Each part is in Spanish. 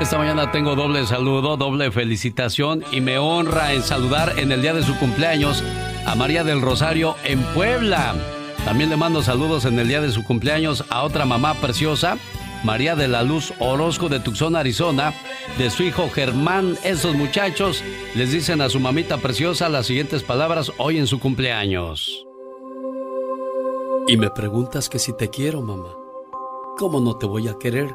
Esta mañana tengo doble saludo, doble felicitación y me honra en saludar en el día de su cumpleaños a María del Rosario en Puebla. También le mando saludos en el día de su cumpleaños a otra mamá preciosa, María de la Luz Orozco de Tucson, Arizona, de su hijo Germán. Esos muchachos les dicen a su mamita preciosa las siguientes palabras hoy en su cumpleaños. Y me preguntas que si te quiero, mamá. ¿Cómo no te voy a querer?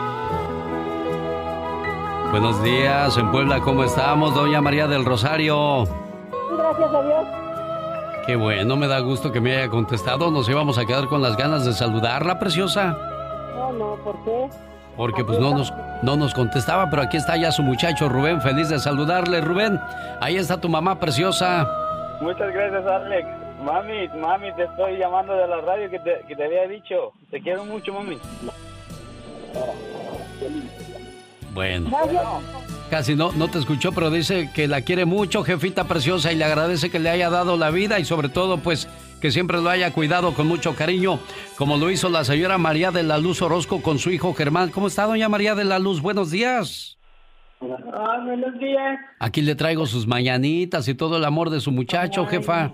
Buenos días, en Puebla, ¿cómo estamos? Doña María del Rosario. Gracias a Dios. Qué bueno, me da gusto que me haya contestado. Nos íbamos a quedar con las ganas de saludarla, preciosa. No, no, ¿por qué? Porque pues no nos, no nos contestaba, pero aquí está ya su muchacho Rubén, feliz de saludarle, Rubén. Ahí está tu mamá preciosa. Muchas gracias, Alex. Mami, mami, te estoy llamando de la radio que te, que te había dicho. Te quiero mucho, mami. Bueno. Casi no, no te escuchó, pero dice que la quiere mucho, jefita preciosa, y le agradece que le haya dado la vida y sobre todo, pues, que siempre lo haya cuidado con mucho cariño, como lo hizo la señora María de la Luz Orozco con su hijo Germán. ¿Cómo está, doña María de la Luz? Buenos días. Ah, buenos días. Aquí le traigo sus mañanitas y todo el amor de su muchacho, jefa.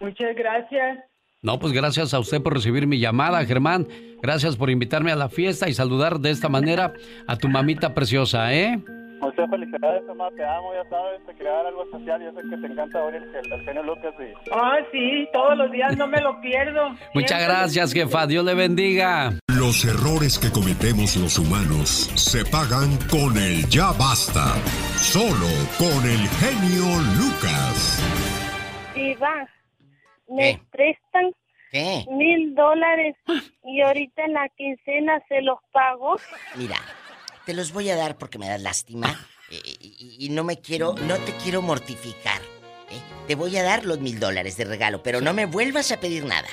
Muchas gracias. No, pues gracias a usted por recibir mi llamada, Germán. Gracias por invitarme a la fiesta y saludar de esta manera a tu mamita preciosa, ¿eh? Muchas felicidades, mamá. Te amo, ya sabes, te crear algo especial. Yo sé que te encanta oír el, el genio Lucas. Y... Ah, sí, todos los días no me lo pierdo. Muchas gracias, jefa. Dios le bendiga. Los errores que cometemos los humanos se pagan con el ya basta. Solo con el genio Lucas. va me prestan mil dólares y ahorita en la quincena se los pago. Mira, te los voy a dar porque me das lástima eh, y, no me quiero, no te quiero mortificar. ¿eh? Te voy a dar los mil dólares de regalo, pero no me vuelvas a pedir nada.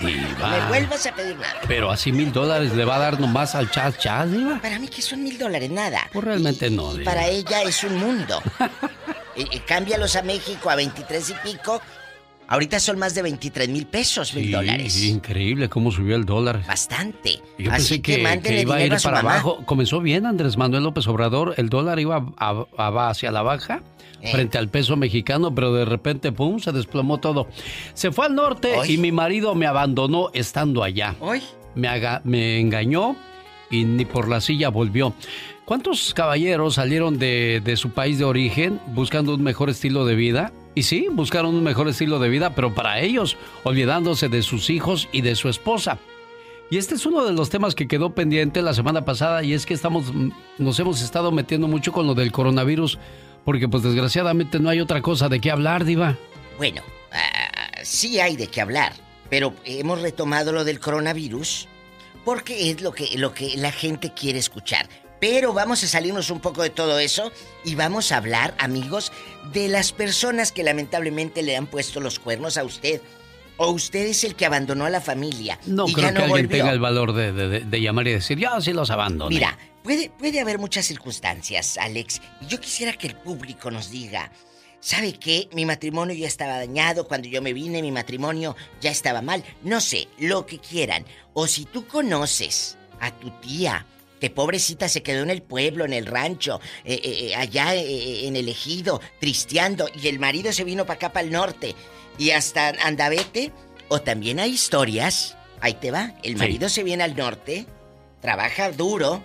No me vuelvas a pedir nada. Pero así mil dólares le va a dar nomás al chat chat, Diva. Para mí que son mil dólares, nada. Pues realmente no, Para ella es un mundo. Eh, cámbialos a México a 23 y pico Ahorita son más de 23 mil pesos, mil dólares. Increíble cómo subió el dólar. Bastante. Yo Así que, que, iba a ir para abajo. Comenzó bien Andrés Manuel López Obrador. El dólar iba hacia la baja eh. frente al peso mexicano, pero de repente, pum, se desplomó todo. Se fue al norte y mi marido me abandonó estando allá. ¿Hoy? Me, me engañó y ni por la silla volvió. ¿Cuántos caballeros salieron de, de su país de origen buscando un mejor estilo de vida? Y sí, buscaron un mejor estilo de vida, pero para ellos, olvidándose de sus hijos y de su esposa. Y este es uno de los temas que quedó pendiente la semana pasada y es que estamos, mm, nos hemos estado metiendo mucho con lo del coronavirus porque pues desgraciadamente no hay otra cosa de qué hablar, diva. Bueno, ah, sí hay de qué hablar, pero hemos retomado lo del coronavirus porque es lo que, lo que la gente quiere escuchar. Pero vamos a salirnos un poco de todo eso y vamos a hablar, amigos, de las personas que lamentablemente le han puesto los cuernos a usted. O usted es el que abandonó a la familia. No y creo ya no que alguien tenga el valor de, llamar y decir, yo sí los abandono. Mira, puede, puede haber muchas circunstancias, Alex. Y yo quisiera que el público nos diga, ¿sabe qué? Mi matrimonio ya estaba dañado. Cuando yo me vine, mi matrimonio ya estaba mal. No sé, lo que quieran. O si tú conoces a tu tía que pobrecita se quedó en el pueblo, en el rancho, eh, eh, eh, allá en el ejido, tristeando, y el marido se vino para acá, para el norte, y hasta Andavete, o también hay historias, ahí te va, el marido se viene al norte, trabaja duro,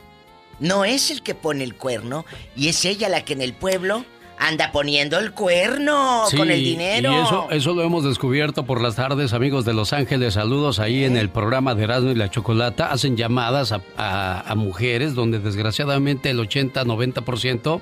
no es el que pone el cuerno, y es ella la que en el pueblo anda poniendo el cuerno con el dinero. Y eso, eso lo hemos descubierto por las tardes, amigos de Los Ángeles. Saludos ahí en el programa de Erasmo y la Chocolata. Hacen llamadas a, mujeres donde desgraciadamente el 80-90%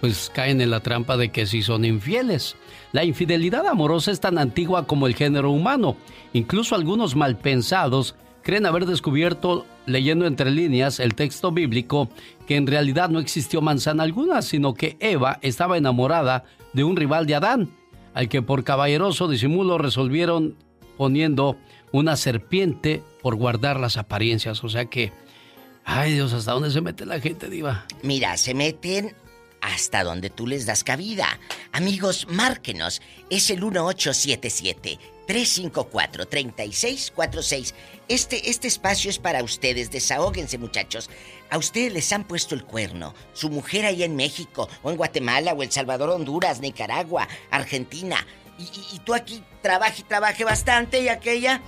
pues caen en la trampa de que sí son infieles. La infidelidad amorosa es tan antigua como el género humano. Incluso algunos malpensados creen haber descubierto leyendo entre líneas el texto bíblico que en realidad no existió manzana alguna, sino que Eva estaba enamorada de un rival de Adán, al que por caballeroso disimulo resolvieron poniendo una serpiente por guardar las apariencias. O sea que, ay Dios, ¿hasta dónde se mete la gente, diva? Mira, se meten hasta donde tú les das cabida. Amigos, márquenos. Es el 1877 354 3646. Este este espacio es para ustedes. Desahóguense, muchachos. A ustedes les han puesto el cuerno. Su mujer ahí en México, o en Guatemala, o El Salvador, Honduras, Nicaragua, Argentina. Y, tú aquí trabaje y trabaje bastante y aquella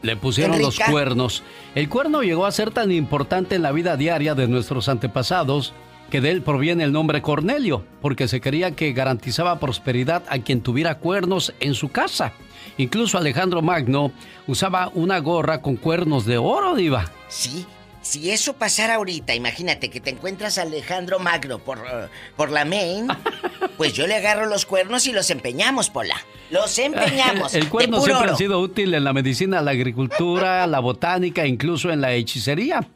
le pusieron los cuernos. El cuerno llegó a ser tan importante en la vida diaria de nuestros antepasados que de él proviene el nombre Cornelio, porque se creía que garantizaba prosperidad a quien tuviera cuernos en su casa. Incluso Alejandro Magno usaba una gorra con cuernos de oro, diva. Sí, si eso pasara ahorita, imagínate que te encuentras a Alejandro Magno por, uh, por la main, pues yo le agarro los cuernos y los empeñamos, Pola. Los empeñamos. El cuerno siempre ha sido útil en la medicina, la agricultura, la botánica, incluso en la hechicería.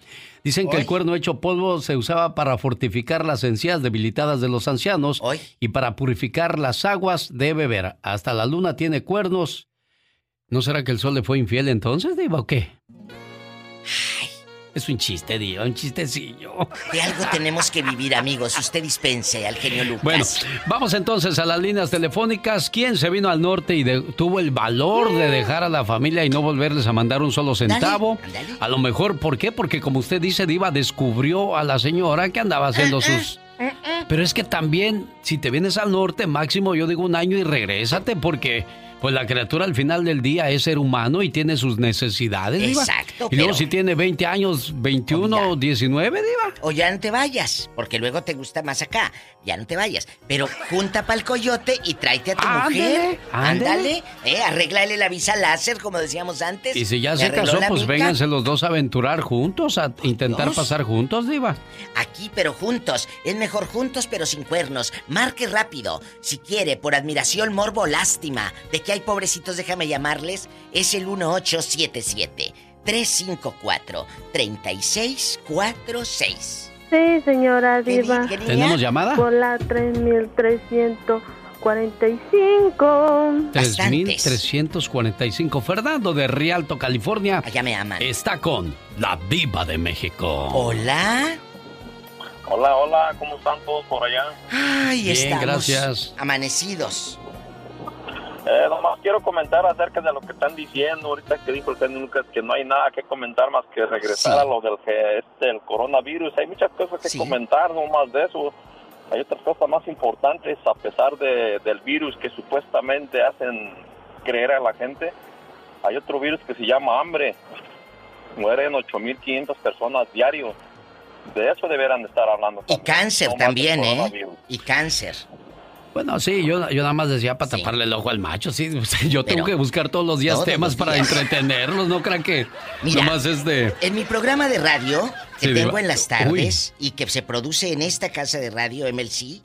Dicen que el cuerno hecho polvo se usaba para fortificar las encías debilitadas de los ancianos y para purificar las aguas de beber. Hasta la luna tiene cuernos. ¿No será que el sol le fue infiel entonces, Diva, o qué? Es un chiste, Diva, un chistecillo. De algo tenemos que vivir, amigos. Usted dispense al genio Lucas. Bueno, vamos entonces a las líneas telefónicas. ¿Quién se vino al norte y tuvo el valor de dejar a la familia y no volverles a mandar un solo centavo? A lo mejor, ¿por qué? Porque como usted dice, Diva descubrió a la señora que andaba haciendo eh, sus... Eh, Pero es que también, si te vienes al norte, máximo yo digo un año y regrésate porque pues la criatura al final del día es ser humano y tiene sus necesidades, Diva. Exacto. Y luego si tiene 20 años, 21, o 19, Diva. O ya no te vayas, porque luego te gusta más acá. Ya no te vayas. Pero junta para el coyote y tráete a tu mujer. Ándale. Eh, arréglale la visa láser, como decíamos antes. Y si ya se casó, pues vénganse los dos a aventurar juntos, a intentar pasar juntos, Diva. Aquí, pero juntos. Es mejor juntos, pero sin cuernos. Marque rápido. Si quiere, por admiración, morbo, lástima. De que hay pobrecitos, déjame llamarles, es el 1877 354 3646. Sí, señora Diva. ¿Tenemos llamada? Por la 3345. 3345. Fernando de Rialto, California. Allá me aman. Está con la Diva de México. Hola. Hola, hola, ¿cómo están todos por allá? Ay, Bien, estamos gracias. amanecidos. Eh, nomás quiero comentar acerca de lo que están diciendo ahorita que dijo el señor Lucas que no hay nada que comentar más que regresar a lo del este, el coronavirus. Hay muchas cosas que comentar, no más de eso. Hay otras cosas más importantes a pesar de, del virus que supuestamente hacen creer a la gente. Hay otro virus que se llama hambre. Mueren 8.500 personas diario. De eso deberán estar hablando. Y cáncer también, ¿eh? Y cáncer. Bueno, sí, yo, yo nada más decía para taparle el ojo al macho, sí. Yo tengo que buscar todos los días temas para entretenerlos, no crean que Mira, nomás es de... En mi programa de radio, que tengo en las tardes y que se produce en esta casa de radio MLC, eh,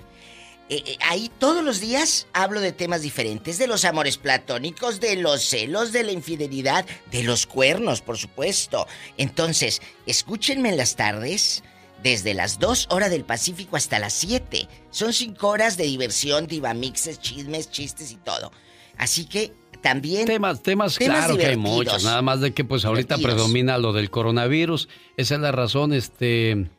eh, ahí todos los días hablo de temas diferentes, de los amores platónicos, de los celos, de la infidelidad, de los cuernos, por supuesto. Entonces, escúchenme en las tardes desde las 2 horas del Pacífico hasta las 7. Son 5 horas de diversión, divamixes, chismes, chistes y todo. Así que también... Temas, temas, claro que hay muchos. Nada más de que pues ahorita predomina lo del coronavirus. Esa es la razón, este...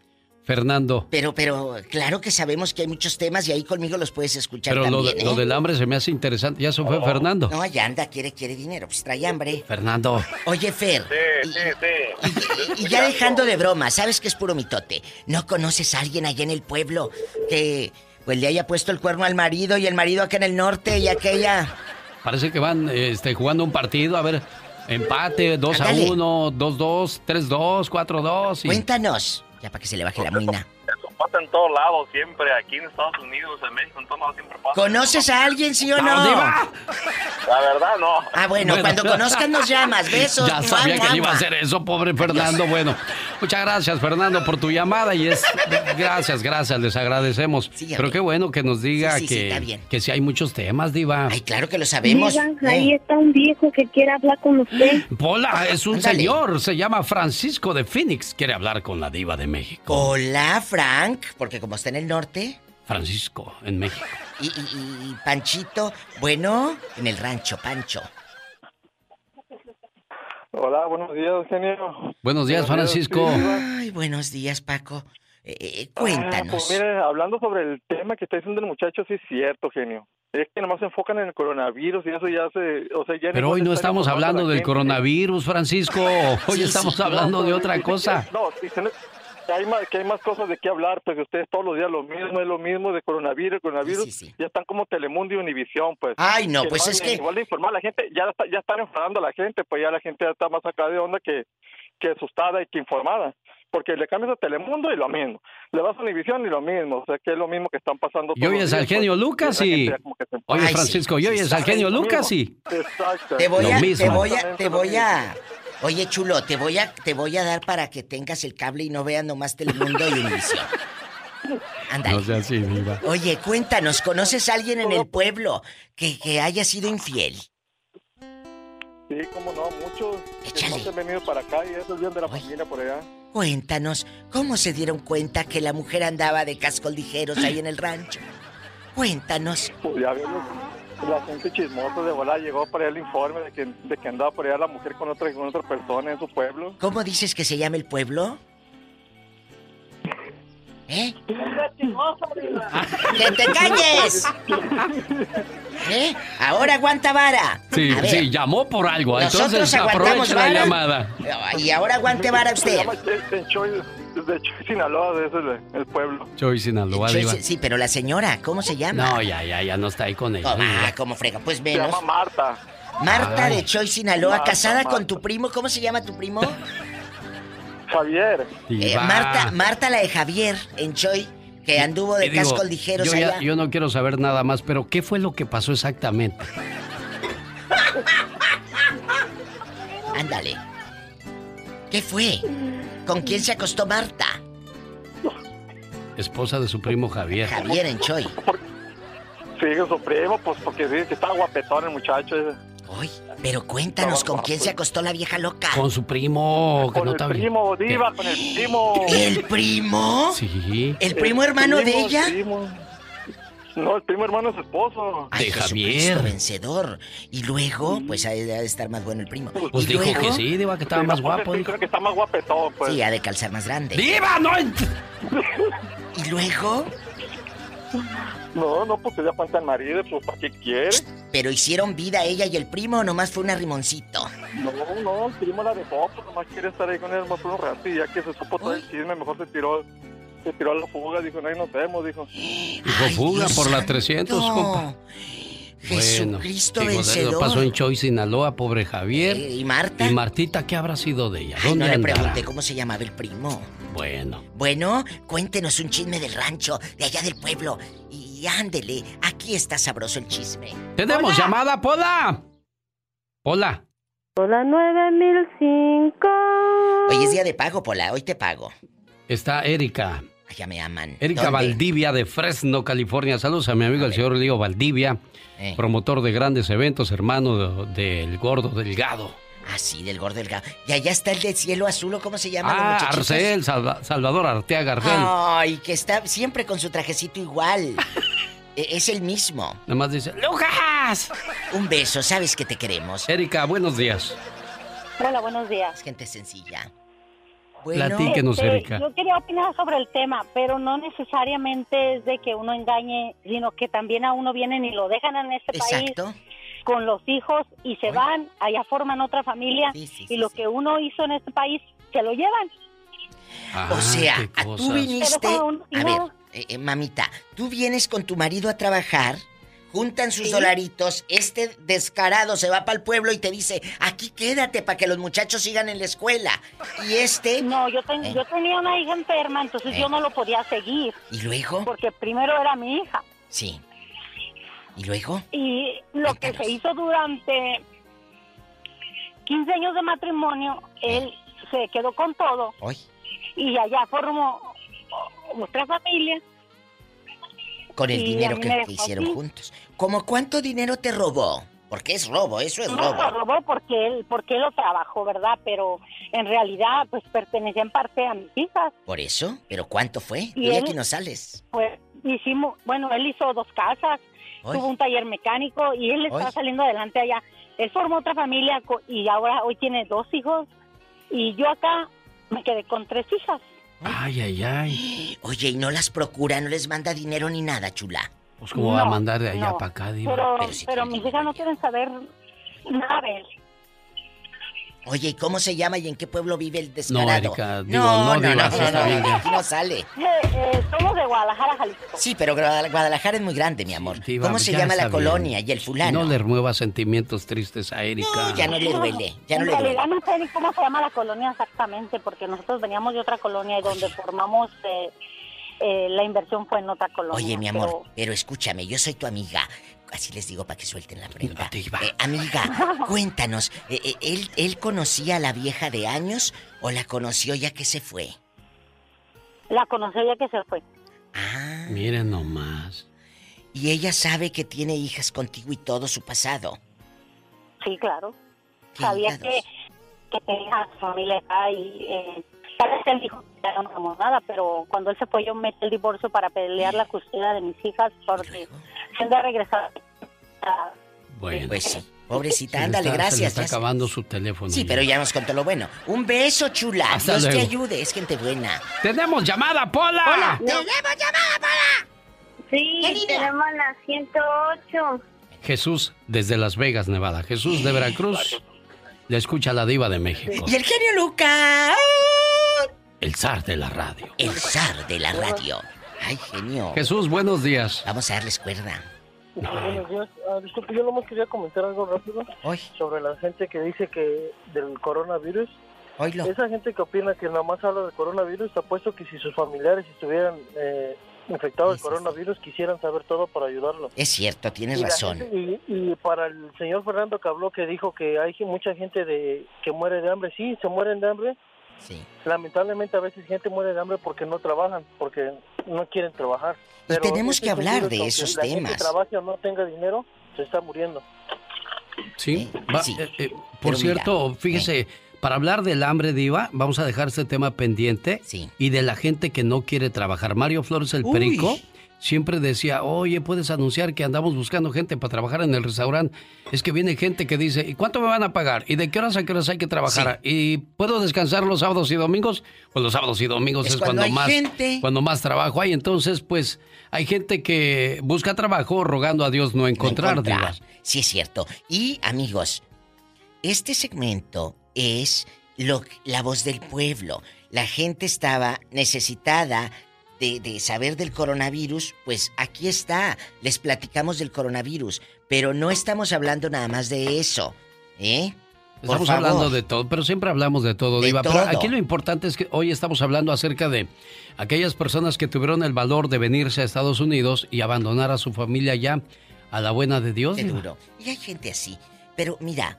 Fernando. Pero, pero, claro que sabemos que hay muchos temas y ahí conmigo los puedes escuchar pero también, lo, lo, ¿eh? del hambre se me hace interesante. Ya eso fue Fernando. No, ya anda, quiere, quiere dinero, pues trae hambre. Fernando. Oye, Fer. Sí, sí, sí. Y, ya dejando de broma, sabes que es puro mitote. ¿No conoces a alguien allá en el pueblo que pues le haya puesto el cuerno al marido y el marido acá en el norte y aquella? Parece que van este, jugando un partido, a ver, empate, 2 a 1, 2-2, 3-2, 4-2. Cuéntanos. Ya para que se le baje la muina. Pasa en todos lados, siempre. Aquí en Estados Unidos, en México, en todos lados siempre pasa. ¿Conoces a alguien, sí o no? La verdad, no. Ah, bueno, cuando conozcan nos llamas. Besos. Ya sabía que iba a hacer eso, pobre Fernando. Bueno, muchas gracias, Fernando, por tu llamada. Y es. Gracias, gracias, les agradecemos. Pero qué bueno que nos diga que, que sí hay muchos temas, Diva. Ay, claro que lo sabemos. ahí está un viejo que quiere hablar con usted. Pola, es un señor. Se llama Francisco de Phoenix. Quiere hablar con la Diva de México. Hola, Frank. Porque como está en el norte. Francisco, en México. y, Panchito, bueno, en el rancho, Pancho. Hola, buenos días, genio. Buenos días, Francisco. Ay, buenos días, Paco. Eh, eh, cuéntanos. pues mire, hablando sobre el tema que está diciendo el muchacho, sí es cierto, genio. Es que nomás se enfocan en el coronavirus y eso ya se... O sea, ya Pero hoy no estamos hablando del coronavirus, Francisco. Hoy estamos hablando de otra cosa. No, que hay, más, que hay más cosas de qué hablar, pues ustedes todos los días lo mismo, es lo mismo de coronavirus, coronavirus. Ya están como Telemundo y Univisión, pues. Ay, no, pues es que... Igual de informar a la gente, ya, ya están enfadando a la gente, pues ya la gente ya está más acá de onda que, que asustada y que informada porque le cambias a Telemundo y lo mismo. Le vas a Univisión y lo mismo. O sea, que es lo mismo que están pasando. Y oyes al genio Lucas y... Oye, Francisco, y oyes al genio Lucas y... Exacto. Te voy a... Te voy a... Te voy a... Oye, chulo, te voy a, te voy a dar para que tengas el cable y no veas nomás Telemundo y Univisión. Ándale. No sea así, viva. Oye, cuéntanos, ¿conoces a alguien en el pueblo que, que haya sido infiel? Sí, cómo no, muchos se han venido para acá y eso es de la familia por allá. Cuéntanos, ¿cómo se dieron cuenta que la mujer andaba de cascos ligeros ahí en el rancho? Cuéntanos. Pues ya vemos, la gente chismosa de volar llegó para el informe de que, de que andaba por allá la mujer con otra, con otra persona en su pueblo. ¿Cómo dices que se llama el pueblo? ¿Eh? ¡Que te calles! ¿Eh? Ahora aguanta vara. Sí, sí, llamó por algo. Nosotros entonces aguantamos vara. la llamada. Y ahora aguante vara usted. De Choy, Sinaloa, de ese es el pueblo. Choy Sinaloa, Choy, Sí, pero la señora, ¿cómo se llama? No, ya, ya, ya no está ahí con ella. Ah, ¿cómo frega? Pues menos. Se llama Marta. Marta Ay. de Choy Sinaloa, casada con tu primo. ¿Cómo se llama tu primo? Javier. Eh, Marta, Marta la de Javier en Choy, que anduvo de digo, cascos ligeros yo, allá. Ya, yo no quiero saber nada más, pero ¿qué fue lo que pasó exactamente? Ándale. ¿Qué fue? ¿Con quién se acostó Marta? Esposa de su primo Javier. Javier en Choy. Sí, su primo, pues porque dice que estaba guapetón el muchacho. Uy, pero cuéntanos, ¿con quién se acostó la vieja loca? Con su primo, que con no el primo, diva, con el primo. ¿El primo? Sí. ¿El primo hermano primo, de ella? Primo. No, el primo hermano es esposo. Ay, de Javier. vencedor. Y luego, pues ha de estar más bueno el primo. Pues ¿Y dijo luego? que sí, Diva, que estaba Sí, más guapo. sí, dijo. Creo que está más guapetón, pues. Sí, ha de calzar más grande. ¡Diva, no! ¿Y luego? No, no, pues ella falta el marido, pues ¿para qué quiere? ¿Pero hicieron vida ella y el primo o nomás fue un arrimoncito? No, no, el primo la dejó, pues nomás quiere estar ahí con más por un rato y ya que se supo todo el chisme, mejor se tiró, se tiró a la fuga, dijo, no, ahí nos vemos, dijo. Dijo, Ay, fuga Dios por la santo. 300, compa. Jesucristo Bueno, vencedor. Eso pasó en Choy, Sinaloa, pobre Javier. Eh, ¿Y Marta? ¿Y Martita qué habrá sido de ella? Ay, ¿Dónde no le pregunté cómo se llamaba el primo. Bueno, Bueno, cuéntenos un chisme del rancho, de allá del pueblo. Y ándele, aquí está sabroso el chisme. tenemos llamada, Pola. Hola. Hola 9005. Hoy es día de pago, Pola, hoy te pago. Está Erika. Allá me aman. Erika ¿Dónde? Valdivia de Fresno, California. Saludos a mi amigo el señor Lío Valdivia, Eh. promotor de grandes eventos, hermano de- del gordo delgado. Ah, sí, del gordo delgado. Y allá está el de cielo azul, ¿o cómo se llama? Ah? Arcel, Salva- Salvador Arteaga Arcel. Ay, que está siempre con su trajecito igual. E- es el mismo. Nada más dice, ¡Lucas! Un beso, sabes que te queremos. Erika, buenos días. Hola, buenos días. Gente sencilla. Bueno, Platíquenos, Este, Erika. Yo quería opinar sobre el tema, pero no necesariamente es de que uno engañe, sino que también a uno vienen y lo dejan en este exacto. país con los hijos y se van, allá forman otra familia Sí, sí, y sí, lo sí. que uno hizo en este país se lo llevan. Ah, O sea, tú viniste. A ver, eh, eh, mamita, tú vienes con tu marido a trabajar, juntan sus Sí. dolaritos, este descarado se va para el pueblo y te dice, aquí quédate para que los muchachos sigan en la escuela. Y este. No, yo, ten- Eh. yo tenía una hija enferma, entonces Eh. yo no lo podía seguir, ¿Y luego? porque primero era mi hija. Sí. ¿Y luego? Y lo que se hizo durante 15 años de matrimonio, él se quedó con todo Hoy. y allá formó otra familia. Con el dinero que, dejó hicieron juntos. ¿Cómo cuánto dinero te robó? Porque es robo, eso es No robo. robó porque él, porque él lo trabajó, ¿verdad? Pero en realidad, pues pertenecía en parte a mis hijas. Por eso, pero ¿cuánto fue? Y Tú de él- aquí no sales. Pues hicimos, bueno, él hizo dos casas tuvo un taller mecánico y él está saliendo adelante allá. Él formó otra familia y ahora hoy tiene dos hijos y yo acá me quedé con tres hijas. Ay, ay, ay. Oye, ¿y no las procura, no les manda dinero ni nada, chula? Pues como va a mandar de allá para acá, Diva. Pero, pero, mis hijas no quieren saber nada de él. Oye, ¿y cómo se llama y en qué pueblo vive el descarado? No, Erika, digo, no, no, no, no, no, no, sale. Eh, eh, somos de Guadalajara, Jalisco. Sí, pero Guadalajara es muy grande, mi amor. ¿Cómo se llama la colonia y el fulano? No le remueva sentimientos tristes a Erika. No, ya no le duele, ya no en le duele. realidad no sé ni cómo se llama la colonia exactamente, porque nosotros veníamos de otra colonia y donde formamos... Eh, eh, la inversión fue en otra colonia. Oye, mi amor, pero... escúchame, yo soy tu amiga. Así les digo para que suelten la prenda. Eh, amiga, cuéntanos, eh, ¿él, ¿él conocía a la vieja de años o la conoció ya que se fue? La conoció ya que se fue. Ah. Miren nomás. ¿Y ella sabe que tiene hijas contigo y todo su pasado? Sí, claro. Sabía que, que tenía familia acá y eh, él dijo que no hagamos nada, pero cuando él se fue yo metí el divorcio para pelear la custodia de mis hijas porque se de regresar. Bueno, pues sí. Pobrecita, ándale, gracias. está acabando su teléfono. Sí, pero ya nos contó lo bueno. Un beso, chula. Dios te ayude, es gente buena. ¡Tenemos llamada, Pola! Hola. ¡Tenemos llamada, Pola! Sí, tenemos la 108. Jesús, desde Las Vegas, Nevada. Jesús de Veracruz. Le escucha la diva de México. Y el genio Lucas. El zar de la radio. El zar de la radio. Ay, genio. Jesús, buenos días. Vamos a darles cuerda. Buenos días. Ah, disculpe, yo nomás quería comentar algo rápido sobre la gente que dice que del coronavirus. Oilo. Esa gente que opina que nada más habla del coronavirus, ha puesto que si sus familiares estuvieran eh, infectados del coronavirus, quisieran saber todo para ayudarlo. Es cierto, tienes razón. y, y, para el señor Fernando que habló, que dijo que hay mucha gente de que muere de hambre, sí, se mueren de hambre, Lamentablemente a veces gente muere de hambre porque no trabajan, porque no quieren trabajar. y tenemos que hablar de esos la temas. Gente trabaja o no tenga dinero, se está muriendo. Sí, eh, eh, por cierto, fíjese, para hablar del hambre diva, vamos a dejar este tema pendiente y de la gente que no quiere trabajar. Mario Flores el Perico siempre decía, oye, puedes anunciar que andamos buscando gente para trabajar en el restaurante. Es que viene gente que dice, ¿y cuánto me van a pagar? ¿Y de qué horas a qué horas hay que trabajar? ¿Y puedo descansar los sábados y domingos? Pues los sábados y domingos es, cuando, más cuando más trabajo hay. Entonces, pues hay gente que busca trabajo rogando a Dios no encontrar, no Sí, es cierto. Y amigos, este segmento es lo, la voz del pueblo. La gente estaba necesitada de, saber del coronavirus, pues aquí está, les platicamos del coronavirus, pero no estamos hablando nada más de eso, ¿eh? estamos hablando de todo, pero siempre hablamos de todo, Diva. Pero aquí lo importante es que hoy estamos hablando acerca de aquellas personas que tuvieron el valor de venirse a Estados Unidos y abandonar a su familia ya a la buena de Dios. Qué duro. Y hay gente así. Pero mira,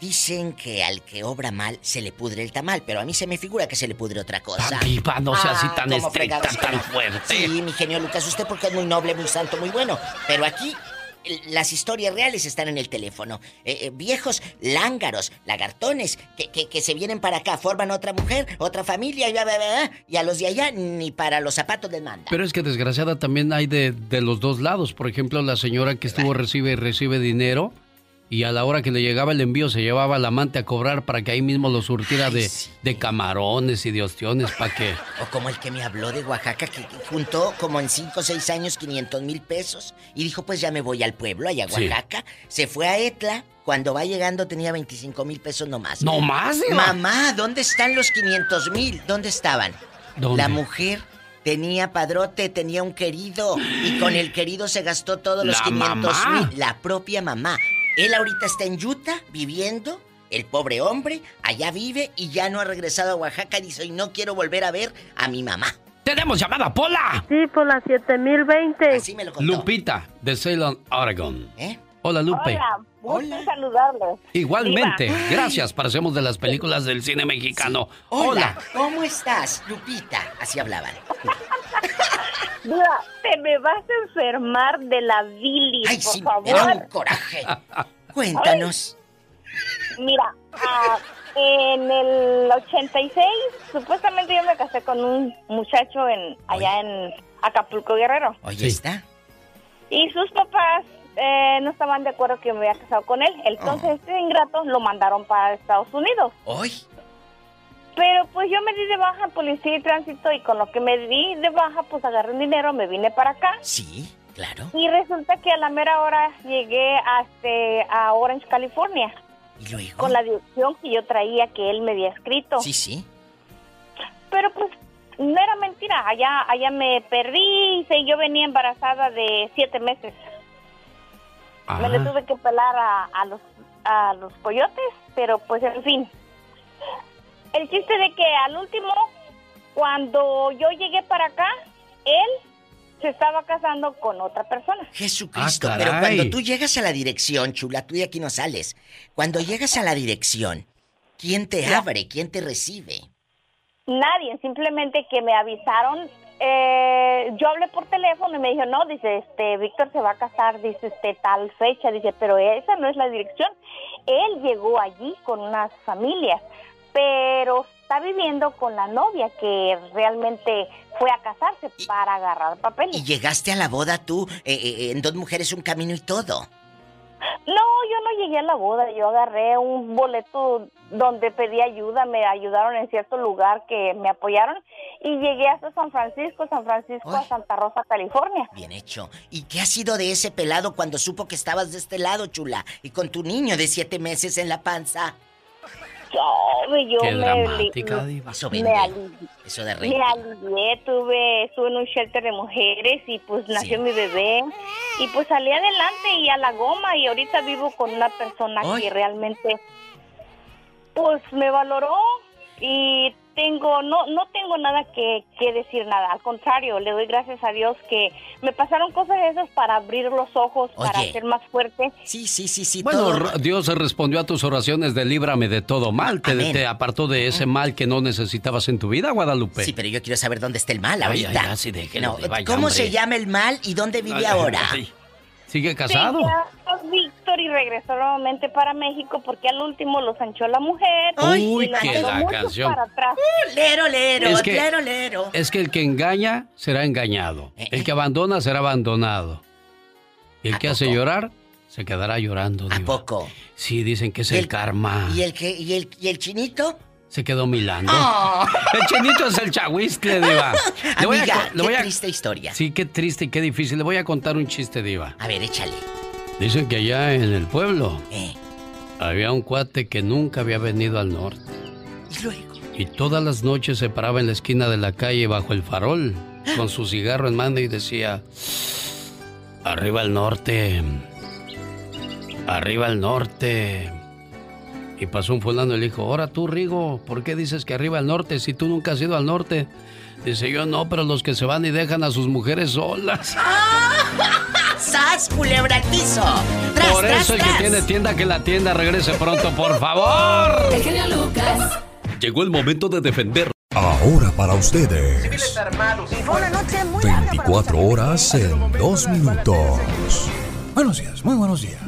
Dicen que al que obra mal se le pudre el tamal, pero a mí se me figura que se le pudre otra cosa. Viva, no sea así ah, tan estricta, tan fuerte. Sí, mi genio Lucas, usted porque es muy noble, muy santo, muy bueno. Pero aquí las historias reales están en el teléfono. Eh, eh, viejos lángaros, lagartones, que, que, se vienen para acá, forman otra mujer, otra familia, y, y a los de allá ni para los zapatos les manda. Pero es que desgraciada también hay de, de los dos lados. Por ejemplo, la señora que estuvo recibe recibe dinero y a la hora que le llegaba el envío se llevaba al amante a cobrar para que ahí mismo lo surtiera de, de, camarones y de ostiones para que... O como el que me habló de Oaxaca, que, juntó como en 5 o 6 años 500 mil pesos y dijo pues ya me voy al pueblo, allá a Oaxaca. Se fue a Etla, cuando va llegando tenía 25 mil pesos nomás. ¿No más? Mamá, ¿dónde están los 500 mil? ¿Dónde estaban? La mujer tenía padrote, tenía un querido y con el querido se gastó todos los 500 mil. La propia mamá. Él ahorita está en Utah viviendo, el pobre hombre, allá vive y ya no ha regresado a Oaxaca. Dice, y no quiero volver a ver a mi mamá. ¡Tenemos llamada, Pola! Sí, por la 7020. Así me lo contó. Lupita, de Ceylon, Oregon. ¿Eh? Hola, Lupe. Hola, saludarlos. Igualmente, gracias. Parecemos de las películas del cine mexicano. Hola. ¿Cómo estás, Lupita? Así hablaban. Mira, te me vas a enfermar de la bilis, Ay, por sí, favor. Era un coraje. Cuéntanos. mira, ah, en el 86, supuestamente yo me casé con un muchacho en allá en Acapulco Guerrero. Oye, está. Y sus papás eh, no estaban de acuerdo que me había casado con él. Entonces, este ingrato lo mandaron para Estados Unidos. ¿Hoy? Pero pues yo me di de baja en policía y tránsito y con lo que me di de baja, pues agarré un dinero, me vine para acá. Sí, claro. Y resulta que a la mera hora llegué este, a Orange, California. ¿Y luego? Con la dirección que yo traía que él me había escrito. Sí, sí. Pero pues no era mentira. Allá, allá me perdí y yo venía embarazada de siete meses. Me le tuve que pelar a, a, los, a los coyotes, pero pues en fin. El chiste de que al último, cuando yo llegué para acá, él se estaba casando con otra persona. Jesucristo, Ah, pero cuando tú llegas a la dirección, chula, tú de aquí no sales. Cuando llegas a la dirección, ¿quién te abre? ¿Quién te recibe? Nadie, simplemente que me avisaron. Eh, yo hablé por teléfono y me dijo, no, dice, este, Víctor se va a casar, dice, este, tal fecha, dice, pero esa no es la dirección. Él llegó allí con unas familias, pero está viviendo con la novia que realmente fue a casarse para agarrar papeles. Y llegaste a la boda tú, eh, eh, en dos mujeres, un camino y todo. No, yo no llegué a la boda, yo agarré un boleto donde pedí ayuda, me ayudaron en cierto lugar que me apoyaron y llegué hasta San Francisco, San Francisco a Santa Rosa, California. Bien hecho. ¿Y qué ha sido de ese pelado cuando supo que estabas de este lado, chula? Y con tu niño de siete meses en la panza. Yo, yo Qué me, dramática, me- diva. Eso me alivié. Eso de Me alivié, tuve, estuve en un shelter de mujeres y pues nació mi bebé. Y pues salí adelante y a la goma y ahorita vivo con una persona que realmente pues me valoró y tengo, no, no tengo nada que, que decir nada, al contrario, le doy gracias a Dios que me pasaron cosas esas para abrir los ojos, para ser más fuerte. Sí, sí, sí, sí. Bueno, r- Dios respondió a tus oraciones de líbrame de todo mal. Te, te apartó de ese mal que no necesitabas en tu vida, Guadalupe. Sí, pero yo quiero saber dónde está el mal Ay, ahorita. ay, sí, déjelo, No, ¿Cómo hombre. se llama el mal y dónde vive Ay, ahora? ay, ¿Sigue casado? Llama Y regresó nuevamente para México porque al último los anchó la mujer. Uy, y lo mandó la canción. para atrás. lero, lero, Es que- lero, lero. Es que el que engaña será engañado. Eh, El que abandona será abandonado. Y el que hace llorar se quedará llorando. ¿A poco? Sí, dicen que es el, karma. ¿Y el, que, y, el, ¿Y el chinito? Se quedó milando. Oh. El chinito es el chahuiscle, diva. Le voy a Amiga, co- le voy qué a- triste historia. Sí, qué triste y qué difícil. Le voy a contar un chiste, diva. A ver, échale. Dicen que allá en el pueblo Eh. había un cuate que nunca había venido al norte. ¿Y luego? Y todas las noches se paraba en la esquina de la calle bajo el farol, con su cigarro en mano y decía, arriba al norte, arriba al norte. Y pasó un fulano y le dijo, ahora tú, Rigo, ¿por qué dices que arriba al norte si tú nunca has ido al norte? Dice yo, no, pero los que se van y dejan a sus mujeres solas. ¡Sas, culebra al piso! ¡Tras, Por tras, eso el que tras! tiene tienda, que la tienda regrese pronto, por favor. El Lucas. Llegó el momento de defender. Ahora para ustedes. Fue una noche muy 24 horas en 2 minutos. Buenos días, muy buenos días.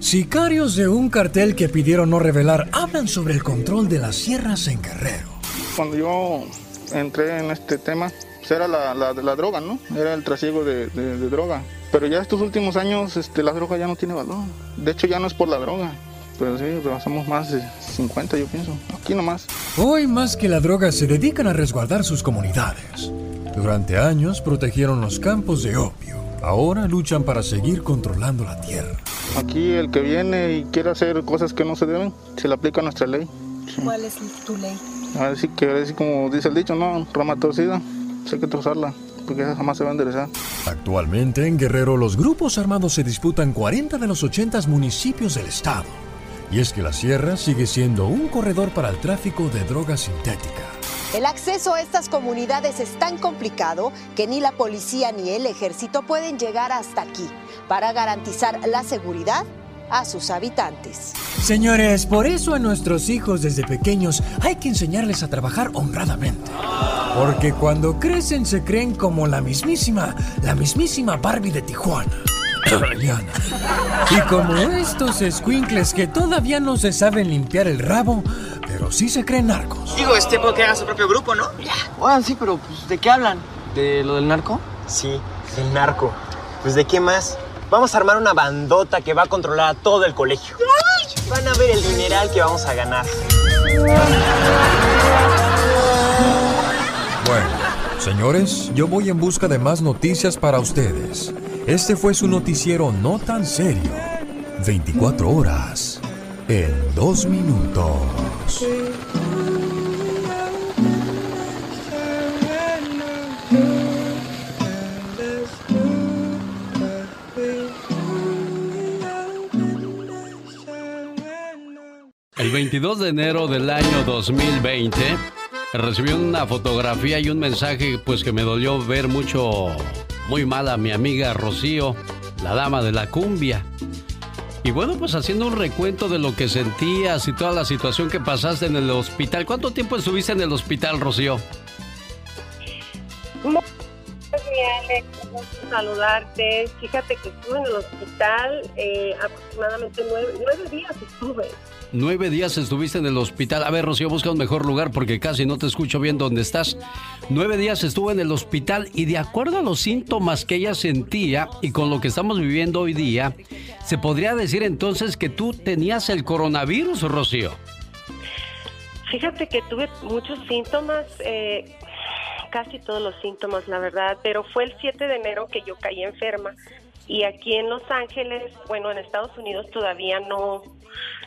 Sicarios de un cartel que pidieron no revelar hablan sobre el control de las sierras en Guerrero. Cuando yo entré en este tema, era la, la, la droga, ¿no? Era el trasiego de, de- de droga. Pero ya estos últimos años este, la droga ya no tiene valor. De hecho ya no es por la droga. Pero sí, rebasamos más de 50 yo pienso. Aquí nomás. Hoy más que la droga se dedican a resguardar sus comunidades. Durante años protegieron los campos de opio. Ahora luchan para seguir controlando la tierra. Aquí el que viene y quiere hacer cosas que no se deben, se le aplica nuestra ley. ¿Cuál es tu ley? Así que así como dice el dicho, no, rama torcida, hay que trozarla, porque esa jamás se va a enderezar. Actualmente en Guerrero los grupos armados se disputan 40 de los 80 municipios del estado. Y es que la sierra sigue siendo un corredor para el tráfico de droga sintética. El acceso a estas comunidades es tan complicado que ni la policía ni el ejército pueden llegar hasta aquí para garantizar la seguridad a sus habitantes. Señores, por eso a nuestros hijos desde pequeños hay que enseñarles a trabajar honradamente. Porque cuando crecen se creen como la mismísima, la mismísima Barbie de Tijuana. Y como estos escuincles que todavía no se saben limpiar el rabo, pero sí se creen narcos. Digo, es tiempo que haga su propio grupo, ¿no? Ya. Ah, sí, pero pues, ¿de qué hablan? ¿De lo del narco? Sí, del narco. Pues de qué más. Vamos a armar una bandota que va a controlar a todo el colegio. Van a ver el dineral que vamos a ganar. Bueno, señores, yo voy en busca de más noticias para ustedes. Este fue su noticiero no tan serio. 24 horas en dos minutos. 22 de enero del año 2020 recibí una fotografía y un mensaje pues que me dolió ver mucho, muy mal a mi amiga Rocío, la dama de la cumbia. Y bueno, pues haciendo un recuento de lo que sentías y toda la situación que pasaste en el hospital. ¿Cuánto tiempo estuviste en el hospital, Rocío? Alex, saludarte. Fíjate que estuve en el hospital eh, aproximadamente nueve, nueve días estuve. Nueve días estuviste en el hospital. A ver, Rocío, busca un mejor lugar porque casi no te escucho bien dónde estás. Nueve días estuve en el hospital y de acuerdo a los síntomas que ella sentía y con lo que estamos viviendo hoy día, se podría decir entonces que tú tenías el coronavirus, Rocío. Fíjate que tuve muchos síntomas, eh, casi todos los síntomas, la verdad, pero fue el 7 de enero que yo caí enferma y aquí en Los Ángeles, bueno, en Estados Unidos todavía no,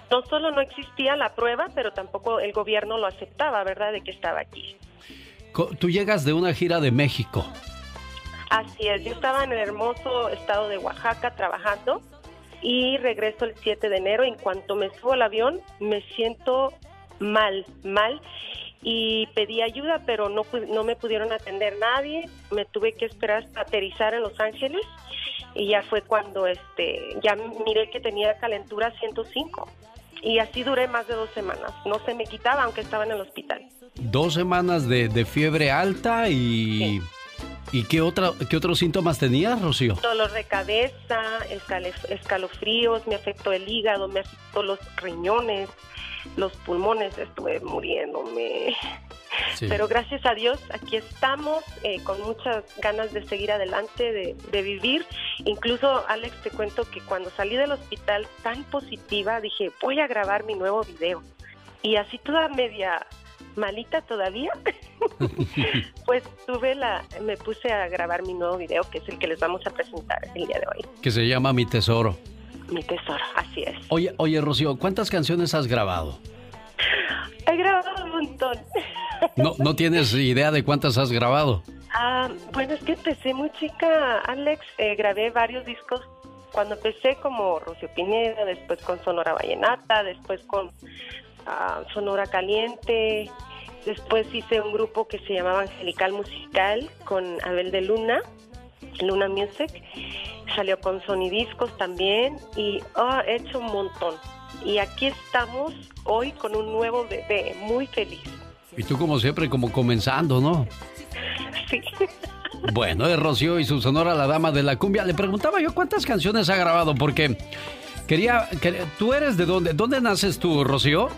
no solo no existía la prueba, pero tampoco el gobierno lo aceptaba, ¿verdad?, de que estaba aquí. Tú llegas de una gira de México. Así es, yo estaba en el hermoso estado de Oaxaca trabajando y regreso el 7 de enero. En cuanto me subo al avión, me siento mal, mal y pedí ayuda, pero no, no me pudieron atender nadie. Me tuve que esperar a aterrizar en Los Ángeles y ya fue cuando este ya miré que tenía calentura 105 y así duré más de dos semanas. No se me quitaba aunque estaba en el hospital. Dos semanas de, fiebre alta y... ¿Y qué, otra, qué otros síntomas tenías, Rocío? Dolor de cabeza, escalofríos, me afectó el hígado, me afectó los riñones, los pulmones, estuve muriéndome. Pero gracias a Dios aquí estamos eh, con muchas ganas de seguir adelante, de, de, vivir. Incluso, Alex, te cuento que cuando salí del hospital tan positiva, dije, voy a grabar mi nuevo video. Y así toda media malita todavía, pues tuve la, me puse a grabar mi nuevo video, que es el que les vamos a presentar el día de hoy. Que se llama Mi Tesoro. Mi Tesoro, así es. Oye, oye, Rocío, ¿cuántas canciones has grabado? He grabado un montón. No, no tienes idea de cuántas has grabado. Ah, bueno, es que empecé muy chica, Alex. Eh, grabé varios discos cuando empecé como Rocío Pineda, después con Sonora Vallenata, después con Sonora Caliente, después hice un grupo que se llamaba Angelical Musical con Abel de Luna, Luna Music, salió con Sony Discos también y oh, he hecho un montón. Y aquí estamos hoy con un nuevo bebé, muy feliz. Y tú como siempre, como comenzando, ¿no? Sí. Bueno, es Rocío y su sonora La Dama de la Cumbia. Le preguntaba yo cuántas canciones ha grabado, porque quería... ¿Tú eres de dónde? ¿Dónde naces tú, Rocío?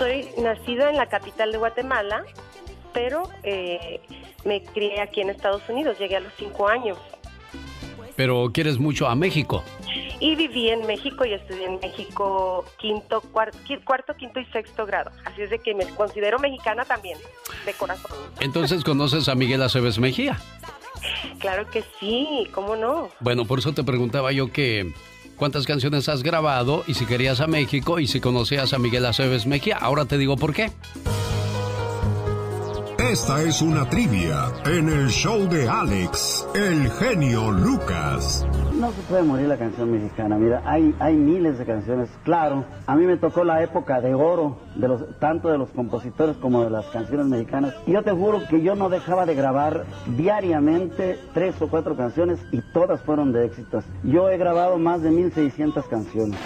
Soy nacida en la capital de Guatemala, pero eh, me crié aquí en Estados Unidos. Llegué a los cinco años. Pero quieres mucho a México. Y viví en México y estudié en México quinto, cuarto, cuarto, quinto y sexto grado. Así es de que me considero mexicana también, de corazón. Entonces, ¿conoces a Miguel Aceves Mejía? Claro que sí, ¿cómo no? Bueno, por eso te preguntaba yo que cuántas canciones has grabado y si querías a México y si conocías a Miguel Aceves Mejía. Ahora te digo por qué. Esta es una trivia en el show de Alex, el genio Lucas. No se puede morir la canción mexicana. Mira, hay, hay miles de canciones. Claro, a mí me tocó la época de oro, de los, tanto de los compositores como de las canciones mexicanas. Y yo te juro que yo no dejaba de grabar diariamente tres o cuatro canciones y todas fueron de éxitos. Yo he grabado más de 1600 canciones.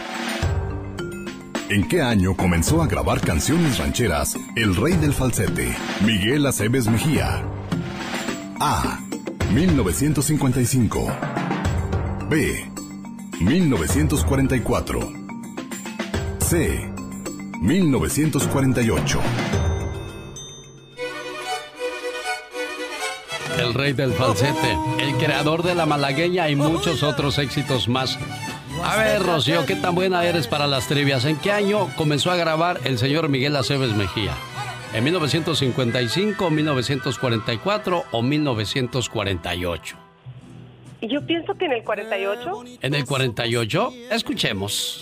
¿En qué año comenzó a grabar canciones rancheras el rey del falsete, Miguel Aceves Mejía? A. 1955. B. 1944. C. 1948. el rey del falsete, el creador de la malagueña y muchos otros éxitos más. A ver, Rocío, ¿qué tan buena eres para las trivias? ¿En qué año comenzó a grabar el señor Miguel Aceves Mejía? ¿En 1955, 1944 o 1948? Yo pienso que en el 48. ¿En el 48? Escuchemos.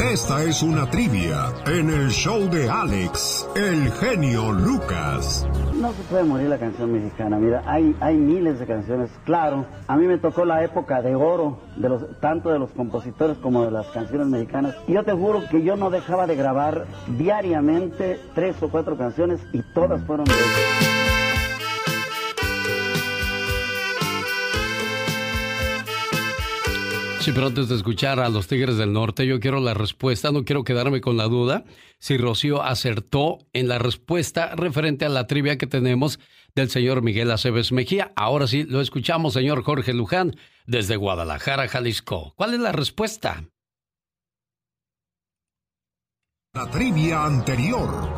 Esta es una trivia en el show de Alex, el genio Lucas. No se puede morir la canción mexicana. Mira, hay, hay miles de canciones. Claro, a mí me tocó la época de oro, de los, tanto de los compositores como de las canciones mexicanas. Y yo te juro que yo no dejaba de grabar diariamente tres o cuatro canciones y todas fueron de Sí, pero antes de escuchar a los Tigres del Norte, yo quiero la respuesta, no quiero quedarme con la duda si Rocío acertó en la respuesta referente a la trivia que tenemos del señor Miguel Aceves Mejía. Ahora sí, lo escuchamos, señor Jorge Luján, desde Guadalajara, Jalisco. ¿Cuál es la respuesta? La trivia anterior.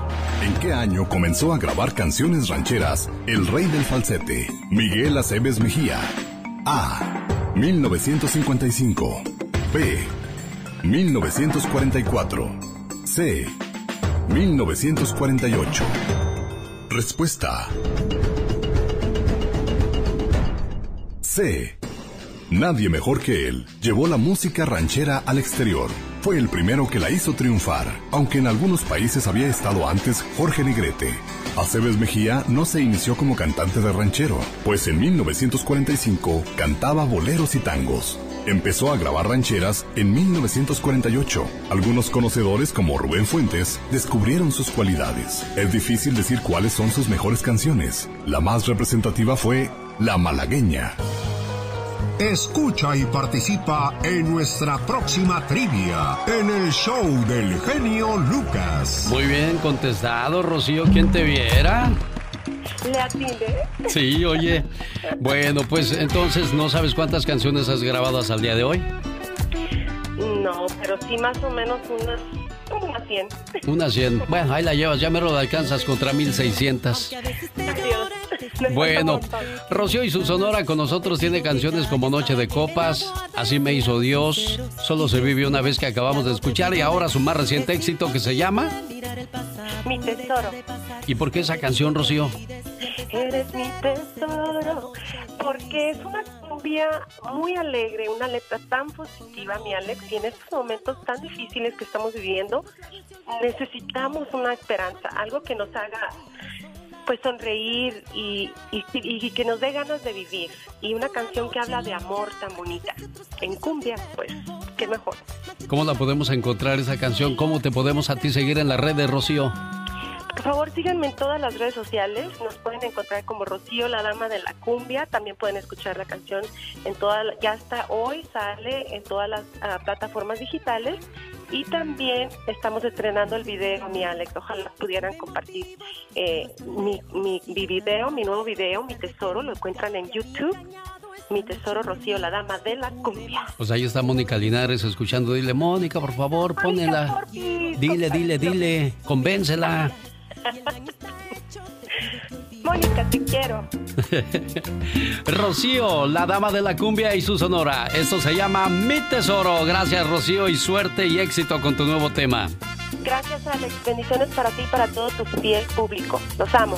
¿En qué año comenzó a grabar canciones rancheras el rey del falsete, Miguel Aceves Mejía? A. 1955. B. 1944. C. 1948. Respuesta. C. Nadie mejor que él llevó la música ranchera al exterior. Fue el primero que la hizo triunfar, aunque en algunos países había estado antes Jorge Negrete. Aceves Mejía no se inició como cantante de ranchero, pues en 1945 cantaba boleros y tangos. Empezó a grabar rancheras en 1948. Algunos conocedores como Rubén Fuentes descubrieron sus cualidades. Es difícil decir cuáles son sus mejores canciones. La más representativa fue La Malagueña. Escucha y participa en nuestra próxima trivia en el show del genio Lucas. Muy bien contestado, Rocío. ¿Quién te viera? ¿Le atiende? Sí, oye. Bueno, pues entonces, ¿no sabes cuántas canciones has grabado hasta el día de hoy? No, pero sí más o menos unas unas 100. Unas 100. Bueno, ahí la llevas, ya me lo alcanzas contra 1600. Adiós. Bueno, Rocío y su sonora con nosotros tiene canciones como Noche de Copas, Así me hizo Dios, Solo se vive una vez que acabamos de escuchar y ahora su más reciente éxito que se llama Mi tesoro. ¿Y por qué esa canción, Rocío? Eres mi tesoro, porque es una cumbia muy alegre, una letra tan positiva, mi Alex, y en estos momentos tan difíciles que estamos viviendo, necesitamos una esperanza, algo que nos haga pues sonreír y, que nos dé ganas de vivir. Y una canción que habla de amor tan bonita. En cumbia, pues, qué mejor. ¿Cómo la podemos encontrar esa canción? ¿Cómo te podemos a ti seguir en la red de Rocío? Por favor, síganme en todas las redes sociales. Nos pueden encontrar como Rocío, la dama de la cumbia. También pueden escuchar la canción en toda, ya hasta hoy sale en todas las ah, plataformas digitales y también estamos estrenando el video, mi Alex. Ojalá pudieran compartir eh, mi, mi, video, mi nuevo video, mi tesoro. Lo encuentran en YouTube. Mi tesoro Rocío, la dama de la cumbia. Pues ahí está Mónica Linares escuchando. Dile, Mónica, por favor, ponela. Dile, dile, dile, convéncela. Mónica, te quiero. Rocío, la dama de la cumbia y su sonora. Esto se llama Mi Tesoro. Gracias, Rocío, y suerte y éxito con tu nuevo tema. Gracias, Alex. Bendiciones para ti y para todo tu fiel público. Los amo.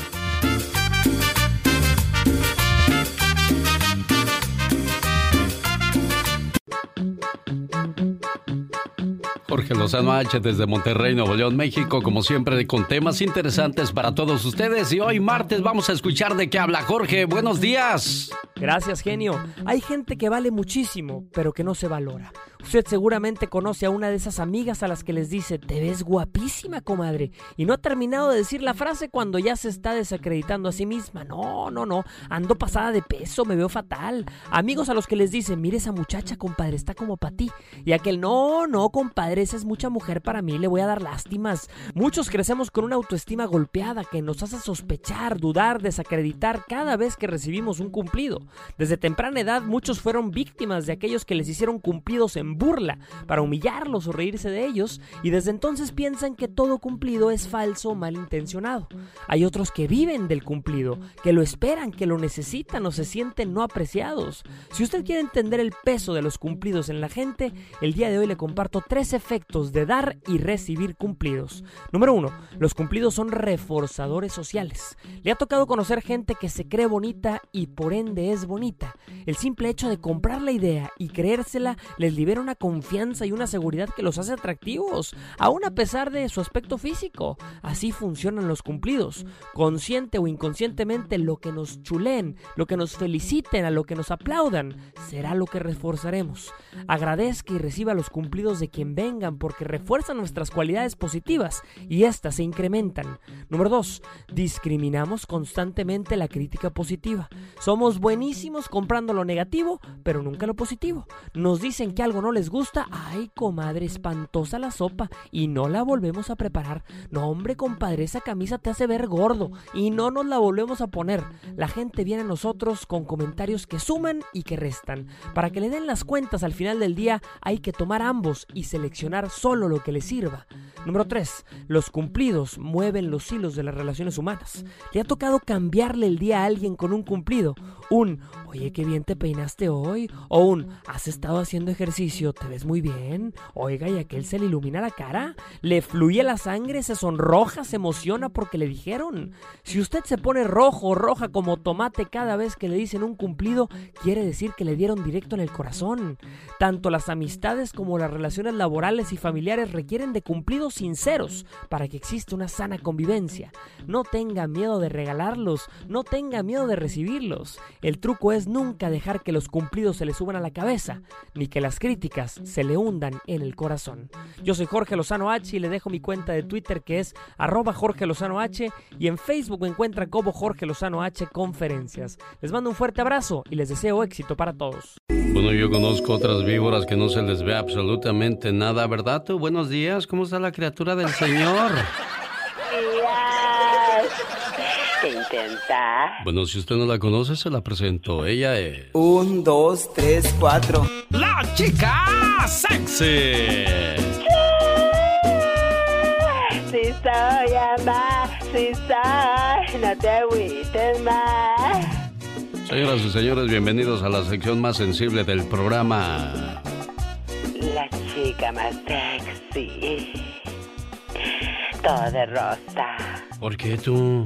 Jorge Lozano H desde Monterrey, Nuevo León, México, como siempre, con temas interesantes para todos ustedes. Y hoy martes vamos a escuchar de qué habla Jorge. Buenos días. Gracias, genio. Hay gente que vale muchísimo, pero que no se valora. Usted seguramente conoce a una de esas amigas a las que les dice, te ves guapísima, comadre. Y no ha terminado de decir la frase cuando ya se está desacreditando a sí misma. No, no, no. Ando pasada de peso, me veo fatal. Amigos a los que les dice, mire esa muchacha, compadre, está como para ti. Y aquel, no, no, compadre, esa es mucha mujer para mí, le voy a dar lástimas. Muchos crecemos con una autoestima golpeada que nos hace sospechar, dudar, desacreditar cada vez que recibimos un cumplido. Desde temprana edad muchos fueron víctimas de aquellos que les hicieron cumplidos en burla para humillarlos o reírse de ellos y desde entonces piensan que todo cumplido es falso o malintencionado. Hay otros que viven del cumplido, que lo esperan, que lo necesitan o se sienten no apreciados. Si usted quiere entender el peso de los cumplidos en la gente, el día de hoy le comparto tres efectos de dar y recibir cumplidos. Número uno, los cumplidos son reforzadores sociales. Le ha tocado conocer gente que se cree bonita y por ende es bonita. El simple hecho de comprar la idea y creérsela les libera una confianza y una seguridad que los hace atractivos, aun a pesar de su aspecto físico. Así funcionan los cumplidos. Consciente o inconscientemente lo que nos chulen, lo que nos feliciten, a lo que nos aplaudan, será lo que reforzaremos. Agradezca y reciba los cumplidos de quien vengan porque refuerzan nuestras cualidades positivas y éstas se incrementan. Número 2. Discriminamos constantemente la crítica positiva. Somos buenísimos comprando lo negativo, pero nunca lo positivo. Nos dicen que algo no les gusta, ay comadre, espantosa la sopa y no la volvemos a preparar. No hombre compadre, esa camisa te hace ver gordo y no nos la volvemos a poner. La gente viene a nosotros con comentarios que suman y que restan. Para que le den las cuentas al final del día hay que tomar ambos y seleccionar solo lo que le sirva. Número 3. Los cumplidos mueven los hilos de las relaciones humanas. ¿Le ha tocado cambiarle el día a alguien con un cumplido? Un, oye, qué bien te peinaste hoy. O un, has estado haciendo ejercicio, te ves muy bien. Oiga, y aquel se le ilumina la cara. Le fluye la sangre, se sonroja, se emociona porque le dijeron. Si usted se pone rojo o roja como tomate cada vez que le dicen un cumplido, quiere decir que le dieron directo en el corazón. Tanto las amistades como las relaciones laborales y familiares requieren de cumplidos sinceros para que exista una sana convivencia. No tenga miedo de regalarlos, no tenga miedo de recibirlos. El truco es nunca dejar que los cumplidos se le suban a la cabeza, ni que las críticas se le hundan en el corazón. Yo soy Jorge Lozano H y le dejo mi cuenta de Twitter que es arroba Jorge Lozano H y en Facebook me encuentra como Jorge Lozano H Conferencias. Les mando un fuerte abrazo y les deseo éxito para todos. Bueno, yo conozco otras víboras que no se les ve absolutamente nada, ¿verdad? Tú, buenos días, ¿cómo está la criatura del Señor? ¿Qué intenta? Bueno, si usted no la conoce, se la presento. Ella es. Un, dos, tres, cuatro. ¡La chica sexy! Si soy ama, si soy, no te agüites más. Señoras y señores, bienvenidos a la sección más sensible del programa. La chica más sexy. Todo de rosa. ¿Por qué tú?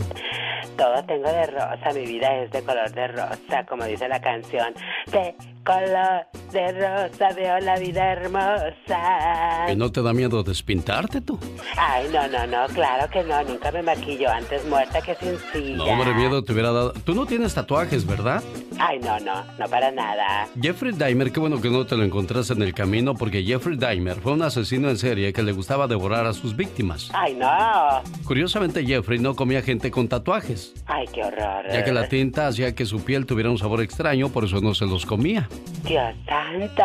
Todo tengo de rosa, mi vida es de color de rosa, como dice la canción. De color de rosa veo la vida hermosa. ¿Y no te da miedo despintarte tú? Ay, no, no, no, claro que no, nunca me maquillo antes muerta que sencilla. No, hombre, miedo te hubiera dado. Tú no tienes tatuajes, ¿verdad? Ay, no, no, no para nada. Jeffrey Dahmer, qué bueno que no te lo encontraste en el camino, porque Jeffrey Dahmer fue un asesino en serie que le gustaba devorar a sus víctimas. Ay, no. Curiosamente, Jeffrey no comía gente con tatuajes. Ay, qué horror. Ya que la tinta hacía que su piel tuviera un sabor extraño, por eso no se los comía. Dios santo.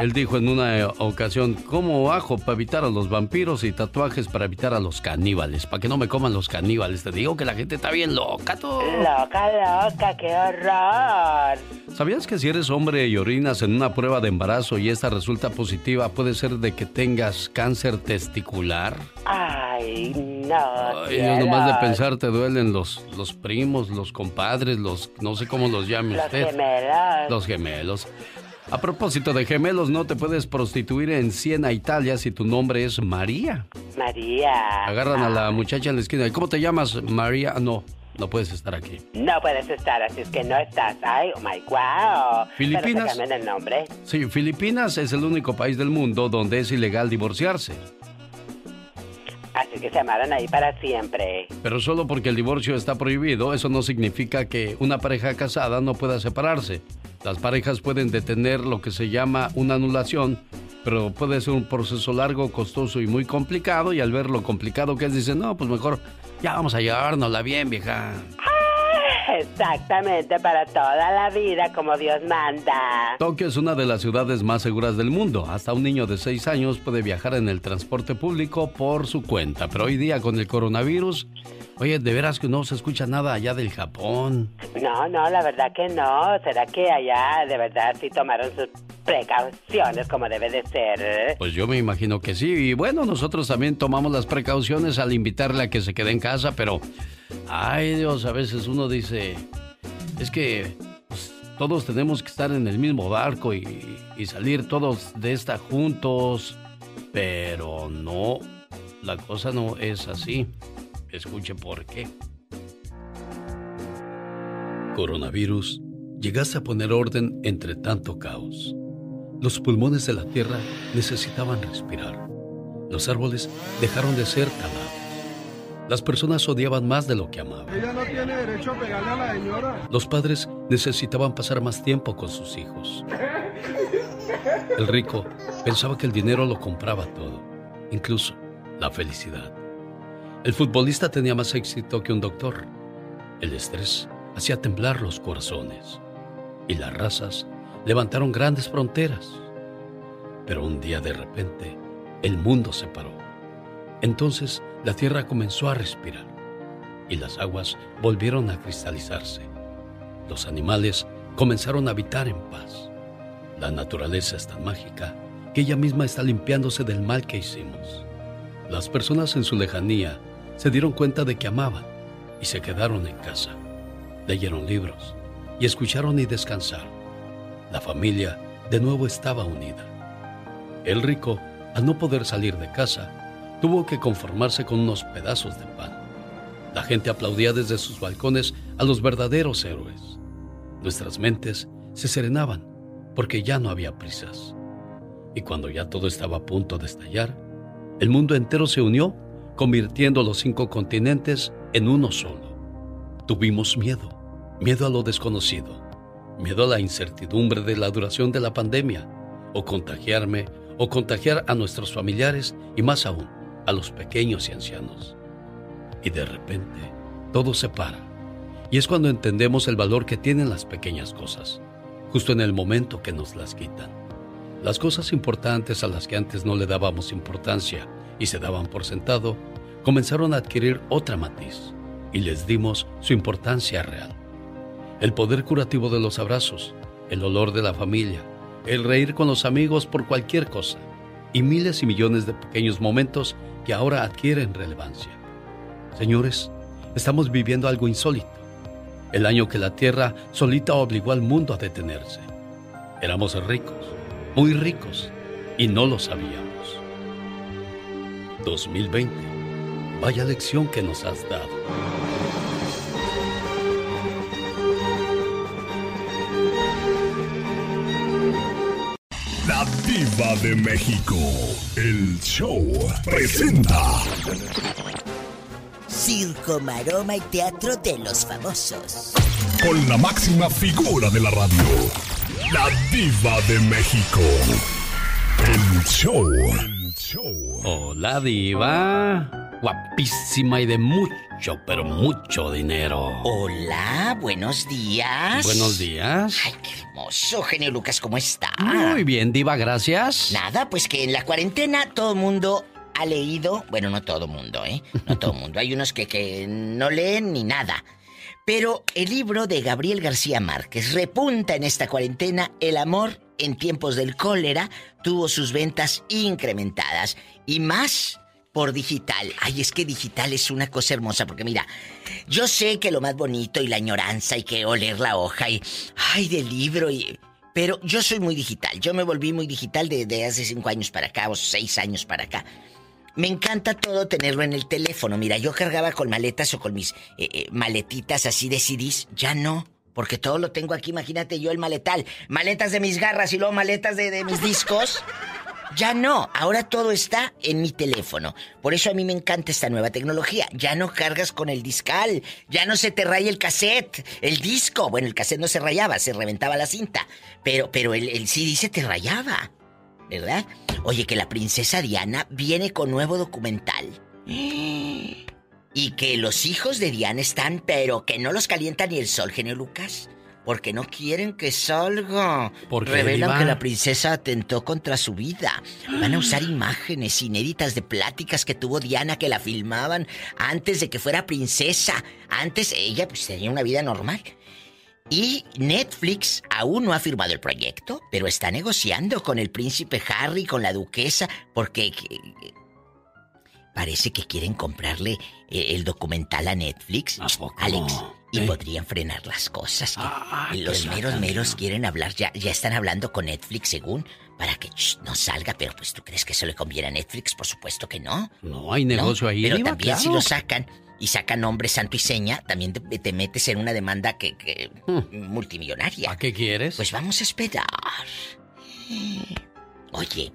Él dijo en una eh, ocasión, como ajo para evitar a los vampiros y tatuajes para evitar a los caníbales, para que no me coman los caníbales. Te digo que la gente está bien loca, tú. Loca, loca, qué horror. ¿Sabías que si eres hombre y orinas en una prueba de embarazo y esta resulta positiva, puede ser de que tengas cáncer testicular? Ay, no. Ay, nomás de pensar te duelen los, los primos, los compadres, los, no sé cómo los llame Los usted. gemelos. Los gemelos. A propósito de gemelos, no te puedes prostituir en Siena, Italia, si tu nombre es María. María. Agarran a la muchacha en la esquina. ¿Cómo te llamas, María? No, no puedes estar aquí. No puedes estar, así es que no estás. Ay, oh my wow. Filipinas. Pero el nombre. Sí, Filipinas es el único país del mundo donde es ilegal divorciarse. Así que se amaron ahí para siempre. Pero solo porque el divorcio está prohibido, eso no significa que una pareja casada no pueda separarse. Las parejas pueden detener lo que se llama una anulación, pero puede ser un proceso largo, costoso y muy complicado. Y al ver lo complicado que es, dicen, no, pues mejor ya vamos a llevárnosla bien, vieja. Exactamente, para toda la vida, como Dios manda. Tokio es una de las ciudades más seguras del mundo. Hasta un niño de 6 años puede viajar en el transporte público por su cuenta. Pero hoy día con el coronavirus, oye, de veras que no se escucha nada allá del Japón. No, no, la verdad que no. ¿Será que allá de verdad sí tomaron sus precauciones como debe de ser? Pues yo me imagino que sí. Y bueno, nosotros también tomamos las precauciones al invitarle a que se quede en casa, pero... Ay Dios, a veces uno dice, es que pues, todos tenemos que estar en el mismo barco y, y salir todos de esta juntos, pero no, la cosa no es así. Escuche por qué. Coronavirus, llegaste a poner orden entre tanto caos. Los pulmones de la Tierra necesitaban respirar. Los árboles dejaron de ser talados. Las personas odiaban más de lo que amaban. Ella no tiene derecho a pegarle a la señora. Los padres necesitaban pasar más tiempo con sus hijos. El rico pensaba que el dinero lo compraba todo, incluso la felicidad. El futbolista tenía más éxito que un doctor. El estrés hacía temblar los corazones. Y las razas levantaron grandes fronteras. Pero un día de repente, el mundo se paró. Entonces la tierra comenzó a respirar y las aguas volvieron a cristalizarse. Los animales comenzaron a habitar en paz. La naturaleza es tan mágica que ella misma está limpiándose del mal que hicimos. Las personas en su lejanía se dieron cuenta de que amaban y se quedaron en casa. Leyeron libros y escucharon y descansaron. La familia de nuevo estaba unida. El rico, al no poder salir de casa, tuvo que conformarse con unos pedazos de pan. La gente aplaudía desde sus balcones a los verdaderos héroes. Nuestras mentes se serenaban porque ya no había prisas. Y cuando ya todo estaba a punto de estallar, el mundo entero se unió, convirtiendo los cinco continentes en uno solo. Tuvimos miedo, miedo a lo desconocido, miedo a la incertidumbre de la duración de la pandemia, o contagiarme, o contagiar a nuestros familiares, y más aún, a los pequeños y ancianos. Y de repente, todo se para. Y es cuando entendemos el valor que tienen las pequeñas cosas, justo en el momento que nos las quitan. Las cosas importantes a las que antes no le dábamos importancia y se daban por sentado, comenzaron a adquirir otra matiz y les dimos su importancia real. El poder curativo de los abrazos, el olor de la familia, el reír con los amigos por cualquier cosa y miles y millones de pequeños momentos que ahora adquieren relevancia. Señores, estamos viviendo algo insólito. El año que la Tierra solita obligó al mundo a detenerse. Éramos ricos, muy ricos, y no lo sabíamos. 2020. Vaya lección que nos has dado. La Diva de México. El show presenta. Circo, maroma y teatro de los famosos. Con la máxima figura de la radio. La Diva de México. El show. El show. Hola, Diva. Guapísima y de mucho, pero mucho dinero. Hola, buenos días. Buenos días. Ay, qué hermoso, genio Lucas, ¿cómo está? Muy bien, Diva, gracias. Nada, pues que en la cuarentena todo el mundo ha leído, bueno, no todo el mundo, ¿eh? No todo el mundo. Hay unos que, que no leen ni nada. Pero el libro de Gabriel García Márquez repunta en esta cuarentena El amor en tiempos del cólera tuvo sus ventas incrementadas y más por digital. Ay, es que digital es una cosa hermosa porque mira, yo sé que lo más bonito y la añoranza y que oler la hoja y ay del libro y pero yo soy muy digital. Yo me volví muy digital desde hace cinco años para acá o seis años para acá. Me encanta todo tenerlo en el teléfono. Mira, yo cargaba con maletas o con mis eh, eh, maletitas así de CDs. Ya no. Porque todo lo tengo aquí, imagínate yo el maletal. Maletas de mis garras y luego maletas de, de mis discos. Ya no, ahora todo está en mi teléfono. Por eso a mí me encanta esta nueva tecnología. Ya no cargas con el discal, ya no se te raya el cassette, el disco. Bueno, el cassette no se rayaba, se reventaba la cinta. Pero, pero el, el CD se te rayaba. ¿Verdad? Oye, que la princesa Diana viene con nuevo documental. Y que los hijos de Diana están, pero que no los calienta ni el sol, genio Lucas. Porque no quieren que salga. Porque Revelan que la princesa atentó contra su vida. Van a usar imágenes inéditas de pláticas que tuvo Diana que la filmaban antes de que fuera princesa. Antes ella pues tenía una vida normal. Y Netflix aún no ha firmado el proyecto, pero está negociando con el príncipe Harry, con la duquesa, porque parece que quieren comprarle eh, el documental a Netflix, Alex, y podrían frenar las cosas. Ah, los meros meros quieren hablar, ya, ya están hablando con Netflix según, para que shh, no salga, pero pues tú crees que eso le conviene a Netflix, por supuesto que no. No, hay negocio ahí. Pero Diva, también si lo sacan y sacan nombre santo y seña, también te, te metes en una demanda que, que- multimillonaria. ¿A qué quieres? Pues vamos a esperar. Oye,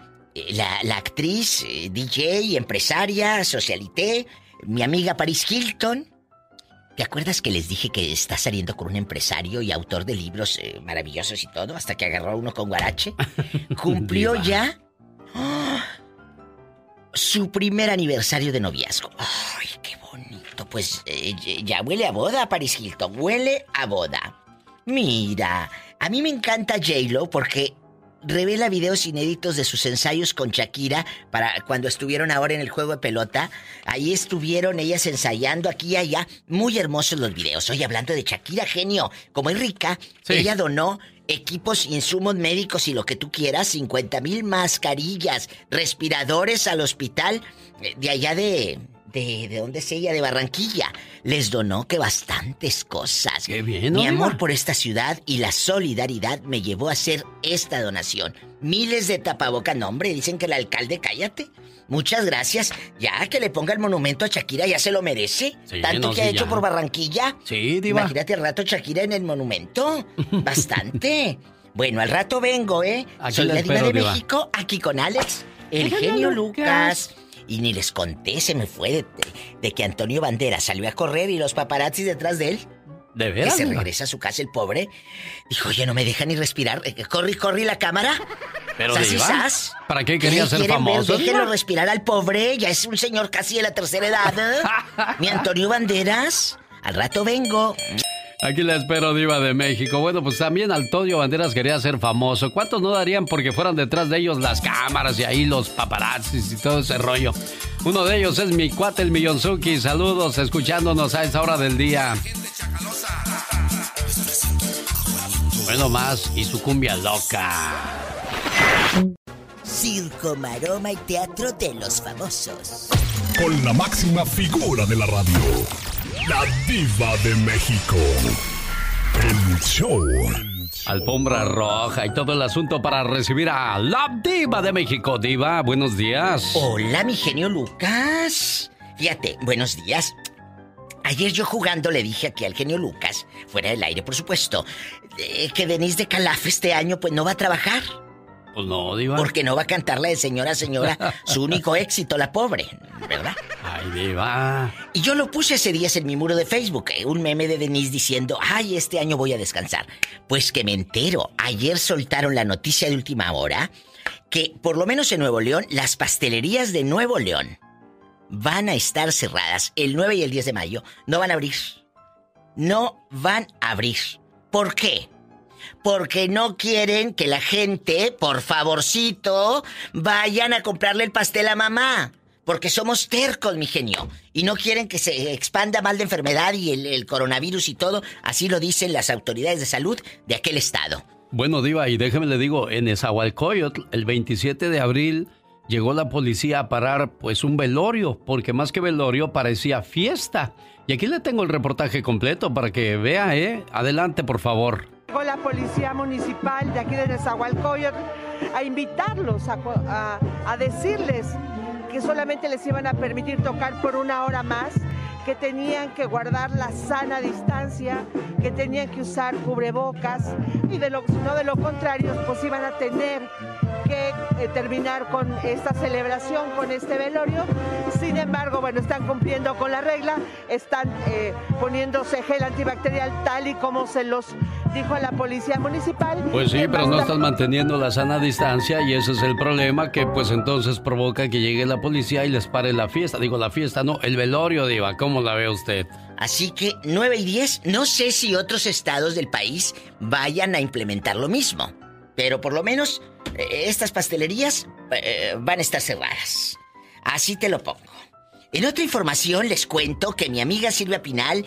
la, la actriz, eh, DJ, empresaria, socialité, mi amiga Paris Hilton. ¿Te acuerdas que les dije que está saliendo con un empresario y autor de libros eh, maravillosos y todo, hasta que agarró uno con guarache? Cumplió Diva. ya ¡ah! su primer aniversario de noviazgo. Ay, qué bonito. Pues eh, ya huele a boda, Paris Hilton. Huele a boda. Mira, a mí me encanta J-Lo porque revela videos inéditos de sus ensayos con Shakira para cuando estuvieron ahora en el juego de pelota. Ahí estuvieron ellas ensayando aquí y allá. Muy hermosos los videos. Oye, hablando de Shakira, genio, como es rica, ella donó equipos, insumos médicos y lo que tú quieras, 50 mil mascarillas, respiradores al hospital eh, de allá de... ¿De, de dónde es ella? De Barranquilla. Les donó que bastantes cosas. Qué bien, Mi ¿no, amor por esta ciudad y la solidaridad me llevó a hacer esta donación. Miles de tapabocas, no hombre, dicen que el alcalde, cállate. Muchas gracias. Ya que le ponga el monumento a Shakira, ya se lo merece. Sí, Tanto no, que sí, ha hecho ya. por Barranquilla. Sí, Diva. Imagínate al rato Shakira en el monumento. Bastante. bueno, al rato vengo, ¿eh? Aquí Soy la diva de Diva. México, aquí con Alex, el Genio genio Lucas. Lucas. Y ni les conté, se me fue de, de que Antonio Bandera salió a correr y los paparazzis detrás de él. ¿De Que veras? se Diva? regresa a su casa el pobre. Dijo, oye, no me deja ni respirar. Eh, Corre, corre la cámara. Pero Sas y Diva, sas. ¿para qué quería ¿Qué ser quieren ver? famoso? Déjenlo respirar al pobre. Ya es un señor casi de la tercera edad. ¿eh? Mi Antonio Banderas. Al rato vengo. Aquí la espero, Diva de México. Bueno, pues también Antonio Banderas quería ser famoso. ¿Cuántos no darían porque fueran detrás de ellos las cámaras y ahí los paparazzis y todo ese rollo? Uno de ellos es mi cuate, el Millonzuki. Saludos, escuchándonos a esa hora del día. Bueno, más y su cumbia loca. Circo, maroma y teatro de los famosos. Con la máxima figura de la radio, la diva de México. El show. Alfombra roja y todo el asunto para recibir a la Diva de México. Diva, buenos días. Hola, mi genio Lucas. Fíjate, buenos días. Ayer yo jugando le dije aquí al genio Lucas, fuera del aire por supuesto, eh, que Denise de Calaf este año pues no va a trabajar. Pues no, Diva. Porque no va a cantar la de señora, señora, su único éxito, la pobre, ¿verdad? Ay, Diva. Y yo lo puse ese día en mi muro de Facebook, eh, un meme de Denise diciendo, ay, este año voy a descansar. Pues que me entero, ayer soltaron la noticia de última hora que, por lo menos en Nuevo León, las pastelerías de Nuevo León van a estar cerradas el 9 y el 10 de mayo. No van a abrir. No van a abrir. ¿Por qué? Porque no quieren que la gente, por favorcito, vayan a comprarle el pastel a mamá. Porque somos tercos, mi genio. Y no quieren que se expanda mal de enfermedad y el, el coronavirus y todo. Así lo dicen las autoridades de salud de aquel estado. Bueno, Diva, y déjeme le digo, en Esahualcoyotl, el 27 de abril, llegó la policía a parar pues un velorio, porque más que velorio parecía fiesta. Y aquí le tengo el reportaje completo para que vea, ¿eh? Adelante, por favor. Llegó la policía municipal de aquí de Nezahualcóyotl a invitarlos, a, a- a decirles que solamente les iban a permitir tocar por una hora más, que tenían que guardar la sana distancia, que tenían que usar cubrebocas y de lo, no de lo contrario pues iban a tener que eh, terminar con esta celebración, con este velorio. Sin embargo, bueno, están cumpliendo con la regla, están eh, poniéndose gel antibacterial tal y como se los dijo a la policía municipal. Pues sí, pero no están manteniendo la sana distancia y ese es el problema que pues entonces provoca que llegue la policía y les pare la fiesta. Digo, la fiesta no, el velorio, Diva, ¿cómo la ve usted? Así que 9 y 10, no sé si otros estados del país vayan a implementar lo mismo, pero por lo menos eh, estas pastelerías eh, van a estar cerradas. Así te lo pongo. En otra información les cuento que mi amiga Silvia Pinal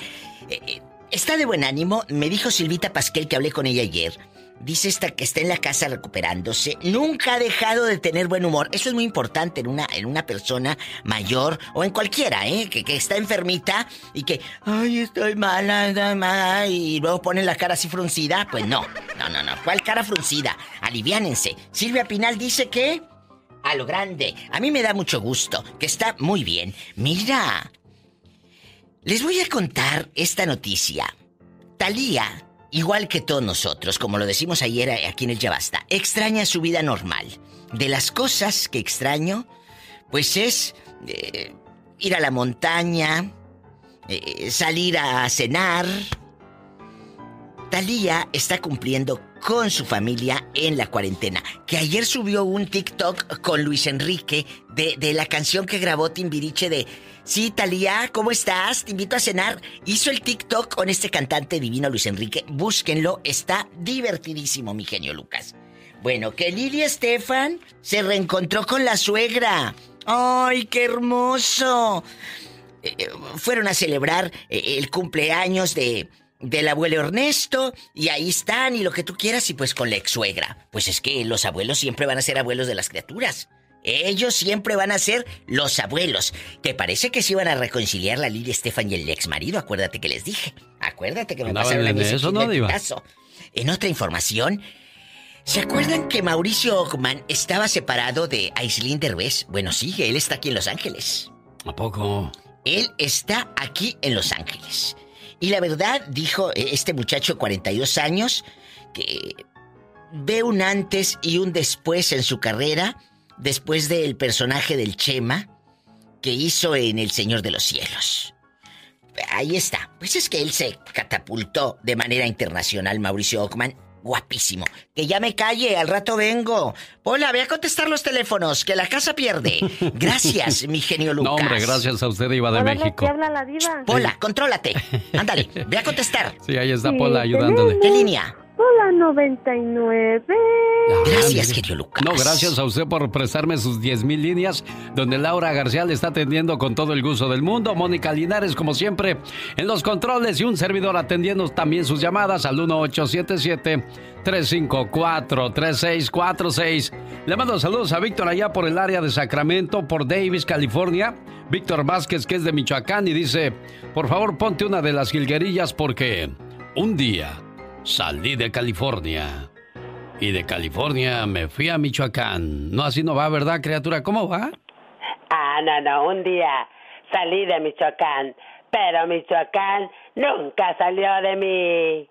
eh, está de buen ánimo. Me dijo Silvita Pasquel que hablé con ella ayer Dice esta que está en la casa recuperándose. Nunca ha dejado de tener buen humor. Eso es muy importante en una, en una persona mayor o en cualquiera, ¿eh? Que, que está enfermita y que, ay, estoy mala, estoy y luego pone la cara así fruncida. Pues no, no, no, no. ¿Cuál cara fruncida? Aliviánense. Silvia Pinal dice que a lo grande. A mí me da mucho gusto, que está muy bien. Mira, les voy a contar esta noticia. Talía igual que todos nosotros, como lo decimos ayer aquí en el Yabasta, extraña su vida normal. De las cosas que extraño, pues es eh, ir a la montaña, eh, salir a cenar. Talía está cumpliendo con su familia en la cuarentena. Que ayer subió un TikTok con Luis Enrique de, de la canción que grabó Timbiriche de Sí, Talía, ¿cómo estás? Te invito a cenar. Hizo el TikTok con este cantante divino Luis Enrique. Búsquenlo, está divertidísimo, mi genio Lucas. Bueno, que Lili Estefan se reencontró con la suegra. ¡Ay, qué hermoso! Eh, eh, fueron a celebrar eh, el cumpleaños de, del abuelo Ernesto y ahí están y lo que tú quieras y pues con la ex suegra. Pues es que los abuelos siempre van a ser abuelos de las criaturas. Ellos siempre van a ser los abuelos. ¿Te parece que se iban a reconciliar la Lili Estefan y el ex marido? Acuérdate que les dije. Acuérdate que me pasaron en eso, ¿no, caso. En otra información, ¿se acuerdan que Mauricio Ockman estaba separado de Aislinn Derbez? Bueno, sí, él está aquí en Los Ángeles. ¿A poco? Él está aquí en Los Ángeles. Y la verdad, dijo eh, este muchacho, 42 años, que ve un antes y un después en su carrera después del personaje del Chema que hizo en El Señor de los Cielos. Ahí está. Pues es que él se catapultó de manera internacional, Mauricio Ockman. Guapísimo. Que ya me calle, al rato vengo. Hola, voy a contestar los teléfonos, que la casa pierde. Gracias, mi genio Lucas. No, hombre, gracias a usted, Iba de México. habla la diva? Pola, contrólate. Ándale, voy a contestar. Sí, ahí está Pola ayudándole. ¿Qué línea? Hola 99. Gracias, querido Lucas. No, gracias a usted por prestarme sus 10 mil líneas, donde Laura García le está atendiendo con todo el gusto del mundo. Mónica Linares, como siempre, en los controles y un servidor atendiendo también sus llamadas al 1877-354-3646. Le mando saludos a Víctor allá por el área de Sacramento, por Davis, California. Víctor Vázquez, que es de Michoacán, y dice: Por favor, ponte una de las jilguerillas porque un día salí de California. Y de California me fui a Michoacán. No, así no va, ¿verdad, criatura? ¿Cómo va? Ah, no, no. Un día salí de Michoacán, pero Michoacán nunca salió de mí.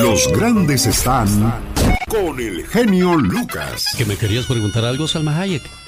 Los grandes están con el genio Lucas. ¿Que me querías preguntar algo, Salma Hayek?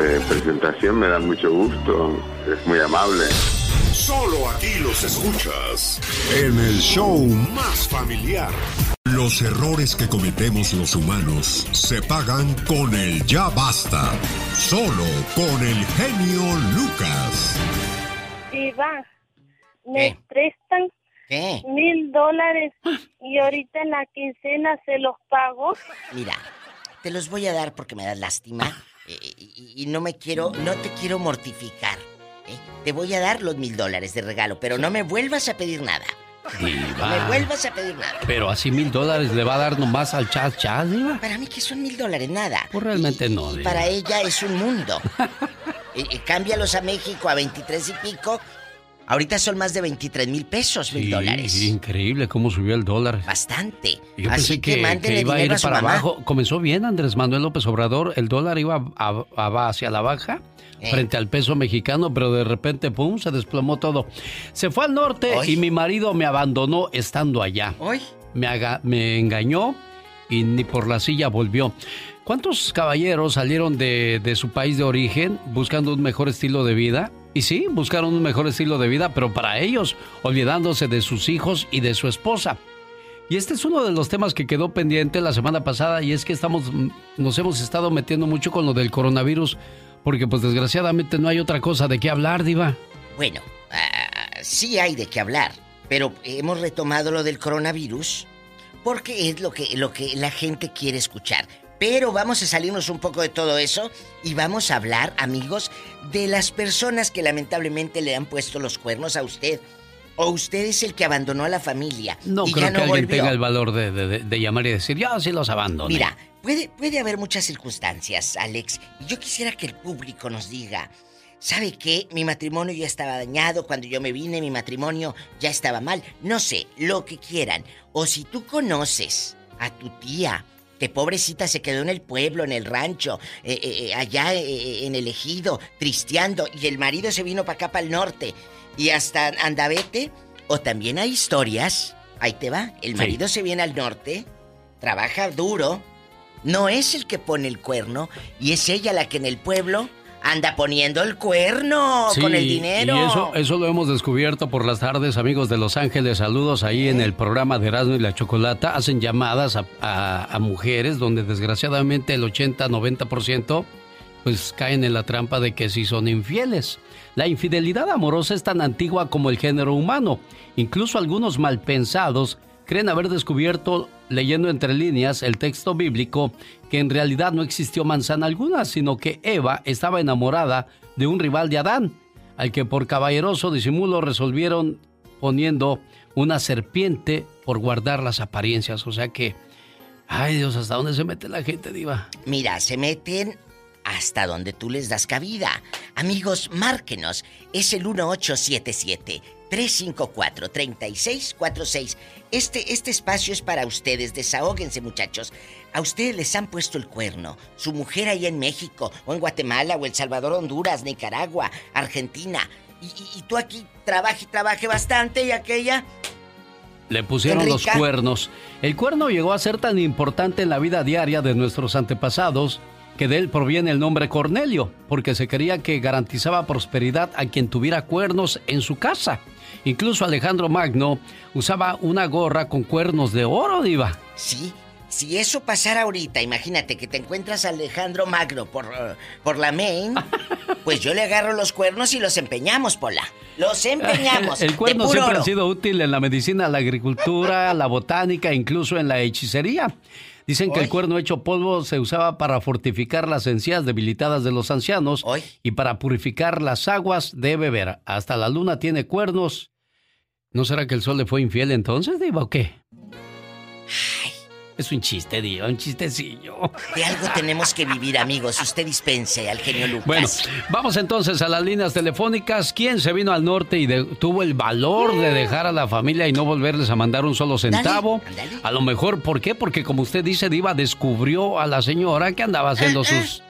eh, presentación, me da mucho gusto, es muy amable. Solo aquí los escuchas en el show más familiar. Los errores que cometemos los humanos se pagan con el ya basta. Solo con el genio Lucas. Diva, me prestan mil dólares y ahorita en la quincena se los pago. Mira, te los voy a dar porque me da lástima y, no me quiero, no te quiero mortificar. ¿eh? Te voy a dar los mil dólares de regalo, pero no me vuelvas a pedir nada. No me vuelvas a pedir nada. Pero así mil dólares le va a dar nomás al chat chat, Diva. Para mí que son mil dólares, nada. Pues realmente no, Y Diva. para ella es un mundo. Eh, eh, cámbialos a México a 23 y pico. Ahorita son más de 23 mil pesos, mil Sí, dólares. increíble cómo subió el dólar. Bastante. Yo Así pensé que, que, mándenle que iba a ir su para mamá. abajo. Comenzó bien Andrés Manuel López Obrador. El dólar iba a- a- hacia la baja Eh. frente al peso mexicano, pero de repente, pum, se desplomó todo. Se fue al norte y mi marido me abandonó estando allá. ¿Hoy? Me, haga- me engañó y ni por la silla volvió. ¿Cuántos caballeros salieron de, de su país de origen buscando un mejor estilo de vida? Y sí, buscaron un mejor estilo de vida, pero para ellos, olvidándose de sus hijos y de su esposa. Y este es uno de los temas que quedó pendiente la semana pasada y es que estamos, mm, nos hemos estado metiendo mucho con lo del coronavirus porque pues desgraciadamente no hay otra cosa de qué hablar, diva. Bueno, ah, sí hay de qué hablar, pero hemos retomado lo del coronavirus porque es lo que, lo que la gente quiere escuchar. Pero vamos a salirnos un poco de todo eso y vamos a hablar, amigos, de las personas que lamentablemente le han puesto los cuernos a usted. O usted es el que abandonó a la familia No y creo ya que no alguien volvió. tenga el valor de, de- de- de llamar y decir, yo sí los abandono. Mira, puede, puede haber muchas circunstancias, Alex. Y yo quisiera que el público nos diga, ¿sabe qué? Mi matrimonio ya estaba dañado. Cuando yo me vine, mi matrimonio ya estaba mal. No sé, lo que quieran. O si tú conoces a tu tía, que pobrecita se quedó en el pueblo, en el rancho, eh, eh, eh, allá eh, en el ejido, tristeando, y el marido se vino para acá, para el norte, y hasta andavete. O también hay historias, ahí te va, el Sí. marido se viene al norte, trabaja duro, no es el que pone el cuerno, y es ella la que en el pueblo anda poniendo el cuerno Sí, con el dinero. Y eso, eso lo hemos descubierto por las tardes, amigos de Los Ángeles. Saludos ahí en el programa de Erasmo y la Chocolata. Hacen llamadas a, a- a mujeres donde desgraciadamente el 80-90% pues caen en la trampa de que sí son infieles. La infidelidad amorosa es tan antigua como el género humano. Incluso algunos malpensados creen haber descubierto, leyendo entre líneas el texto bíblico, que en realidad no existió manzana alguna, sino que Eva estaba enamorada de un rival de Adán, al que por caballeroso disimulo resolvieron poniendo una serpiente por guardar las apariencias. O sea que, ay Dios, ¿hasta dónde se mete la gente, diva? Mira, se meten hasta donde tú les das cabida. Amigos, márquenos. Es el 1877-354-3646. Este, este espacio es para ustedes. Desahóguense, muchachos. A ustedes les han puesto el cuerno. Su mujer ahí en México, o en Guatemala, o El Salvador, Honduras, Nicaragua, Argentina. Y, y- y tú aquí trabaje y trabaje bastante y aquella. Le pusieron los cuernos. El cuerno llegó a ser tan importante en la vida diaria de nuestros antepasados que de él proviene el nombre Cornelio, porque se creía que garantizaba prosperidad a quien tuviera cuernos en su casa. Incluso Alejandro Magno usaba una gorra con cuernos de oro, diva. Sí, si eso pasara ahorita, imagínate que te encuentras a Alejandro Magno por, eh, por la main, pues yo le agarro los cuernos y los empeñamos, Pola. Los empeñamos. El cuerno siempre ha sido útil en la medicina, la agricultura, la botánica, incluso en la hechicería. Dicen que el cuerno hecho polvo se usaba para fortificar las encías debilitadas de los ancianos y para purificar las aguas de beber. Hasta la luna tiene cuernos. ¿No será que el sol le fue infiel entonces, Diva, o qué? Es un chiste, Diva, un chistecillo. De algo tenemos que vivir, amigos. Usted dispense al genio Lucas. Bueno, vamos entonces a las líneas telefónicas. ¿Quién se vino al norte y de- tuvo el valor de dejar a la familia y no volverles a mandar un solo centavo? A lo mejor, ¿por qué? Porque como usted dice, Diva descubrió a la señora que andaba haciendo sus...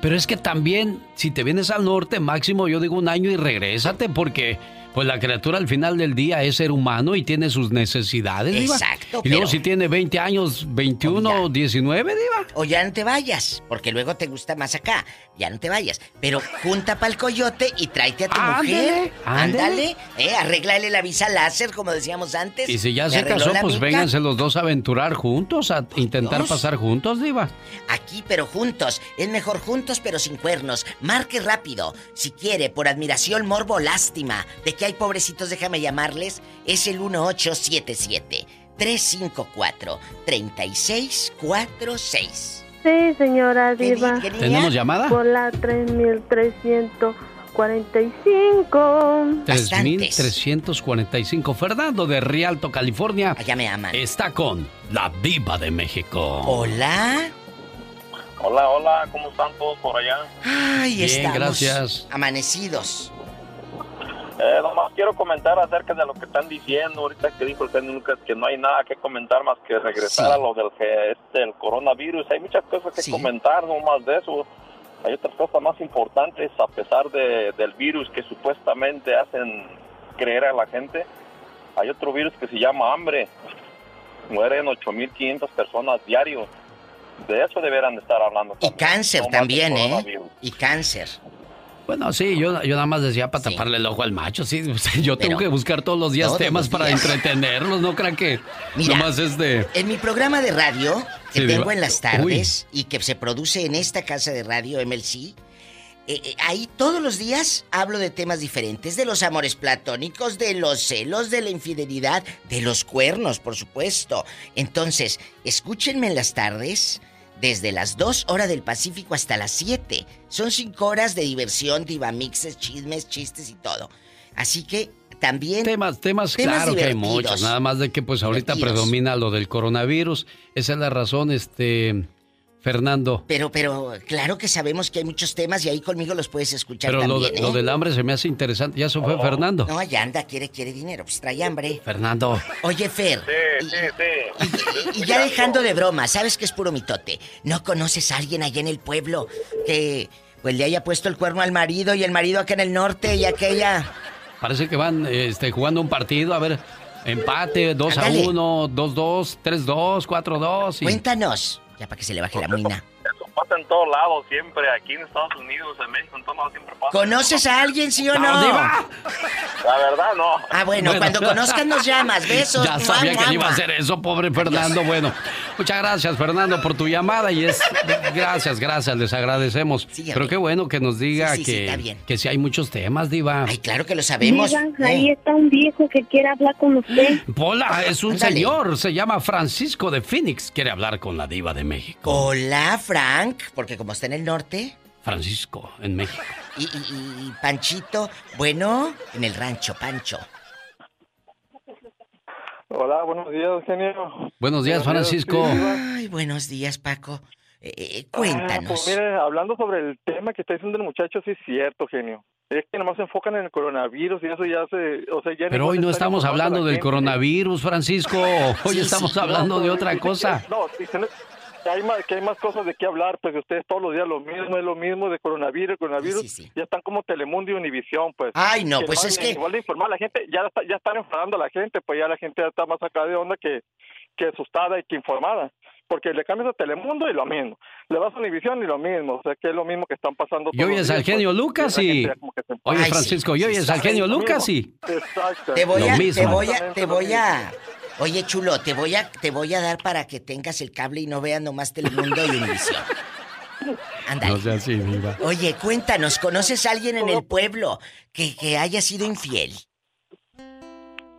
Pero es que también, si te vienes al norte, máximo yo digo un año y regrésate, porque pues la criatura al final del día es ser humano y tiene sus necesidades, Diva. Exacto, Y luego si tiene 20 años, 21, 19, Diva. O ya no te vayas, porque luego te gusta más acá. Ya no te vayas. Pero junta pa'l coyote y tráete a tu Ándale, mujer. ándale. Ándale. Eh, arréglale la visa láser, como decíamos antes. Y si ya se casó, pues mica. vénganse los dos a aventurar juntos, a intentar Dios. pasar juntos, Diva. Aquí, pero juntos. Es mejor juntos, pero sin cuernos. Marque rápido. Si quiere, por admiración, morbo, lástima. De que hay pobrecitos, déjame llamarles. Es el 1877-354-3646. Sí, señora ¿Qué di- Diva. qué niña? ¿Tenemos llamada? Por la 3301. 345. 3345. Fernando de Rialto, California. Allá me aman. Está con la Diva de México. Hola. Hola, hola, ¿cómo están todos por allá? Ay, Bien, estamos gracias. amanecidos. Eh, nomás quiero comentar acerca de lo que están diciendo ahorita que dijo el genio Lucas que no hay nada que comentar más que regresar Sí. a lo del que este, el coronavirus. Hay muchas cosas que Sí. comentar, no más de eso. Hay otras cosas más importantes a pesar de, del virus que supuestamente hacen creer a la gente. Hay otro virus que se llama hambre. Mueren 8.500 personas diario. De eso deberán de estar hablando. Y cáncer no también, ¿eh? Y cáncer. Bueno, sí, yo, yo nada más decía para taparle el ojo al macho, sí. yo tengo que buscar todos los días todos temas los para entretenerlos, no crean que Mira, nomás es de... En mi programa de radio, que Sí, tengo Diva. en las tardes y que se produce en esta casa de radio MLC, eh, eh, ahí todos los días hablo de temas diferentes, de los amores platónicos, de los celos, de la infidelidad, de los cuernos, por supuesto. Entonces, escúchenme en las tardes, desde las 2 horas del Pacífico hasta las 7. Son 5 horas de diversión, divamixes, chismes, chistes y todo. Así que también... Temas, temas, Temas claro que hay muchos, nada más de que pues ahorita predomina lo del coronavirus. Esa es la razón, este, Fernando. Pero, pero, claro que sabemos que hay muchos temas y ahí conmigo los puedes escuchar Pero lo, también, de- ¿eh? lo del hambre se me hace interesante. Ya se fue Fernando. No, allá anda, quiere, quiere dinero, pues trae hambre. Fernando. Oye, Fer, Sí, sí, sí. y ya dejando de broma, sabes que es puro mitote. ¿No conoces a alguien allá en el pueblo que pues le haya puesto el cuerno al marido y el marido acá en el norte y aquella? Parece que van este, jugando un partido, a ver, empate, 2 a Ándale. 1, 2-2, 3-2, 4-2. y- Cuéntanos, ya para que se le baje la muina. Pasa en todos lados siempre, aquí en Estados Unidos, en México, en todos lados siempre pasa. ¿Conoces a alguien, sí o no? No, Diva. La verdad, no. Ah, bueno, Bueno. cuando conozcas nos llamas, besos. Ya sabía que le iba a hacer eso, pobre Fernando. Bueno, muchas gracias, Fernando, por tu llamada. Y es. Gracias, gracias, les agradecemos. Pero qué bueno que nos diga Sí, sí, que, está bien. que sí hay muchos temas, Diva. Ay, claro que lo sabemos. Diva, ¿eh? ahí está un viejo que quiere hablar con usted. Pola, es un Ándale. señor, se llama Francisco de Phoenix. Quiere hablar con la Diva de México. Hola, Frank, porque como está en el norte. Francisco, en México. Y, y- y Panchito, bueno, en el rancho, Pancho. Hola, buenos días, genio. Buenos días, Francisco. Ay, buenos días, Paco. Eh, eh, Ah, cuéntanos. pues mire, hablando sobre el tema que está diciendo el muchacho, sí es cierto, genio. Es que nomás se enfocan en el coronavirus y eso ya se... O sea, ya Pero hoy no estamos hablando la del gente. coronavirus, Francisco. Hoy Sí, estamos sí. hablando No, de otra cosa. No, hay, más, que hay más cosas de qué hablar, pues ustedes todos los días lo mismo, es lo mismo de coronavirus, coronavirus. Sí, sí, sí. Ya están como Telemundo y Univisión, pues. Ay, no, pues no, es que- Igual de informar a la gente, ya, está- ya están enfadando a la gente, pues ya la gente ya está más acá de onda que, que asustada y que informada. Porque le cambias a Telemundo y lo mismo. Le vas a Univisión y lo mismo. O sea, que es lo mismo que están pasando Y oyes al días, genio pues, Lucas y... que Oye, Francisco, y oyes al genio Lucas y... Exacto. Te voy a, te voy a, te voy a. Oye, chulo, te voy a, te voy a dar para que tengas el cable y no veas nomás Telemundo y Univisión. Ándale. No sea así, Diva. Oye, cuéntanos, ¿conoces a alguien en el pueblo que, que haya sido infiel?